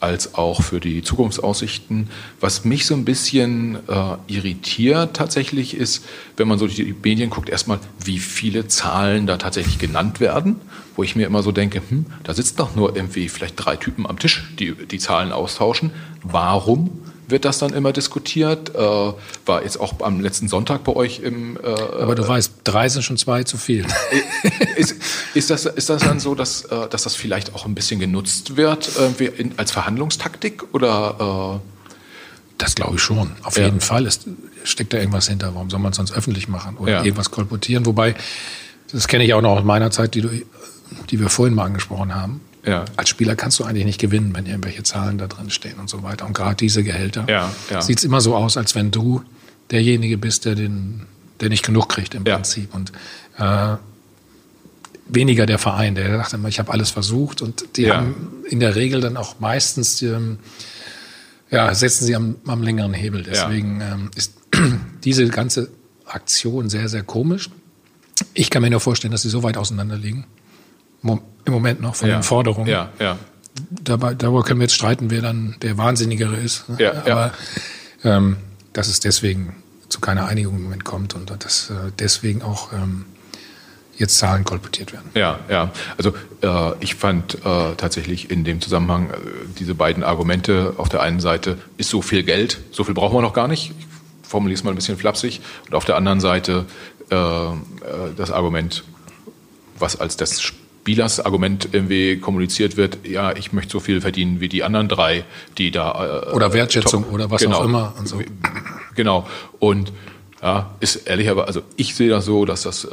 als auch für die Zukunftsaussichten. Was mich so ein bisschen äh, irritiert tatsächlich ist, wenn man so die Medien guckt, erstmal, wie viele Zahlen da tatsächlich genannt werden, wo ich mir immer so denke, hm, da sitzen doch nur irgendwie vielleicht drei Typen am Tisch, die die Zahlen austauschen. Warum wird das dann immer diskutiert? Äh, war jetzt auch am letzten Sonntag bei euch im äh, Aber du weißt, drei sind schon zwei zu viel. ist, ist, das, ist das dann so, dass, äh, dass das vielleicht auch ein bisschen genutzt wird in, als Verhandlungstaktik oder Das glaube ich schon. Auf Ja. jeden Fall ist, steckt da irgendwas hinter. Warum soll man es sonst öffentlich machen oder Ja. irgendwas kolportieren? Wobei, das kenne ich auch noch aus meiner Zeit, die, du, die wir vorhin mal angesprochen haben. Ja. Als Spieler kannst du eigentlich nicht gewinnen, wenn irgendwelche Zahlen da drin stehen und so weiter. Und gerade diese Gehälter ja, ja. sieht es immer so aus, als wenn du derjenige bist, der den, der nicht genug kriegt im ja. Prinzip. Und äh, weniger der Verein, der sagt immer, ich habe alles versucht. Und die haben in der Regel dann auch meistens, ähm, ja, setzen sie am, am längeren Hebel. Deswegen ähm, ist diese ganze Aktion sehr, sehr komisch. Ich kann mir nur vorstellen, dass sie so weit auseinander liegen. Im Moment noch von ja. den Forderungen. Ja, ja. Dabei, darüber können wir jetzt streiten, wer dann der Wahnsinnigere ist. Ja, Aber ja. Ähm, dass es deswegen zu keiner Einigung im Moment kommt und dass äh, deswegen auch ähm, jetzt Zahlen kolportiert werden. Ja, ja. Also äh, ich fand äh, tatsächlich in dem Zusammenhang äh, diese beiden Argumente auf der einen Seite ist so viel Geld, so viel brauchen wir noch gar nicht. Ich formuliere es mal ein bisschen flapsig. Und auf der anderen Seite äh, äh, das Argument, was als das Spielers Argument irgendwie kommuniziert wird, ja, ich möchte so viel verdienen wie die anderen drei, die da. Äh, oder Wertschätzung top, oder was genau, auch immer. Und so. Genau. Und ja, ist ehrlich, aber also ich sehe das so, dass das äh,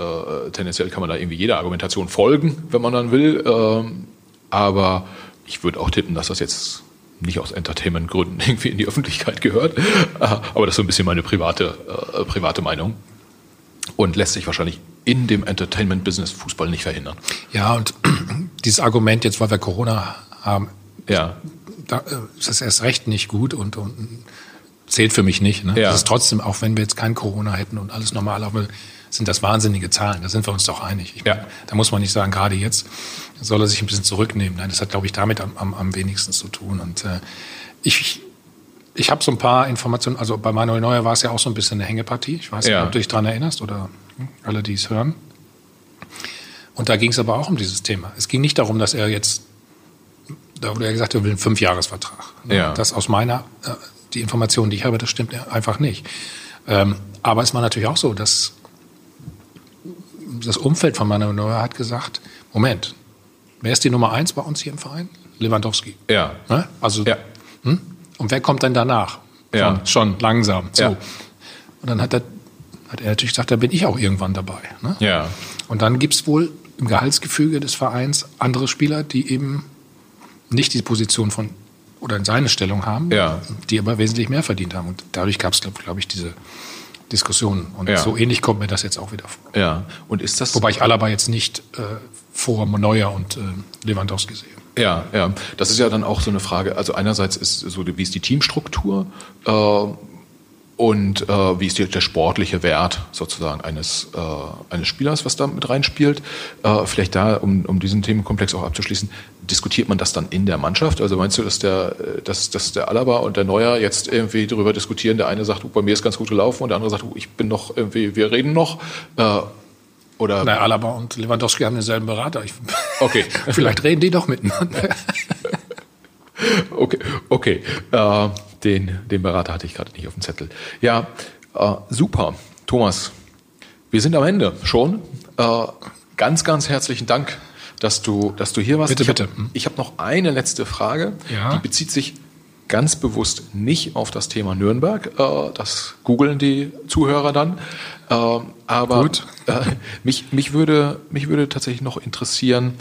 tendenziell kann man da irgendwie jeder Argumentation folgen, wenn man dann will. Ähm, aber ich würde auch tippen, dass das jetzt nicht aus Entertainment-Gründen irgendwie in die Öffentlichkeit gehört. aber das ist so ein bisschen meine private, äh, private Meinung. Und lässt sich wahrscheinlich in dem Entertainment-Business Fußball nicht verhindern. Ja, und dieses Argument jetzt, weil wir Corona haben, ja. da äh, ist das erst recht nicht gut und, und zählt für mich nicht. Ne? Ja. Das ist trotzdem, auch wenn wir jetzt kein Corona hätten und alles normal laufen sind das wahnsinnige Zahlen. Da sind wir uns doch einig. Ich ja. da muss man nicht sagen, gerade jetzt soll er sich ein bisschen zurücknehmen. Nein, das hat, glaube ich, damit am, am, am wenigsten zu tun. Und äh, ich, ich habe so ein paar Informationen, also bei Manuel Neuer war es ja auch so ein bisschen eine Hängepartie. Ich weiß ja. nicht, ob du dich daran erinnerst oder alle, die es hören. Und da ging es aber auch um dieses Thema. Es ging nicht darum, dass er jetzt, da wurde er gesagt, er will einen Fünfjahresvertrag. Ja. Das aus meiner äh, die Informationen, die ich habe, das stimmt einfach nicht. Ähm, aber es war natürlich auch so, dass das Umfeld von Manuel Neuer hat gesagt, Moment, wer ist die Nummer eins bei uns hier im Verein? Lewandowski. Ja. Ne? Also, ja. Hm? Und wer kommt denn danach? Ja. Schon, schon langsam. So. Ja. Und dann hat er, hat er natürlich gesagt, da bin ich auch irgendwann dabei. Ne? Ja. Und dann gibt es wohl im Gehaltsgefüge des Vereins andere Spieler, die eben nicht die Position von oder in seine Stellung haben, ja. die aber wesentlich mehr verdient haben. Und dadurch gab es, glaube glaub ich, diese Diskussionen. Und ja. so ähnlich kommt mir das jetzt auch wieder vor. Ja. Und ist das Wobei ich Alaba jetzt nicht äh, vor Neuer und äh, Lewandowski sehe. Ja, ja. Das ist ja dann auch so eine Frage. Also einerseits ist so, wie ist die Teamstruktur? Äh, und äh, wie ist die, der sportliche Wert sozusagen eines, äh, eines Spielers, was da mit reinspielt. Äh, vielleicht da, um, um diesen Themenkomplex auch abzuschließen, diskutiert man das dann in der Mannschaft? Also meinst du, dass der, dass, dass der Alaba und der Neuer jetzt irgendwie darüber diskutieren, der eine sagt, oh, bei mir ist ganz gut gelaufen und der andere sagt, oh, ich bin noch irgendwie, wir reden noch? Äh, oder Na, Alaba und Lewandowski haben denselben Berater. Ich, okay. vielleicht reden die doch miteinander. okay, okay. Äh, den, den Berater hatte ich gerade nicht auf dem Zettel. Ja, äh, super. Thomas, wir sind am Ende schon. Äh, ganz, ganz herzlichen Dank, dass du, dass du hier warst. Bitte, ich bitte. Hab, ich habe noch eine letzte Frage. Ja. Die bezieht sich ganz bewusst nicht auf das Thema Nürnberg. Äh, das googeln die Zuhörer dann. Äh, aber Gut. Äh, mich, mich, würde, mich würde tatsächlich noch interessieren,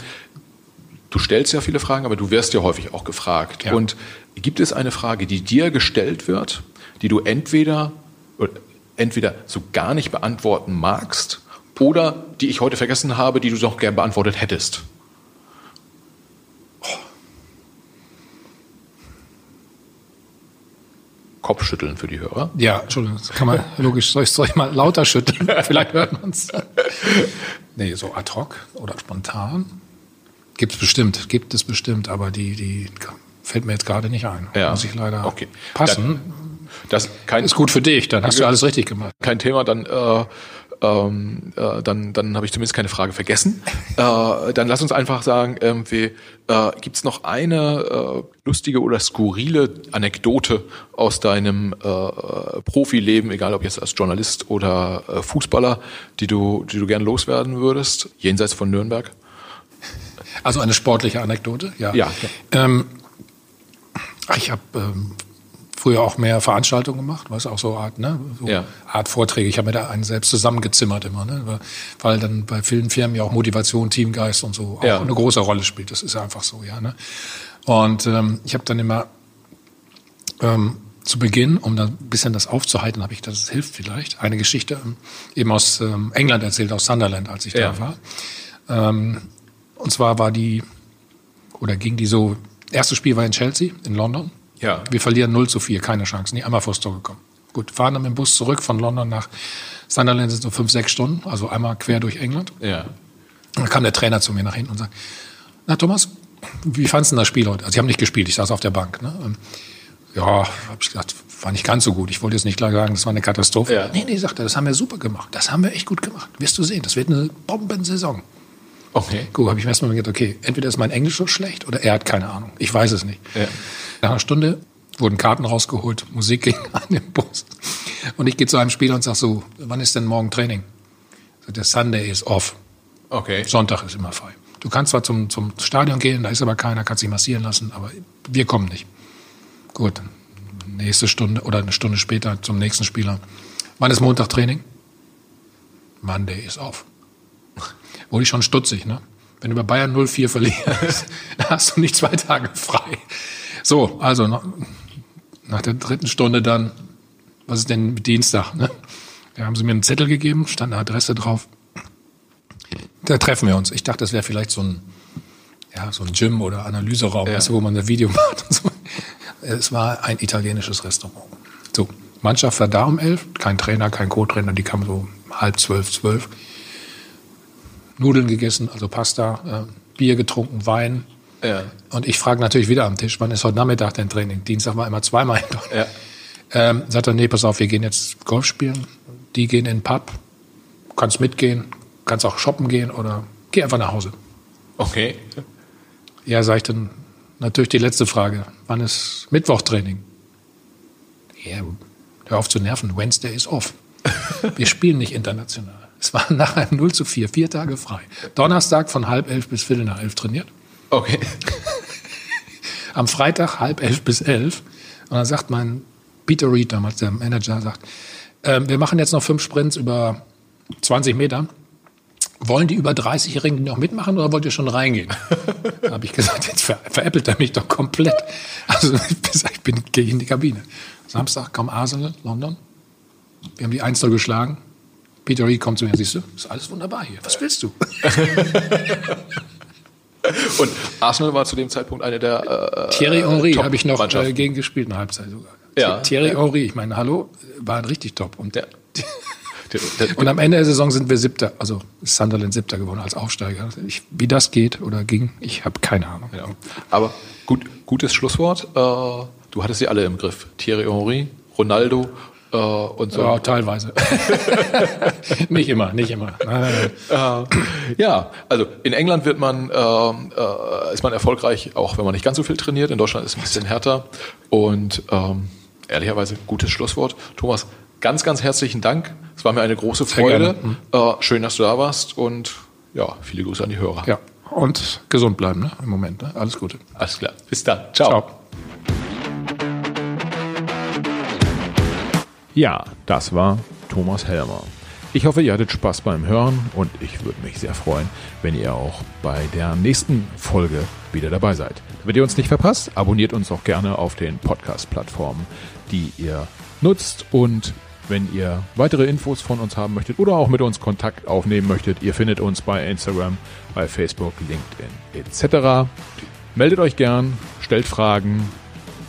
du stellst ja viele Fragen, aber du wirst ja häufig auch gefragt. Ja. Und gibt es eine Frage, die dir gestellt wird, die du entweder, entweder so gar nicht beantworten magst oder die ich heute vergessen habe, die du doch gern beantwortet hättest? Kopfschütteln für die Hörer. Ja, Entschuldigung, das kann man logisch. Soll ich, soll ich mal lauter schütteln? Vielleicht hört man es. Nee, so ad hoc oder spontan. Gibt es bestimmt, gibt es bestimmt, aber die, die fällt mir jetzt gerade nicht ein. Ja. Muss ich leider okay. passen. Das kein, ist gut für dich, dann hast du alles richtig gemacht. Kein Thema, dann äh, ähm, äh, dann, dann habe ich zumindest keine Frage vergessen. äh, dann lass uns einfach sagen, irgendwie, äh, gibt es noch eine äh, lustige oder skurrile Anekdote aus deinem äh, Profileben, egal ob jetzt als Journalist oder äh, Fußballer, die du, die du gern loswerden würdest, jenseits von Nürnberg? Also eine sportliche Anekdote, ja. Ja. Ähm, ich habe ähm, früher auch mehr Veranstaltungen gemacht, was auch so Art, ne, so Ja. Art Vorträge. Ich habe mir da einen selbst zusammengezimmert immer, ne, weil- dann bei vielen Firmen ja auch Motivation, Teamgeist und so auch Ja. eine große Rolle spielt. Das ist einfach so, ja. Ne? Und ähm, ich habe dann immer ähm, zu Beginn, um da ein bisschen das aufzuhalten, habe ich, das hilft vielleicht, eine Geschichte ähm, eben aus ähm, England erzählt, aus Sunderland, als ich Ja. da war. Ähm, und zwar war die, oder ging die so, erstes Spiel war in Chelsea, in London. Ja. Wir verlieren 0 zu 4, keine Chance, nie einmal vors Tor gekommen. Gut, fahren dann mit dem Bus zurück von London nach Sunderland sind so fünf, sechs Stunden, also einmal quer durch England. Ja. Und dann kam der Trainer zu mir nach hinten und sagt, na Thomas, wie fandst du denn das Spiel heute? Also sie haben nicht gespielt, ich saß auf der Bank. Ne? Ähm, Ja, habe ich gesagt, war nicht ganz so gut. Ich wollte jetzt nicht klar sagen, das war eine Katastrophe. Ja. Nee, nee, sagt er, das haben wir super gemacht. Das haben wir echt gut gemacht. Wirst du sehen, das wird eine Bombensaison. Okay. Gut, habe ich mir erstmal gedacht, okay, entweder ist mein Englisch so schlecht oder er hat keine Ahnung. Ich weiß es nicht. Ja. Nach einer Stunde wurden Karten rausgeholt, Musik ging an den Bus. Und ich gehe zu einem Spieler und sage so, wann ist denn morgen Training? Sagt der Sunday is off. Okay. Sonntag ist immer frei. Du kannst zwar zum, zum Stadion gehen, da ist aber keiner, kannst dich massieren lassen, aber wir kommen nicht. Gut, nächste Stunde oder eine Stunde später zum nächsten Spieler. Wann ist Montag Training? Monday ist off. Wurde ich schon stutzig, ne? Wenn du bei Bayern 0-4 verlierst, dann hast du nicht zwei Tage frei. So, also nach, nach der dritten Stunde dann, was ist denn mit Dienstag? Ne? Da haben sie mir einen Zettel gegeben, stand eine Adresse drauf. Da treffen wir uns. Ich dachte, das wäre vielleicht so ein, ja, so ein Gym oder Analyseraum, Ja. weißt du, wo man ein Video macht und so. Es war ein italienisches Restaurant. So, Mannschaft war da um elf, kein Trainer, kein Co-Trainer, die kamen so halb zwölf, zwölf. Nudeln gegessen, also Pasta, äh, Bier getrunken, Wein. Ja. Und ich frage natürlich wieder am Tisch, wann ist heute Nachmittag dein Training? Dienstag war immer zweimal. Ja. Ähm, sagt er, nee, pass auf, wir gehen jetzt Golf spielen. Die gehen in den Pub. Kannst mitgehen, kannst auch shoppen gehen oder geh einfach nach Hause. Okay. Ja, sag ich dann natürlich die letzte Frage. Wann ist Mittwochtraining? Ja, hör auf zu nerven. Wednesday ist off. Wir spielen nicht international. Es war nach einem 0 zu 4, vier Tage frei. Donnerstag von halb elf bis viertel nach elf trainiert. Okay. Am Freitag halb elf bis elf. Und dann sagt mein Peter Reed, damals der Manager, sagt, ähm, wir machen jetzt noch fünf Sprints über 20 Meter. Wollen die über 30-Jährigen noch mitmachen oder wollt ihr schon reingehen? da habe ich gesagt, jetzt ver veräppelt er mich doch komplett. Also ich bin, ich bin gehe in die Kabine. Samstag kam Arsenal, London. Wir haben die 1 geschlagen. Peter Reed kommt zu mir, siehst du, ist alles wunderbar hier. Was willst du? Und Arsenal war zu dem Zeitpunkt eine der äh, Thierry Henry habe ich noch äh, gegen gespielt, eine Halbzeit sogar. Ja. Thierry Henry, ich meine, hallo, war richtig top. Und, Der, der, der, und am Ende der Saison sind wir Siebter, also ist Sunderland Siebter geworden als Aufsteiger. Ich, wie das geht oder ging, ich habe keine Ahnung. ja. Aber gut, gutes Schlusswort. Äh, du hattest sie alle im Griff. Thierry Henry, Ronaldo äh, und so. Ja, teilweise. nicht immer, nicht immer. Äh, ja, also in England wird man ähm, äh, ist man erfolgreich, auch wenn man nicht ganz so viel trainiert. In Deutschland ist es ein bisschen härter. Und ähm, ehrlicherweise gutes Schlusswort. Thomas, ganz, ganz herzlichen Dank. Es war mir eine große Freude. Äh, schön, dass du da warst und ja, viele Grüße an die Hörer. Ja, und gesund bleiben ne? im Moment. Ne? Alles Gute. Alles klar. Bis dann. Ciao. Ciao. Ja, das war Thomas Helmer. Ich hoffe, ihr hattet Spaß beim Hören und ich würde mich sehr freuen, wenn ihr auch bei der nächsten Folge wieder dabei seid. Damit ihr uns nicht verpasst, abonniert uns auch gerne auf den Podcast-Plattformen, die ihr nutzt und wenn ihr weitere Infos von uns haben möchtet oder auch mit uns Kontakt aufnehmen möchtet, ihr findet uns bei Instagram, bei Facebook, LinkedIn etc. Meldet euch gern, stellt Fragen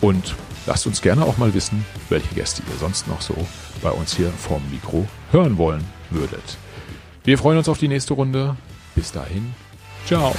und lasst uns gerne auch mal wissen, welche Gäste ihr sonst noch so bei uns hier vorm Mikro hören wollen würdet. Wir freuen uns auf die nächste Runde. Bis dahin. Ciao.